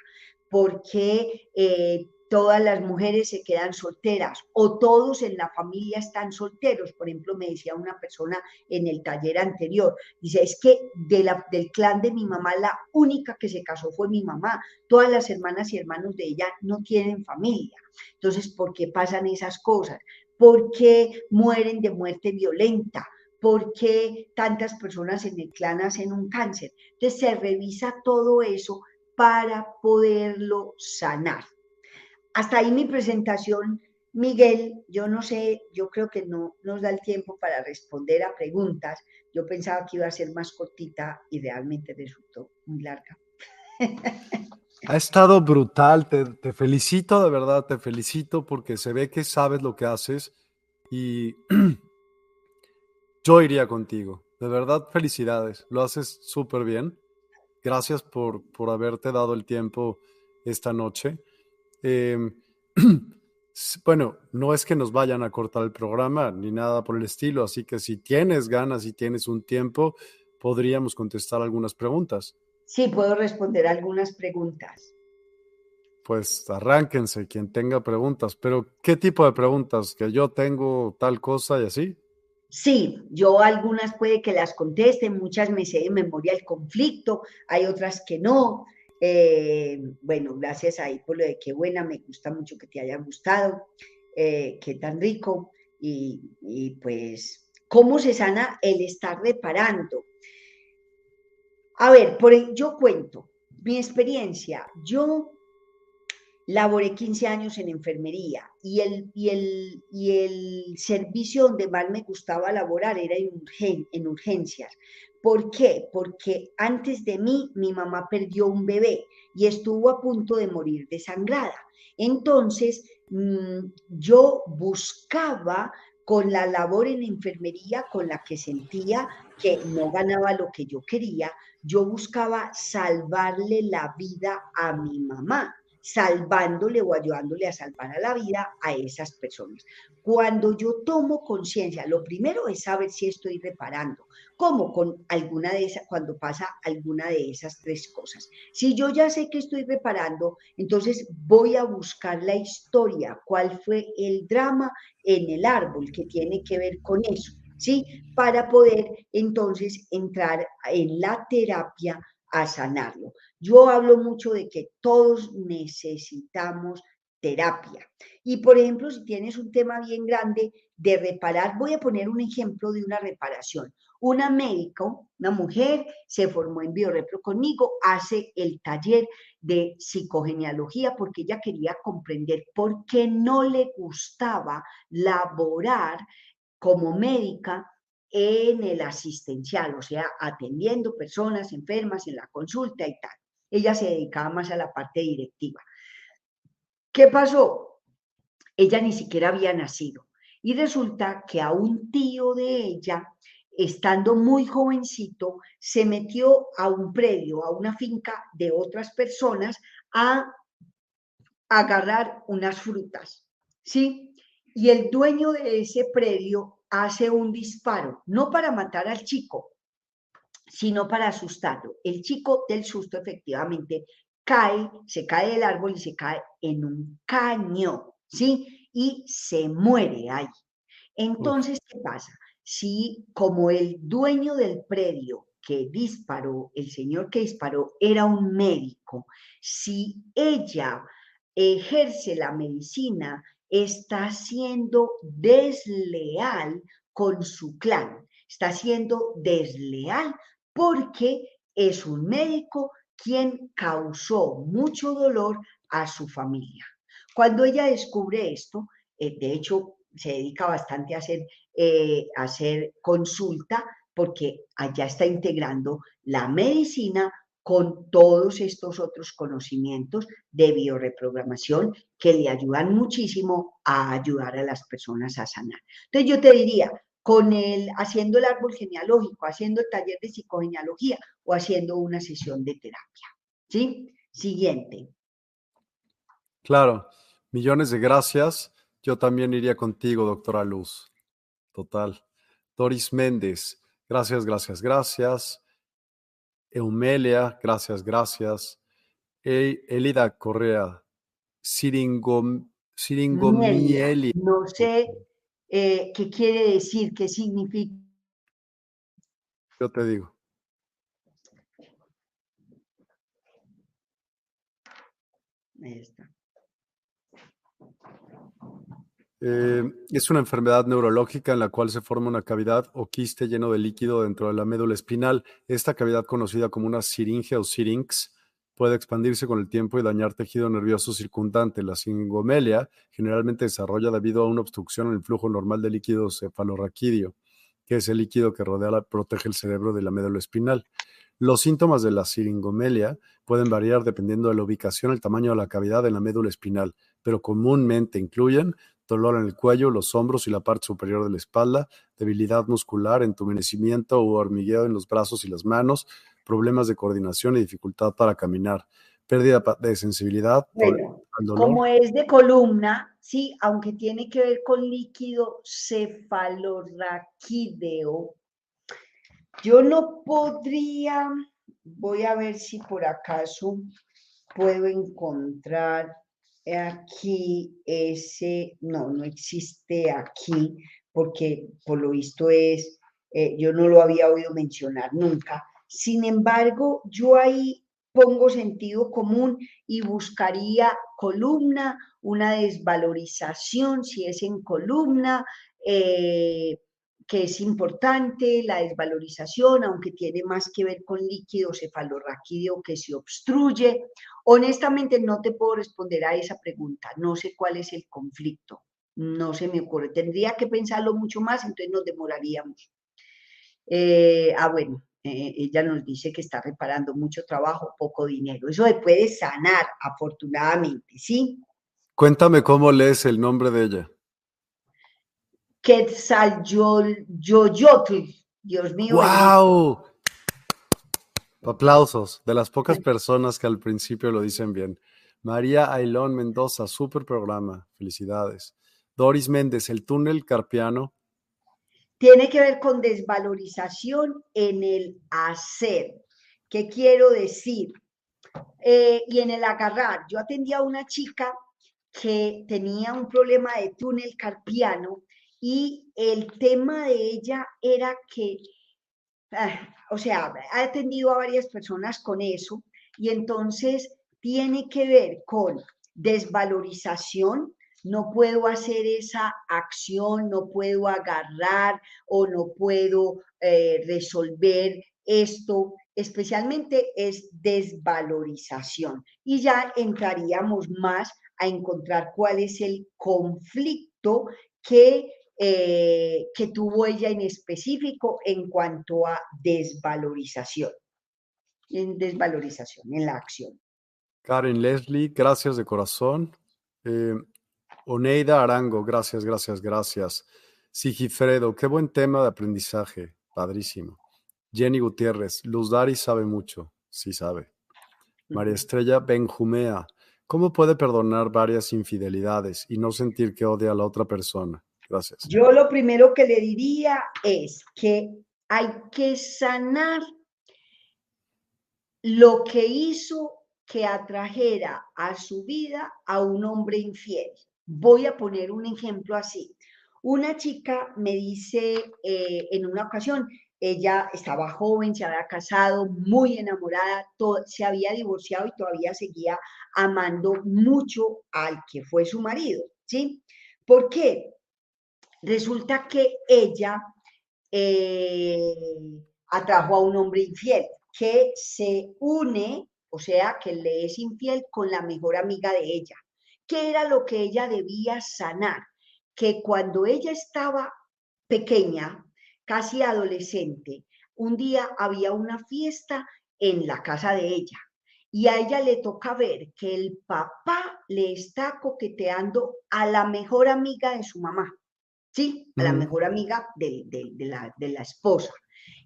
[SPEAKER 2] por qué eh, todas las mujeres se quedan solteras o todos en la familia están solteros. Por ejemplo, me decía una persona en el taller anterior, dice, es que del clan de mi mamá la única que se casó fue mi mamá. Todas las hermanas y hermanos de ella no tienen familia. Entonces, ¿por qué pasan esas cosas? por qué mueren de muerte violenta, por qué tantas personas en el clan hacen un cáncer. Entonces se revisa todo eso para poderlo sanar. Hasta ahí mi presentación, Miguel. Yo no sé, yo creo que no nos da el tiempo para responder a preguntas. Yo pensaba que iba a ser más cortita y realmente resultó muy larga.
[SPEAKER 1] Ha estado brutal, te, felicito, de verdad, te felicito porque se ve que sabes lo que haces y <clears throat> yo iría contigo. De verdad, felicidades, lo haces súper bien. Gracias por, por haberte dado el tiempo esta noche. Em, <clears throat> bueno, no es que nos vayan a cortar el programa ni nada por el estilo, así que si tienes ganas y tienes un tiempo, podríamos contestar algunas preguntas.
[SPEAKER 2] Sí, puedo responder algunas preguntas.
[SPEAKER 1] Pues arránquense quien tenga preguntas, pero ¿qué tipo de preguntas? ¿Que yo tengo tal cosa y así?
[SPEAKER 2] Sí, yo algunas puede que las conteste, muchas me sé de memoria el conflicto, hay otras que no. Eh, bueno, gracias ahí por lo de qué buena, me gusta mucho que te haya gustado, eh, qué tan rico y, pues cómo se sana el estar reparando. A ver, por, yo cuento mi experiencia. Yo laboré 15 años en enfermería y el, y el, y el servicio donde más me gustaba laborar era en urgencias. ¿Por qué? Porque antes de mí mi mamá perdió un bebé y estuvo a punto de morir desangrada. Entonces, mm, yo buscaba con la labor en enfermería con la que sentía que no ganaba lo que yo quería, yo buscaba salvarle la vida a mi mamá salvándole o ayudándole a salvar a la vida a esas personas. Cuando yo tomo conciencia, lo primero es saber si estoy reparando, como con alguna de esas, cuando pasa alguna de esas tres cosas. Si yo ya sé que estoy reparando, entonces voy a buscar la historia, cuál fue el drama en el árbol que tiene que ver con eso. ¿Sí? Para poder entonces entrar en la terapia a sanarlo. Yo hablo mucho de que todos necesitamos terapia. Y por ejemplo, si tienes un tema bien grande de reparar, voy a poner un ejemplo de una reparación. Una médico, una mujer, se formó en biorepro conmigo, hace el taller de psicogenealogía porque ella quería comprender por qué no le gustaba laborar como médica en el asistencial, o sea, atendiendo personas enfermas en la consulta y tal. Ella se dedicaba más a la parte directiva. ¿Qué pasó? Ella ni siquiera había nacido. Y resulta que a un tío de ella, estando muy jovencito, se metió a un predio, a una finca de otras personas, a agarrar unas frutas. ¿Sí? Y el dueño de ese predio hace un disparo, no para matar al chico, sino para asustarlo. El chico del susto efectivamente cae, se cae del árbol y se cae en un caño, ¿sí? Y se muere ahí. Entonces, ¿qué pasa? Si como el dueño del predio que disparó, el señor que disparó era un médico, si ella ejerce la medicina está siendo desleal con su clan, está siendo desleal porque es un médico quien causó mucho dolor a su familia. Cuando ella descubre esto, eh, de hecho se dedica bastante a hacer, eh, a hacer consulta porque allá está integrando la medicina con todos estos otros conocimientos de bioreprogramación que le ayudan muchísimo a ayudar a las personas a sanar. Entonces yo te diría, con el haciendo el árbol genealógico, haciendo el taller de psicogenealogía o haciendo una sesión de terapia. ¿Sí? Siguiente.
[SPEAKER 1] Claro, millones de gracias. Yo también iría contigo, doctora Luz. Total. Doris Méndez, gracias, gracias, gracias. Eumelia, gracias, gracias. Elida Correa, Siringom, Siringomieli.
[SPEAKER 2] No sé eh, qué quiere decir, qué significa.
[SPEAKER 1] Yo te digo.
[SPEAKER 2] Ahí está.
[SPEAKER 1] Eh, es una enfermedad neurológica en la cual se forma una cavidad o quiste lleno de líquido dentro de la médula espinal. Esta cavidad, conocida como una siringe o sirinx, puede expandirse con el tiempo y dañar tejido nervioso circundante. La singomelia generalmente desarrolla debido a una obstrucción en el flujo normal de líquido cefalorraquídeo, que es el líquido que rodea, protege el cerebro de la médula espinal. Los síntomas de la siringomelia pueden variar dependiendo de la ubicación, el tamaño de la cavidad en la médula espinal, pero comúnmente incluyen dolor en el cuello, los hombros y la parte superior de la espalda, debilidad muscular, entumecimiento o hormigueo en los brazos y las manos, problemas de coordinación y dificultad para caminar, pérdida de sensibilidad.
[SPEAKER 2] Bueno, como es de columna, sí, aunque tiene que ver con líquido cefalorraquídeo, yo no podría voy a ver si por acaso puedo encontrar aquí ese, no, no existe aquí, porque por lo visto es, eh, yo no lo había oído mencionar nunca. Sin embargo, yo ahí pongo sentido común y buscaría columna, una desvalorización si es en columna, eh, que es importante, la desvalorización, aunque tiene más que ver con líquido cefalorraquídeo que se obstruye. Honestamente no te puedo responder a esa pregunta, no sé cuál es el conflicto, no se me ocurre, tendría que pensarlo mucho más, entonces nos demoraríamos. Eh, ah, bueno, eh, ella nos dice que está reparando mucho trabajo, poco dinero. Eso se puede sanar, afortunadamente, ¿sí?
[SPEAKER 1] Cuéntame cómo lees el nombre de ella.
[SPEAKER 2] Quetzalcoyotl. Dios mío.
[SPEAKER 1] ¡Wow! Aplausos de las pocas personas que al principio lo dicen bien. María Ailón Mendoza, super programa. Felicidades. Doris Méndez, el túnel carpiano.
[SPEAKER 2] Tiene que ver con desvalorización en el hacer. ¿Qué quiero decir? Eh, y en el agarrar. Yo atendía a una chica que tenía un problema de túnel carpiano y el tema de ella era que, ah, o sea, ha atendido a varias personas con eso y entonces tiene que ver con desvalorización, no puedo hacer esa acción, no puedo agarrar o no puedo eh, resolver esto, especialmente es desvalorización. Y ya entraríamos más a encontrar cuál es el conflicto que eh, que tuvo ella en específico en cuanto a desvalorización, en desvalorización, en la acción.
[SPEAKER 1] Karen Leslie, gracias de corazón. Eh, Oneida Arango, gracias, gracias, gracias. Sigifredo, qué buen tema de aprendizaje, padrísimo. Jenny Gutiérrez, Luz Dari sabe mucho, sí sabe. María Estrella Benjumea, ¿cómo puede perdonar varias infidelidades y no sentir que odia a la otra persona?
[SPEAKER 2] Yo lo primero que le diría es que hay que sanar lo que hizo que atrajera a su vida a un hombre infiel. Voy a poner un ejemplo así. Una chica me dice eh, en una ocasión, ella estaba joven, se había casado, muy enamorada, se había divorciado y todavía seguía amando mucho al que fue su marido, ¿sí? ¿Por qué? Resulta que ella eh, atrajo a un hombre infiel que se une, o sea, que le es infiel con la mejor amiga de ella. ¿Qué era lo que ella debía sanar? Que cuando ella estaba pequeña, casi adolescente, un día había una fiesta en la casa de ella y a ella le toca ver que el papá le está coqueteando a la mejor amiga de su mamá. ¿Sí? A la mejor amiga de, la, de la esposa.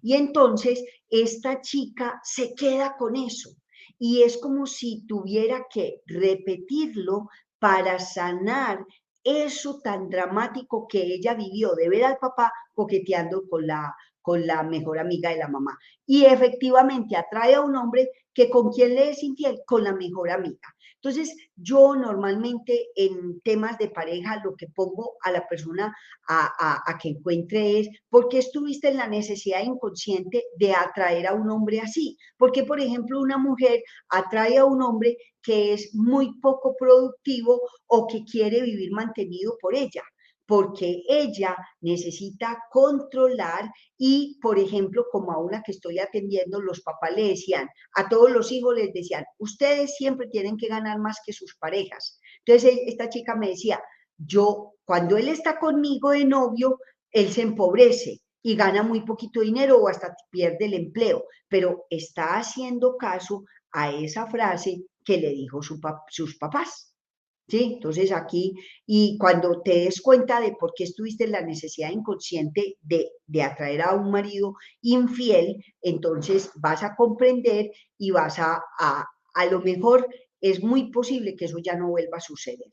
[SPEAKER 2] Y entonces esta chica se queda con eso y es como si tuviera que repetirlo para sanar eso tan dramático que ella vivió de ver al papá coqueteando con la, con la mejor amiga de la mamá. Y efectivamente atrae a un hombre que con quien le es infiel, con la mejor amiga. Entonces, yo normalmente en temas de pareja lo que pongo a la persona a, que encuentre es, ¿por qué estuviste en la necesidad inconsciente de atraer a un hombre así? Porque, por ejemplo, una mujer atrae a un hombre que es muy poco productivo o que quiere vivir mantenido por ella porque ella necesita controlar y, por ejemplo, como a una que estoy atendiendo, los papás le decían, a todos los hijos les decían, ustedes siempre tienen que ganar más que sus parejas. Entonces, esta chica me decía, yo, cuando él está conmigo de novio, él se empobrece y gana muy poquito dinero o hasta pierde el empleo, pero está haciendo caso a esa frase que le dijo sus papás. ¿Sí? Entonces aquí, y cuando te des cuenta de por qué estuviste en la necesidad inconsciente de, atraer a un marido infiel, entonces vas a comprender y vas a, a, a lo mejor es muy posible que eso ya no vuelva a suceder.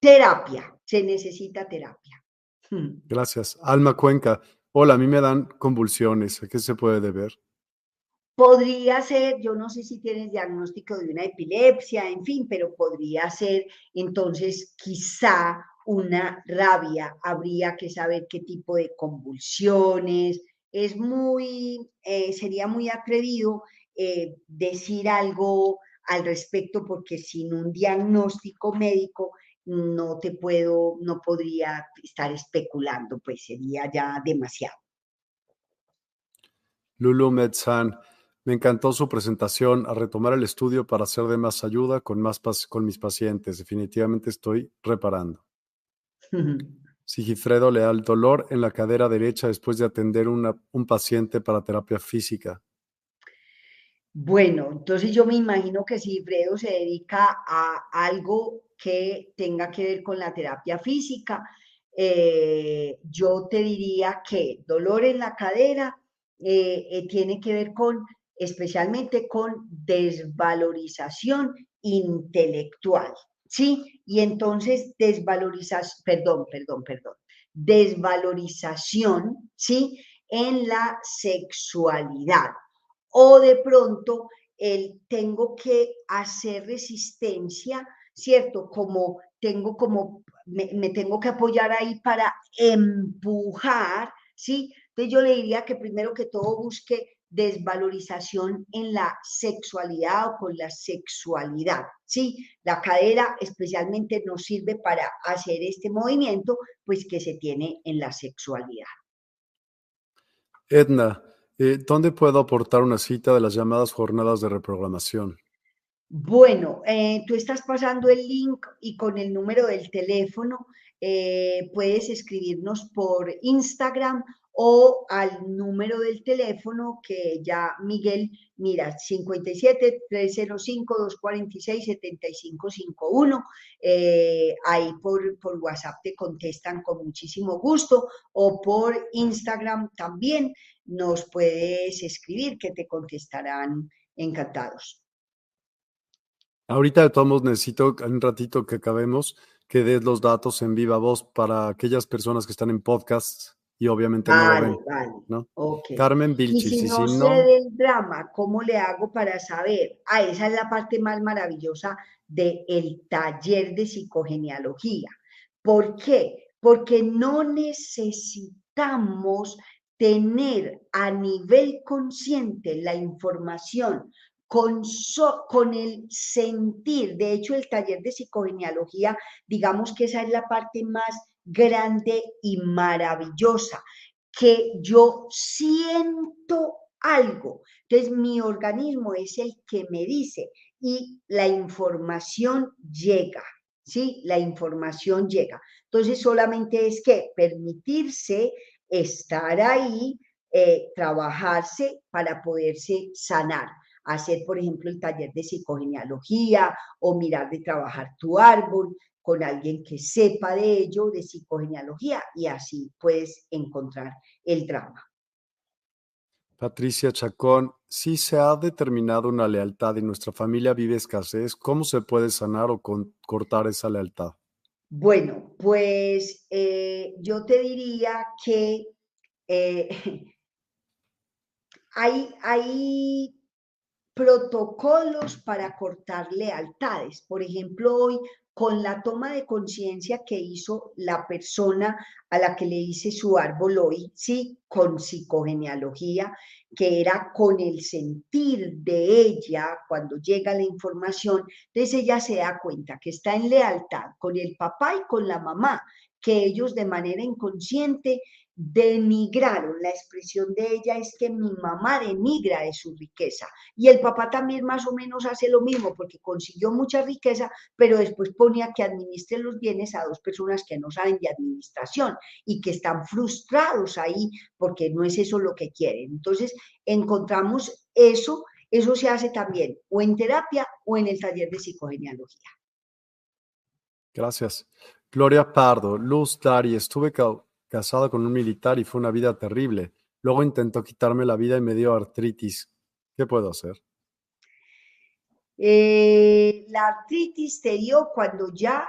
[SPEAKER 2] Terapia, se necesita terapia.
[SPEAKER 1] Hmm. Gracias. Alma Cuenca, hola, a mí me dan convulsiones, ¿a qué se puede deber?
[SPEAKER 2] Podría ser, yo no sé si tienes diagnóstico de una epilepsia, en fin, pero podría ser entonces quizá una rabia, habría que saber qué tipo de convulsiones. Es muy, eh, sería muy atrevido eh, decir algo al respecto porque sin un diagnóstico médico no te puedo, no podría estar especulando, pues sería ya demasiado.
[SPEAKER 1] Lulu Metzan, me encantó su presentación a retomar el estudio para ser de más ayuda con, más con mis pacientes. Definitivamente estoy reparando. <laughs> Sigifredo Leal, dolor en la cadera derecha después de atender un paciente para terapia física.
[SPEAKER 2] Bueno, entonces yo me imagino que Sigifredo se dedica a algo que tenga que ver con la terapia física. Eh, yo te diría que dolor en la cadera eh, eh, tiene que ver con especialmente con desvalorización intelectual, ¿sí? Y entonces desvalorización, perdón, perdón, perdón, desvalorización, ¿sí? En la sexualidad. O de pronto el tengo que hacer resistencia, ¿cierto? Como tengo como, me, me tengo que apoyar ahí para empujar, ¿sí? Entonces yo le diría que primero que todo busque desvalorización en la sexualidad o con la sexualidad. Sí, la cadera especialmente nos sirve para hacer este movimiento, pues que se tiene en la sexualidad.
[SPEAKER 1] Edna, eh, ¿dónde puedo aportar una cita de las llamadas jornadas de reprogramación?
[SPEAKER 2] Bueno, eh, tú estás pasando el link y con el número del teléfono eh, puedes escribirnos por Instagram o al número del teléfono que ya Miguel mira, 57 305 246 7551. ahí por, por WhatsApp te contestan con muchísimo gusto o por Instagram también nos puedes escribir que te contestarán encantados.
[SPEAKER 1] Ahorita de todos necesito un ratito que acabemos que des los datos en viva voz para aquellas personas que están en podcast y obviamente no lo ven. Carmen Vilchis.
[SPEAKER 2] Y si no, sé del drama, ¿cómo le hago para saber? Ah, esa es la parte más maravillosa del taller de psicogenealogía. ¿Por qué? Porque no necesitamos tener a nivel consciente la información con, con el sentir. De hecho, el taller de psicogenealogía, digamos que esa es la parte más grande y maravillosa, que yo siento algo. Entonces mi organismo es el que me dice y la información llega, ¿sí? La información llega. Entonces solamente es que permitirse estar ahí, eh, trabajarse para poderse sanar hacer, por ejemplo, el taller de psicogenealogía o mirar de trabajar tu árbol, con alguien que sepa de ello, de psicogenealogía, y así puedes encontrar el drama.
[SPEAKER 1] Patricia Chacón, si se ha determinado una lealtad y nuestra familia vive escasez, ¿cómo se puede sanar o cortar esa lealtad?
[SPEAKER 2] Bueno, pues eh, yo te diría que eh, <laughs> hay, hay protocolos para cortar lealtades. Por ejemplo, hoy con la toma de conciencia que hizo la persona a la que le hice su árbol hoy, sí, con psicogenealogía, que era con el sentir de ella cuando llega la información, entonces ella se da cuenta que está en lealtad con el papá y con la mamá, que ellos de manera inconsciente denigraron. La expresión de ella es que mi mamá denigra de su riqueza. Y el papá también más o menos hace lo mismo porque consiguió mucha riqueza, pero después ponía que administre los bienes a dos personas que no saben de administración y que están frustrados ahí porque no es eso lo que quieren. Entonces, encontramos eso. Eso se hace también o en terapia o en el taller de psicogenealogía.
[SPEAKER 1] Gracias. Gloria Pardo, Luz Dari, estuve casada con un militar y fue una vida terrible. Luego intentó quitarme la vida y me dio artritis. ¿Qué puedo hacer?
[SPEAKER 2] Eh, la artritis te dio cuando ya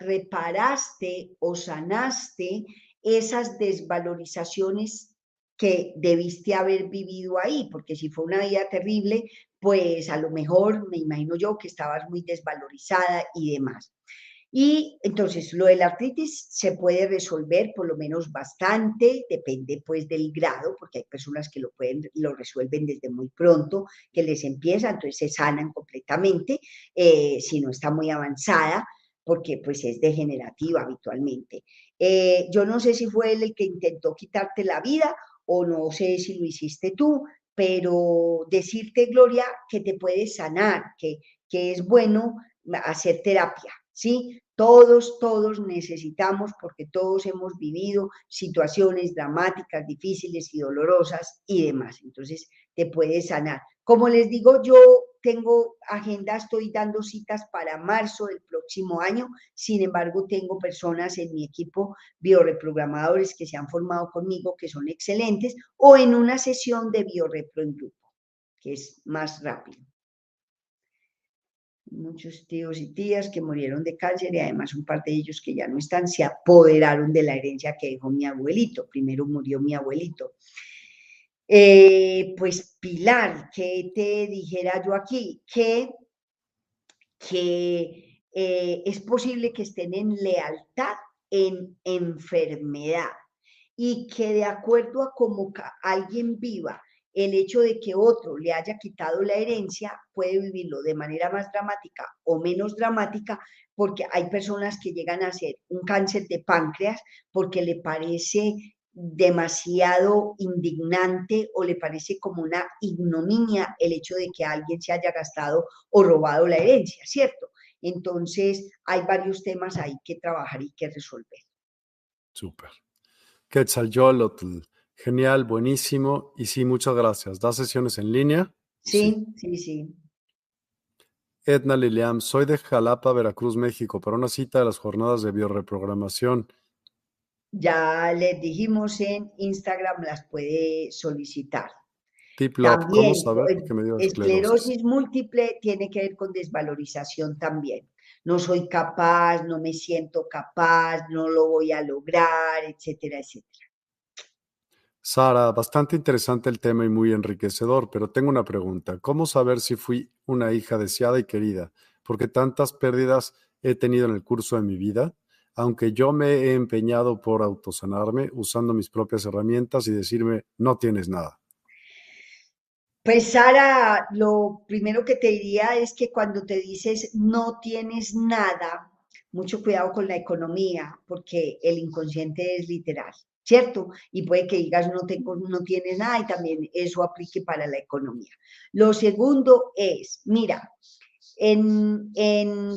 [SPEAKER 2] reparaste o sanaste esas desvalorizaciones que debiste haber vivido ahí, porque si fue una vida terrible, pues a lo mejor me imagino yo que estabas muy desvalorizada y demás. Y entonces lo de la artritis se puede resolver por lo menos bastante, depende pues del grado, porque hay personas que lo pueden, lo resuelven desde muy pronto, que les empieza, entonces se sanan completamente, eh, si no está muy avanzada, porque pues es degenerativa habitualmente. Eh, yo no sé si fue él el que intentó quitarte la vida o no sé si lo hiciste tú, pero decirte, Gloria, que te puedes sanar, que, que es bueno hacer terapia, ¿sí? Todos, todos necesitamos, porque todos hemos vivido situaciones dramáticas, difíciles y dolorosas y demás. Entonces, te puedes sanar. Como les digo, yo tengo agenda, estoy dando citas para marzo del próximo año. Sin embargo, tengo personas en mi equipo bioreprogramadores que se han formado conmigo, que son excelentes, o en una sesión de biorepro que es más rápido muchos tíos y tías que murieron de cáncer y además un par de ellos que ya no están se apoderaron de la herencia que dejó mi abuelito. Primero murió mi abuelito. Eh, pues Pilar, que te dijera yo aquí? Que, que eh, es posible que estén en lealtad, en enfermedad y que de acuerdo a cómo alguien viva el hecho de que otro le haya quitado la herencia puede vivirlo de manera más dramática o menos dramática, porque hay personas que llegan a hacer un cáncer de páncreas porque le parece demasiado indignante o le parece como una ignominia el hecho de que alguien se haya gastado o robado la herencia, ¿cierto? Entonces hay varios temas ahí que trabajar y que resolver.
[SPEAKER 1] Súper. Quetzalcóatl, Genial, buenísimo. Y sí, muchas gracias. ¿Da sesiones en línea?
[SPEAKER 2] Sí, sí, sí.
[SPEAKER 1] Edna Liliam, soy de Jalapa, Veracruz, México, para una cita de las jornadas de bioreprogramación.
[SPEAKER 2] Ya les dijimos en Instagram, las puede solicitar.
[SPEAKER 1] ¿cómo saber
[SPEAKER 2] que me dio esclerosis? esclerosis múltiple tiene que ver con desvalorización también. No soy capaz, no me siento capaz, no lo voy a lograr, etcétera, etcétera.
[SPEAKER 1] Sara, bastante interesante el tema y muy enriquecedor, pero tengo una pregunta. ¿Cómo saber si fui una hija deseada y querida? Porque tantas pérdidas he tenido en el curso de mi vida, aunque yo me he empeñado por autosanarme usando mis propias herramientas y decirme, no tienes nada.
[SPEAKER 2] Pues Sara, lo primero que te diría es que cuando te dices no tienes nada, mucho cuidado con la economía, porque el inconsciente es literal. ¿Cierto? Y puede que digas no tengo, no tienes nada y también eso aplique para la economía. Lo segundo es, mira, en,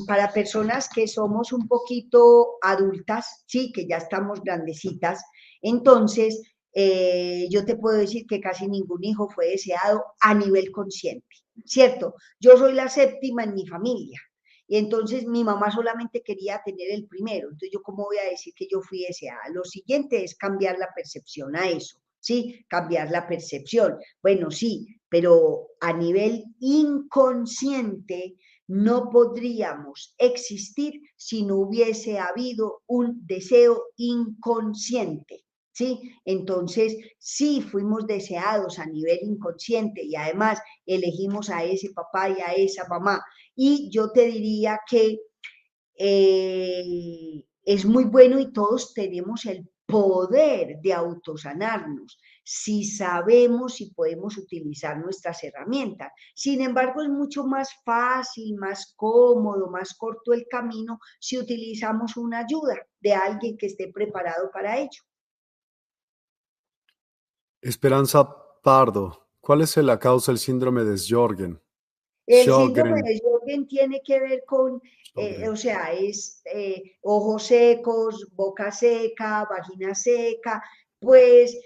[SPEAKER 2] para personas que somos un poquito adultas, sí, que ya estamos grandecitas, entonces eh, yo te puedo decir que casi ningún hijo fue deseado a nivel consciente, ¿cierto? Yo soy la séptima en mi familia, y entonces mi mamá solamente quería tener el primero. Entonces yo cómo voy a decir que yo fui deseada. Lo siguiente es cambiar la percepción a eso, ¿sí? Cambiar la percepción. Bueno, sí, pero a nivel inconsciente no podríamos existir si no hubiese habido un deseo inconsciente. ¿Sí? Entonces, sí fuimos deseados a nivel inconsciente y además elegimos a ese papá y a esa mamá y yo te diría que eh, es muy bueno y todos tenemos el poder de autosanarnos si sabemos y podemos utilizar nuestras herramientas. Sin embargo, es mucho más fácil, más cómodo, más corto el camino si utilizamos una ayuda de alguien que esté preparado para ello.
[SPEAKER 1] Esperanza Pardo, ¿cuál es la causa del síndrome de Sjorgen?
[SPEAKER 2] El síndrome de Jorgen tiene que ver con, eh, o sea, es eh, ojos secos, boca seca, vagina seca, pues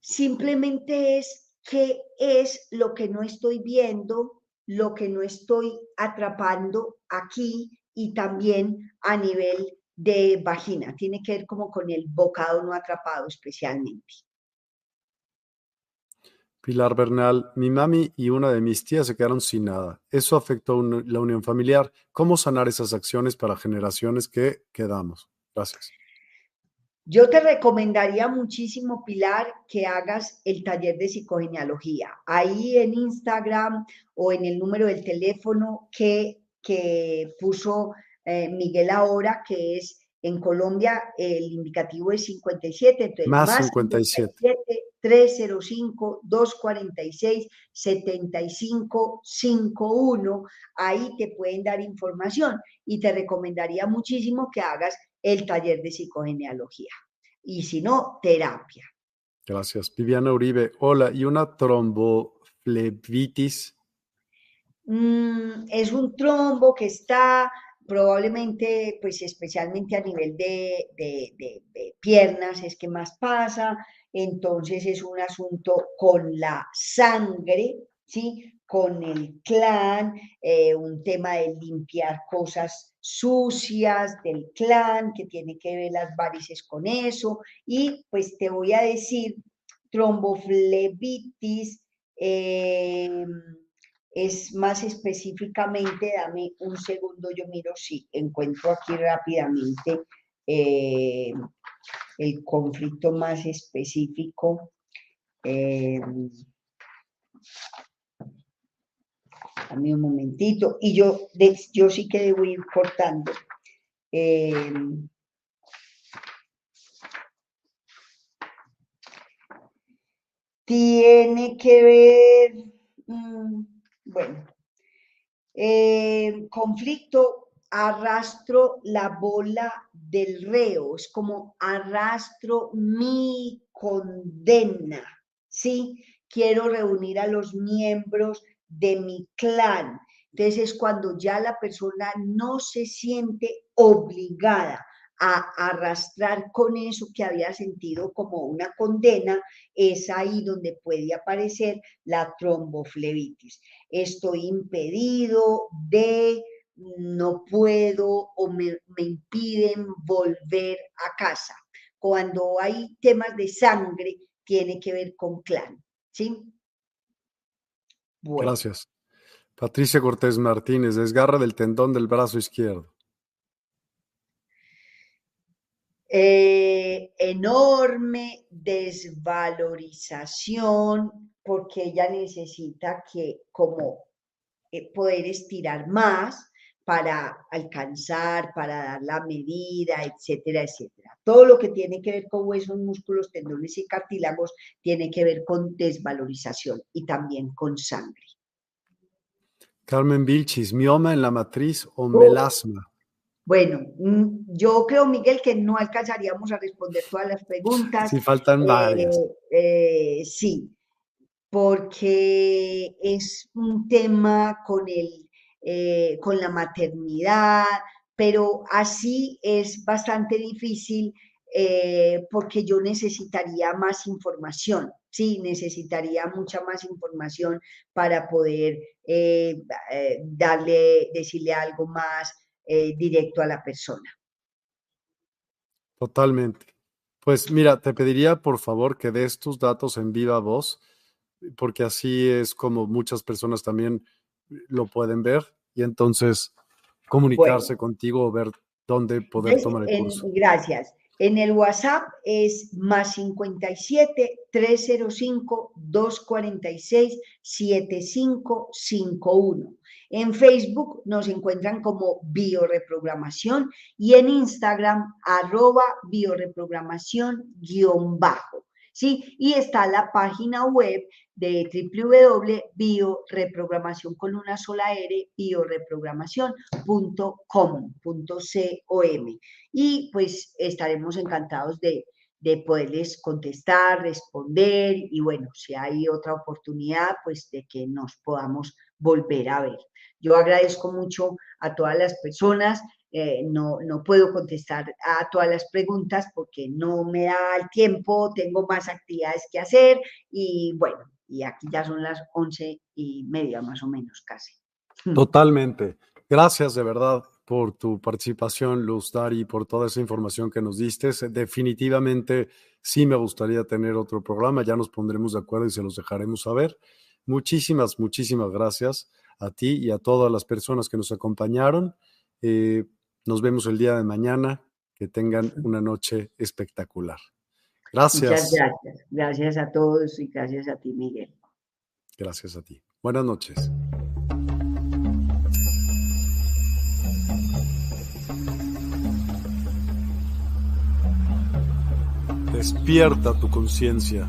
[SPEAKER 2] simplemente es qué es lo que no estoy viendo, lo que no estoy atrapando aquí y también a nivel de vagina. Tiene que ver como con el bocado no atrapado especialmente.
[SPEAKER 1] Pilar Bernal, mi mami y una de mis tías se quedaron sin nada. Eso afectó la unión familiar. ¿Cómo sanar esas acciones para generaciones que quedamos? Gracias.
[SPEAKER 2] Yo te recomendaría muchísimo, Pilar, que hagas el taller de psicogenealogía. Ahí en Instagram o en el número del teléfono que, que puso eh, Miguel ahora, que es en Colombia el indicativo es 57, entonces
[SPEAKER 1] más, 57.
[SPEAKER 2] 305-246-7551, ahí te pueden dar información y te recomendaría muchísimo que hagas el taller de psicogenealogía y si no, terapia.
[SPEAKER 1] Gracias. Viviana Uribe, hola, ¿y una tromboflebitis?
[SPEAKER 2] Mm, es un trombo que está probablemente, pues especialmente a nivel de, piernas es que más pasa, entonces es un asunto con la sangre, ¿sí? Con el clan, eh, un tema de limpiar cosas sucias del clan, que tiene que ver las varices con eso, y pues te voy a decir, tromboflebitis, eh, es más específicamente, dame un segundo, yo miro si encuentro aquí rápidamente eh, el conflicto más específico. Eh, dame un momentito, y yo, yo sí que debo ir cortando. Eh, tiene que ver... Mm, bueno, eh, conflicto, arrastro la bola del reo, es como arrastro mi condena, ¿sí? Quiero reunir a los miembros de mi clan. Entonces es cuando ya la persona no se siente obligada a arrastrar con eso que había sentido como una condena, es ahí donde puede aparecer la tromboflebitis. Estoy impedido de, no puedo o me, impiden volver a casa. Cuando hay temas de sangre, tiene que ver con clan, ¿sí?
[SPEAKER 1] Gracias. Patricia Cortés Martínez, desgarra del tendón del brazo izquierdo.
[SPEAKER 2] Eh, enorme desvalorización porque ella necesita que como eh, poder estirar más para alcanzar, para dar la medida, etcétera, etcétera. Todo lo que tiene que ver con huesos, músculos, tendones y cartílagos tiene que ver con desvalorización y también con sangre.
[SPEAKER 1] Carmen Vilchis, mioma en la matriz o melasma.
[SPEAKER 2] Bueno, mm, yo creo, Miguel, que no alcanzaríamos a responder todas las preguntas.
[SPEAKER 1] Sí, faltan varias.
[SPEAKER 2] Eh, sí, porque es un tema con, el, eh, con la maternidad, pero así es bastante difícil eh, porque yo necesitaría más información, sí, necesitaría mucha más información para poder darle, decirle algo más eh, directo a la persona.
[SPEAKER 1] Totalmente. Pues mira, te pediría por favor que des tus datos en viva voz, porque así es como muchas personas también lo pueden ver y entonces comunicarse contigo o ver dónde poder tomar el curso.
[SPEAKER 2] gracias. En el WhatsApp es más 57 305 246 7551. En Facebook nos encuentran como bioreprogramación y en Instagram arroba bioreprogramación guion bajo. ¿sí? Y está la página web de www.bioreprogramación con una sola R, bioreprogramación.com.com. Y pues estaremos encantados de, de poderles contestar, responder y bueno, si hay otra oportunidad, pues de que nos podamos volver a ver. Yo agradezco mucho a todas las personas. Eh, no, no puedo contestar a todas las preguntas porque no me da el tiempo, tengo más actividades que hacer y bueno, y aquí ya son las once y media más o menos casi. <laughs>
[SPEAKER 1] Totalmente. Gracias de verdad por tu participación, Luz Dari, por toda esa información que nos diste. Definitivamente sí me gustaría tener otro programa, ya nos pondremos de acuerdo y se los dejaremos saber. Muchísimas, muchísimas gracias a ti y a todas las personas que nos acompañaron. Eh, nos vemos el día de mañana. Que tengan una noche espectacular. Gracias.
[SPEAKER 2] Muchas gracias. Gracias a todos y gracias a ti, Miguel.
[SPEAKER 1] Gracias a ti. Buenas noches. Despierta tu conciencia.